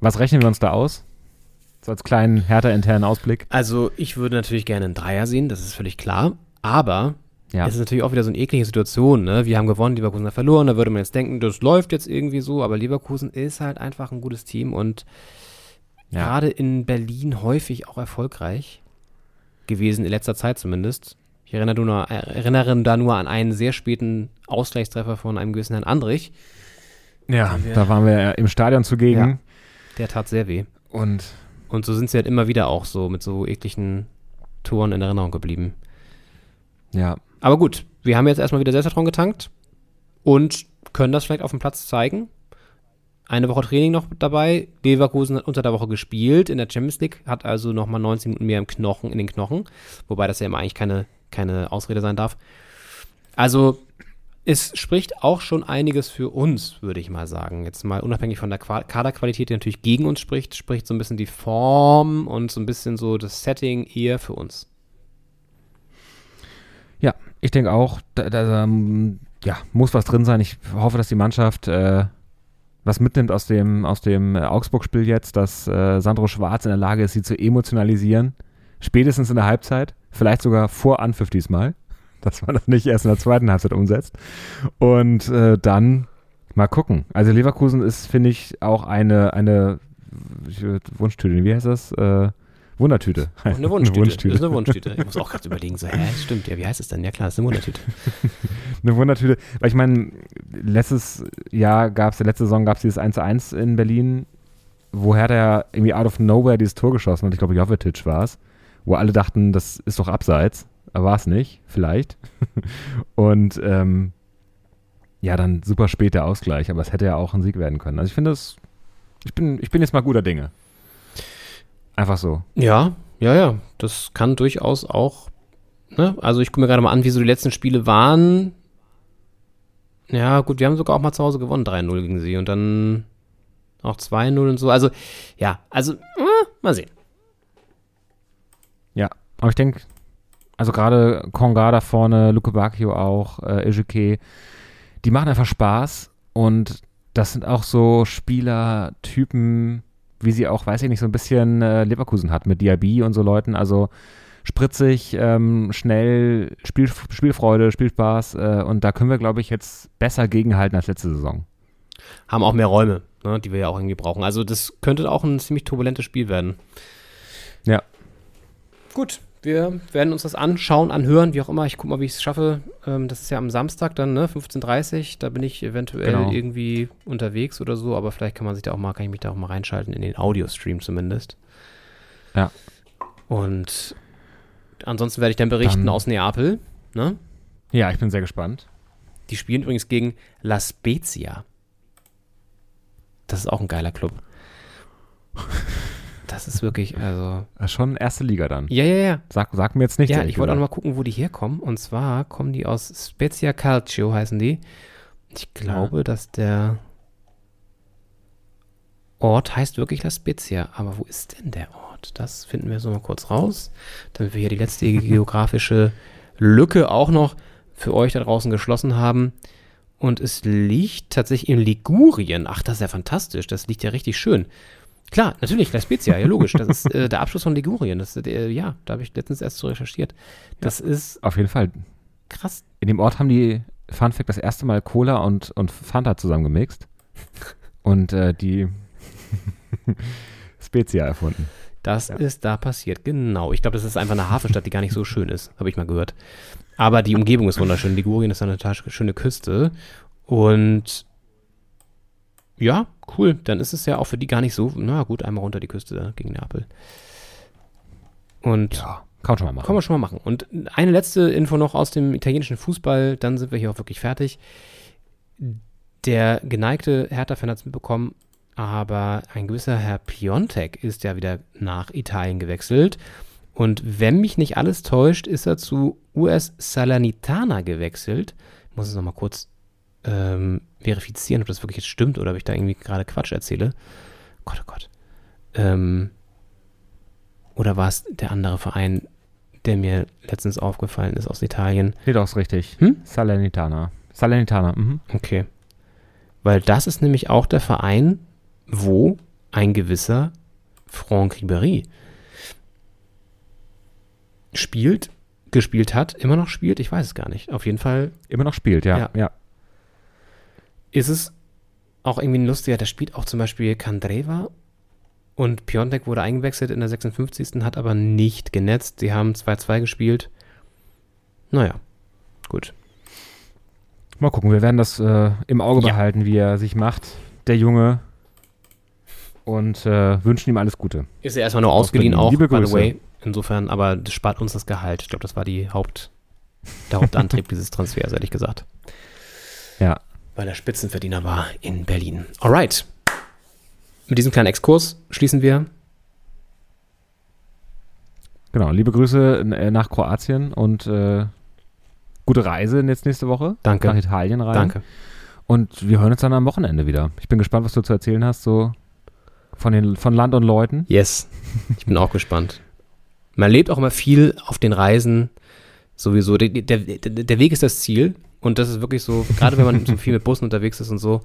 Was rechnen wir uns da aus? So als kleinen Hertha-internen Ausblick. Also, ich würde natürlich gerne einen Dreier sehen, das ist völlig klar. Aber Ja. es ist natürlich auch wieder so eine eklige Situation. Ne? Wir haben gewonnen, Leverkusen hat verloren. Da würde man jetzt denken, das läuft jetzt irgendwie so. Aber Leverkusen ist halt einfach ein gutes Team und Ja. gerade in Berlin häufig auch erfolgreich gewesen, in letzter Zeit zumindest. Ich erinnere, nur, erinnere da nur an einen sehr späten Ausgleichstreffer von einem gewissen Herrn Andrich. Ja, wir- da waren wir im Stadion zugegen. Der tat sehr weh. Und Und so sind sie halt immer wieder auch so mit so ekligen Toren in Erinnerung geblieben. ja, Aber gut, wir haben jetzt erstmal wieder Selbstvertrauen getankt und können das vielleicht auf dem Platz zeigen. Eine Woche Training noch dabei. Leverkusen hat unter der Woche gespielt in der Champions League, hat also nochmal 19 Minuten mehr im Knochen, in den Knochen. Wobei das ja immer eigentlich keine, keine Ausrede sein darf. Also, es spricht auch schon einiges für uns, würde ich mal sagen. Jetzt mal unabhängig von der Qua- Kaderqualität, die natürlich gegen uns spricht, spricht so ein bisschen die Form und so ein bisschen so das Setting eher für uns. ja, ich denke auch, da, da ja, muss was drin sein. Ich hoffe, dass die Mannschaft äh, was mitnimmt aus dem, aus dem äh, Augsburg-Spiel jetzt, dass äh, Sandro Schwarz in der Lage ist, sie zu emotionalisieren. Spätestens in der Halbzeit, vielleicht sogar vor Anpfiff diesmal, dass man das nicht erst in der zweiten Halbzeit umsetzt. Und äh, dann mal gucken. Also Leverkusen ist, finde ich, auch eine, eine Wunschtüte. Wie heißt das? Äh, Wundertüte. Eine Wunschtüte. Das ist eine Wunschtüte. Ich muss auch gerade überlegen, so, hä, stimmt, ja, wie heißt es denn? Ja klar, das ist eine Wundertüte. Eine Wundertüte. Weil ich meine, letztes Jahr gab es, letzte Saison gab es dieses 1 zu 1 in Berlin, wo Hertha ja irgendwie out of nowhere dieses Tor geschossen hat. Ich glaube, Jovetic war es. Wo alle dachten, das ist doch abseits. Aber war es nicht, vielleicht. Und ähm, ja, dann super spät der Ausgleich. Aber es hätte ja auch ein Sieg werden können. Also ich finde es, ich bin, ich bin jetzt mal guter Dinge. Einfach so. Ja, ja, ja. Das kann durchaus auch. Ne? Also ich gucke mir gerade mal an, wie so die letzten Spiele waren. Ja, gut, wir haben sogar auch mal zu Hause gewonnen, 3-0 gegen sie und dann auch 2-0 und so. Also, ja, also, äh, mal sehen. Ja, aber ich denke, also gerade Konga da vorne, Luke Bacchio auch, äh, Ejike, die machen einfach Spaß und das sind auch so Spielertypen, wie sie auch, weiß ich nicht, so ein bisschen äh, Leverkusen hat mit Diaby und so Leuten, also spritzig, ähm, schnell, Spiel, Spielfreude, Spielspaß äh, und da können wir, glaube ich, jetzt besser gegenhalten als letzte Saison. Haben auch mehr Räume, ne, die wir ja auch irgendwie brauchen. Also das könnte auch ein ziemlich turbulentes Spiel werden. Ja. Gut, wir werden uns das anschauen, anhören, wie auch immer. Ich gucke mal, wie ich es schaffe. Ähm, das ist ja am Samstag dann, ne? 15.30 Uhr. Da bin ich eventuell Genau. irgendwie unterwegs oder so, aber vielleicht kann man sich da auch mal, kann ich mich da auch mal reinschalten, in den Audiostream zumindest. Ja. Und ansonsten werde ich dann berichten Dann- aus Neapel. Ne? Ja, ich bin sehr gespannt. Die spielen übrigens gegen La Spezia. Das ist auch ein geiler Club. Das ist wirklich, also. Schon erste Liga dann. Ja, ja, ja. Sag, sag mir jetzt nicht. Ja, ich wollte auch noch mal gucken, wo die herkommen. Und zwar kommen die aus Spezia Calcio, heißen die. Ich glaube, dass der Ort heißt wirklich La Spezia. Aber wo ist denn der Ort? Das finden wir so mal kurz raus, damit wir hier die letzte geografische Lücke auch noch für euch da draußen geschlossen haben. Und es liegt tatsächlich in Ligurien. Ach, das ist ja fantastisch. Das liegt ja richtig schön. Klar, natürlich, La Spezia, ja logisch. Das ist äh, der Abschluss von Ligurien. Das, äh, ja, da habe ich letztens erst so recherchiert. Das ist Auf jeden Fall. krass. In dem Ort haben die, Fun Fact, das erste Mal Cola und, und Fanta zusammengemixt und äh, die Spezia erfunden. Das ist da passiert, genau. Ich glaube, das ist einfach eine Hafenstadt, die gar nicht so schön ist, habe ich mal gehört. Aber die Umgebung ist wunderschön. Ligurien ist eine total schöne Küste. Und ja, cool. Dann ist es ja auch für die gar nicht so, na gut, einmal runter die Küste da gegen Neapel. Und Ja, kann man schon mal machen. Kann man schon mal machen. Und eine letzte Info noch aus dem italienischen Fußball, dann sind wir hier auch wirklich fertig. Der geneigte Hertha-Fan hat es mitbekommen, aber ein gewisser Herr Piontek ist ja wieder nach Italien gewechselt. Und wenn mich nicht alles täuscht, ist er zu US Salernitana gewechselt. Ich muss es nochmal kurz ähm, verifizieren, ob das wirklich jetzt stimmt oder ob ich da irgendwie gerade Quatsch erzähle. Gott, oh Gott. Ähm, oder war es der andere Verein, der mir letztens aufgefallen ist aus Italien? Nee, doch, ist richtig. Hm? Salernitana. Salernitana, mhm. Okay. Weil das ist nämlich auch der Verein, wo ein gewisser Franck Ribéry spielt, gespielt hat, immer noch spielt, ich weiß es gar nicht. Auf jeden Fall Immer noch spielt, ja. Ja. ja. Ist es auch irgendwie ein lustiger, der spielt auch zum Beispiel Kandreva Und Piontek wurde eingewechselt in der 56. hat aber nicht genetzt. Sie haben 2-2 gespielt. Naja, gut. Mal gucken, wir werden das äh, im Auge Ja. behalten, wie er sich macht, der Junge. Und äh, wünschen ihm alles Gute. Ist ja erstmal nur Aus ausgeliehen auch, Liebe by the way. Insofern, aber das spart uns das Gehalt. Ich glaube, das war die Haupt, der Hauptantrieb dieses Transfers, ehrlich gesagt. Ja. Weil er Spitzenverdiener war in Berlin. Alright. Mit diesem kleinen Exkurs schließen wir. Genau, liebe Grüße äh, nach Kroatien und äh, gute Reise jetzt nächste Woche. Danke. Nach Italien rein. Danke. Und wir hören uns dann am Wochenende wieder. Ich bin gespannt, was du zu erzählen hast, so von, den, von Land und Leuten. Yes. Ich bin auch gespannt. Man lebt auch immer viel auf den Reisen. Sowieso. Der, der, der der Weg ist das Ziel. Und das ist wirklich so, gerade wenn man so viel mit Bussen unterwegs ist und so,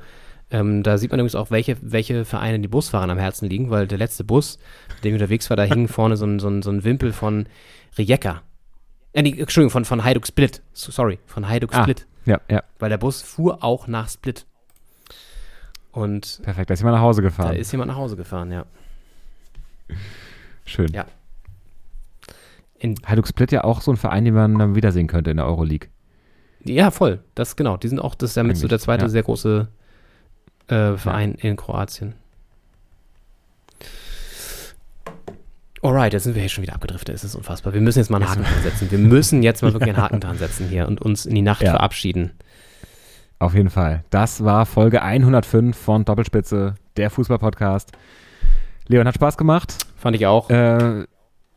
ähm, da sieht man übrigens auch, welche, welche Vereine die Busfahrern am Herzen liegen, weil der letzte Bus, mit dem ich unterwegs war, da hing vorne so ein, so ein, so ein Wimpel von Rijeka. Äh, nee, Entschuldigung, von, von Hajduk Split. So, sorry, von Hajduk Ah. Split. Ja, ja, Weil der Bus fuhr auch nach Split. Und perfekt. Da ist jemand nach Hause da gefahren. ist jemand nach Hause gefahren, ja. Schön. Ja. In, Hajduk Split ja auch so ein Verein, den man dann wiedersehen könnte in der Euroleague. Ja, voll. Das genau. Die sind auch, das ist ja mit so Eigentlich, der zweite ja. sehr große äh, Verein in Kroatien. Alright, jetzt sind wir hier schon wieder abgedriftet. Es ist unfassbar. Wir müssen jetzt mal einen Haken dran setzen. Wir müssen jetzt mal wirklich einen Haken dran setzen hier und uns in die Nacht Ja. verabschieden. Auf jeden Fall. Das war Folge 105 von Doppelspitze, der Fußball-Podcast. Leon hat Spaß gemacht. Fand ich auch. Äh,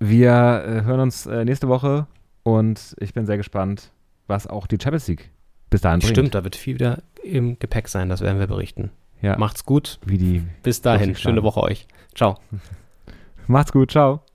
wir äh, hören uns äh, nächste Woche und ich bin sehr gespannt, was auch die Champions League bis dahin bringt. Stimmt, da wird viel wieder im Gepäck sein. Das werden wir berichten. Ja, Macht's gut. wie die. Bis dahin. Schöne. Woche euch. Ciao. Macht's gut, ciao.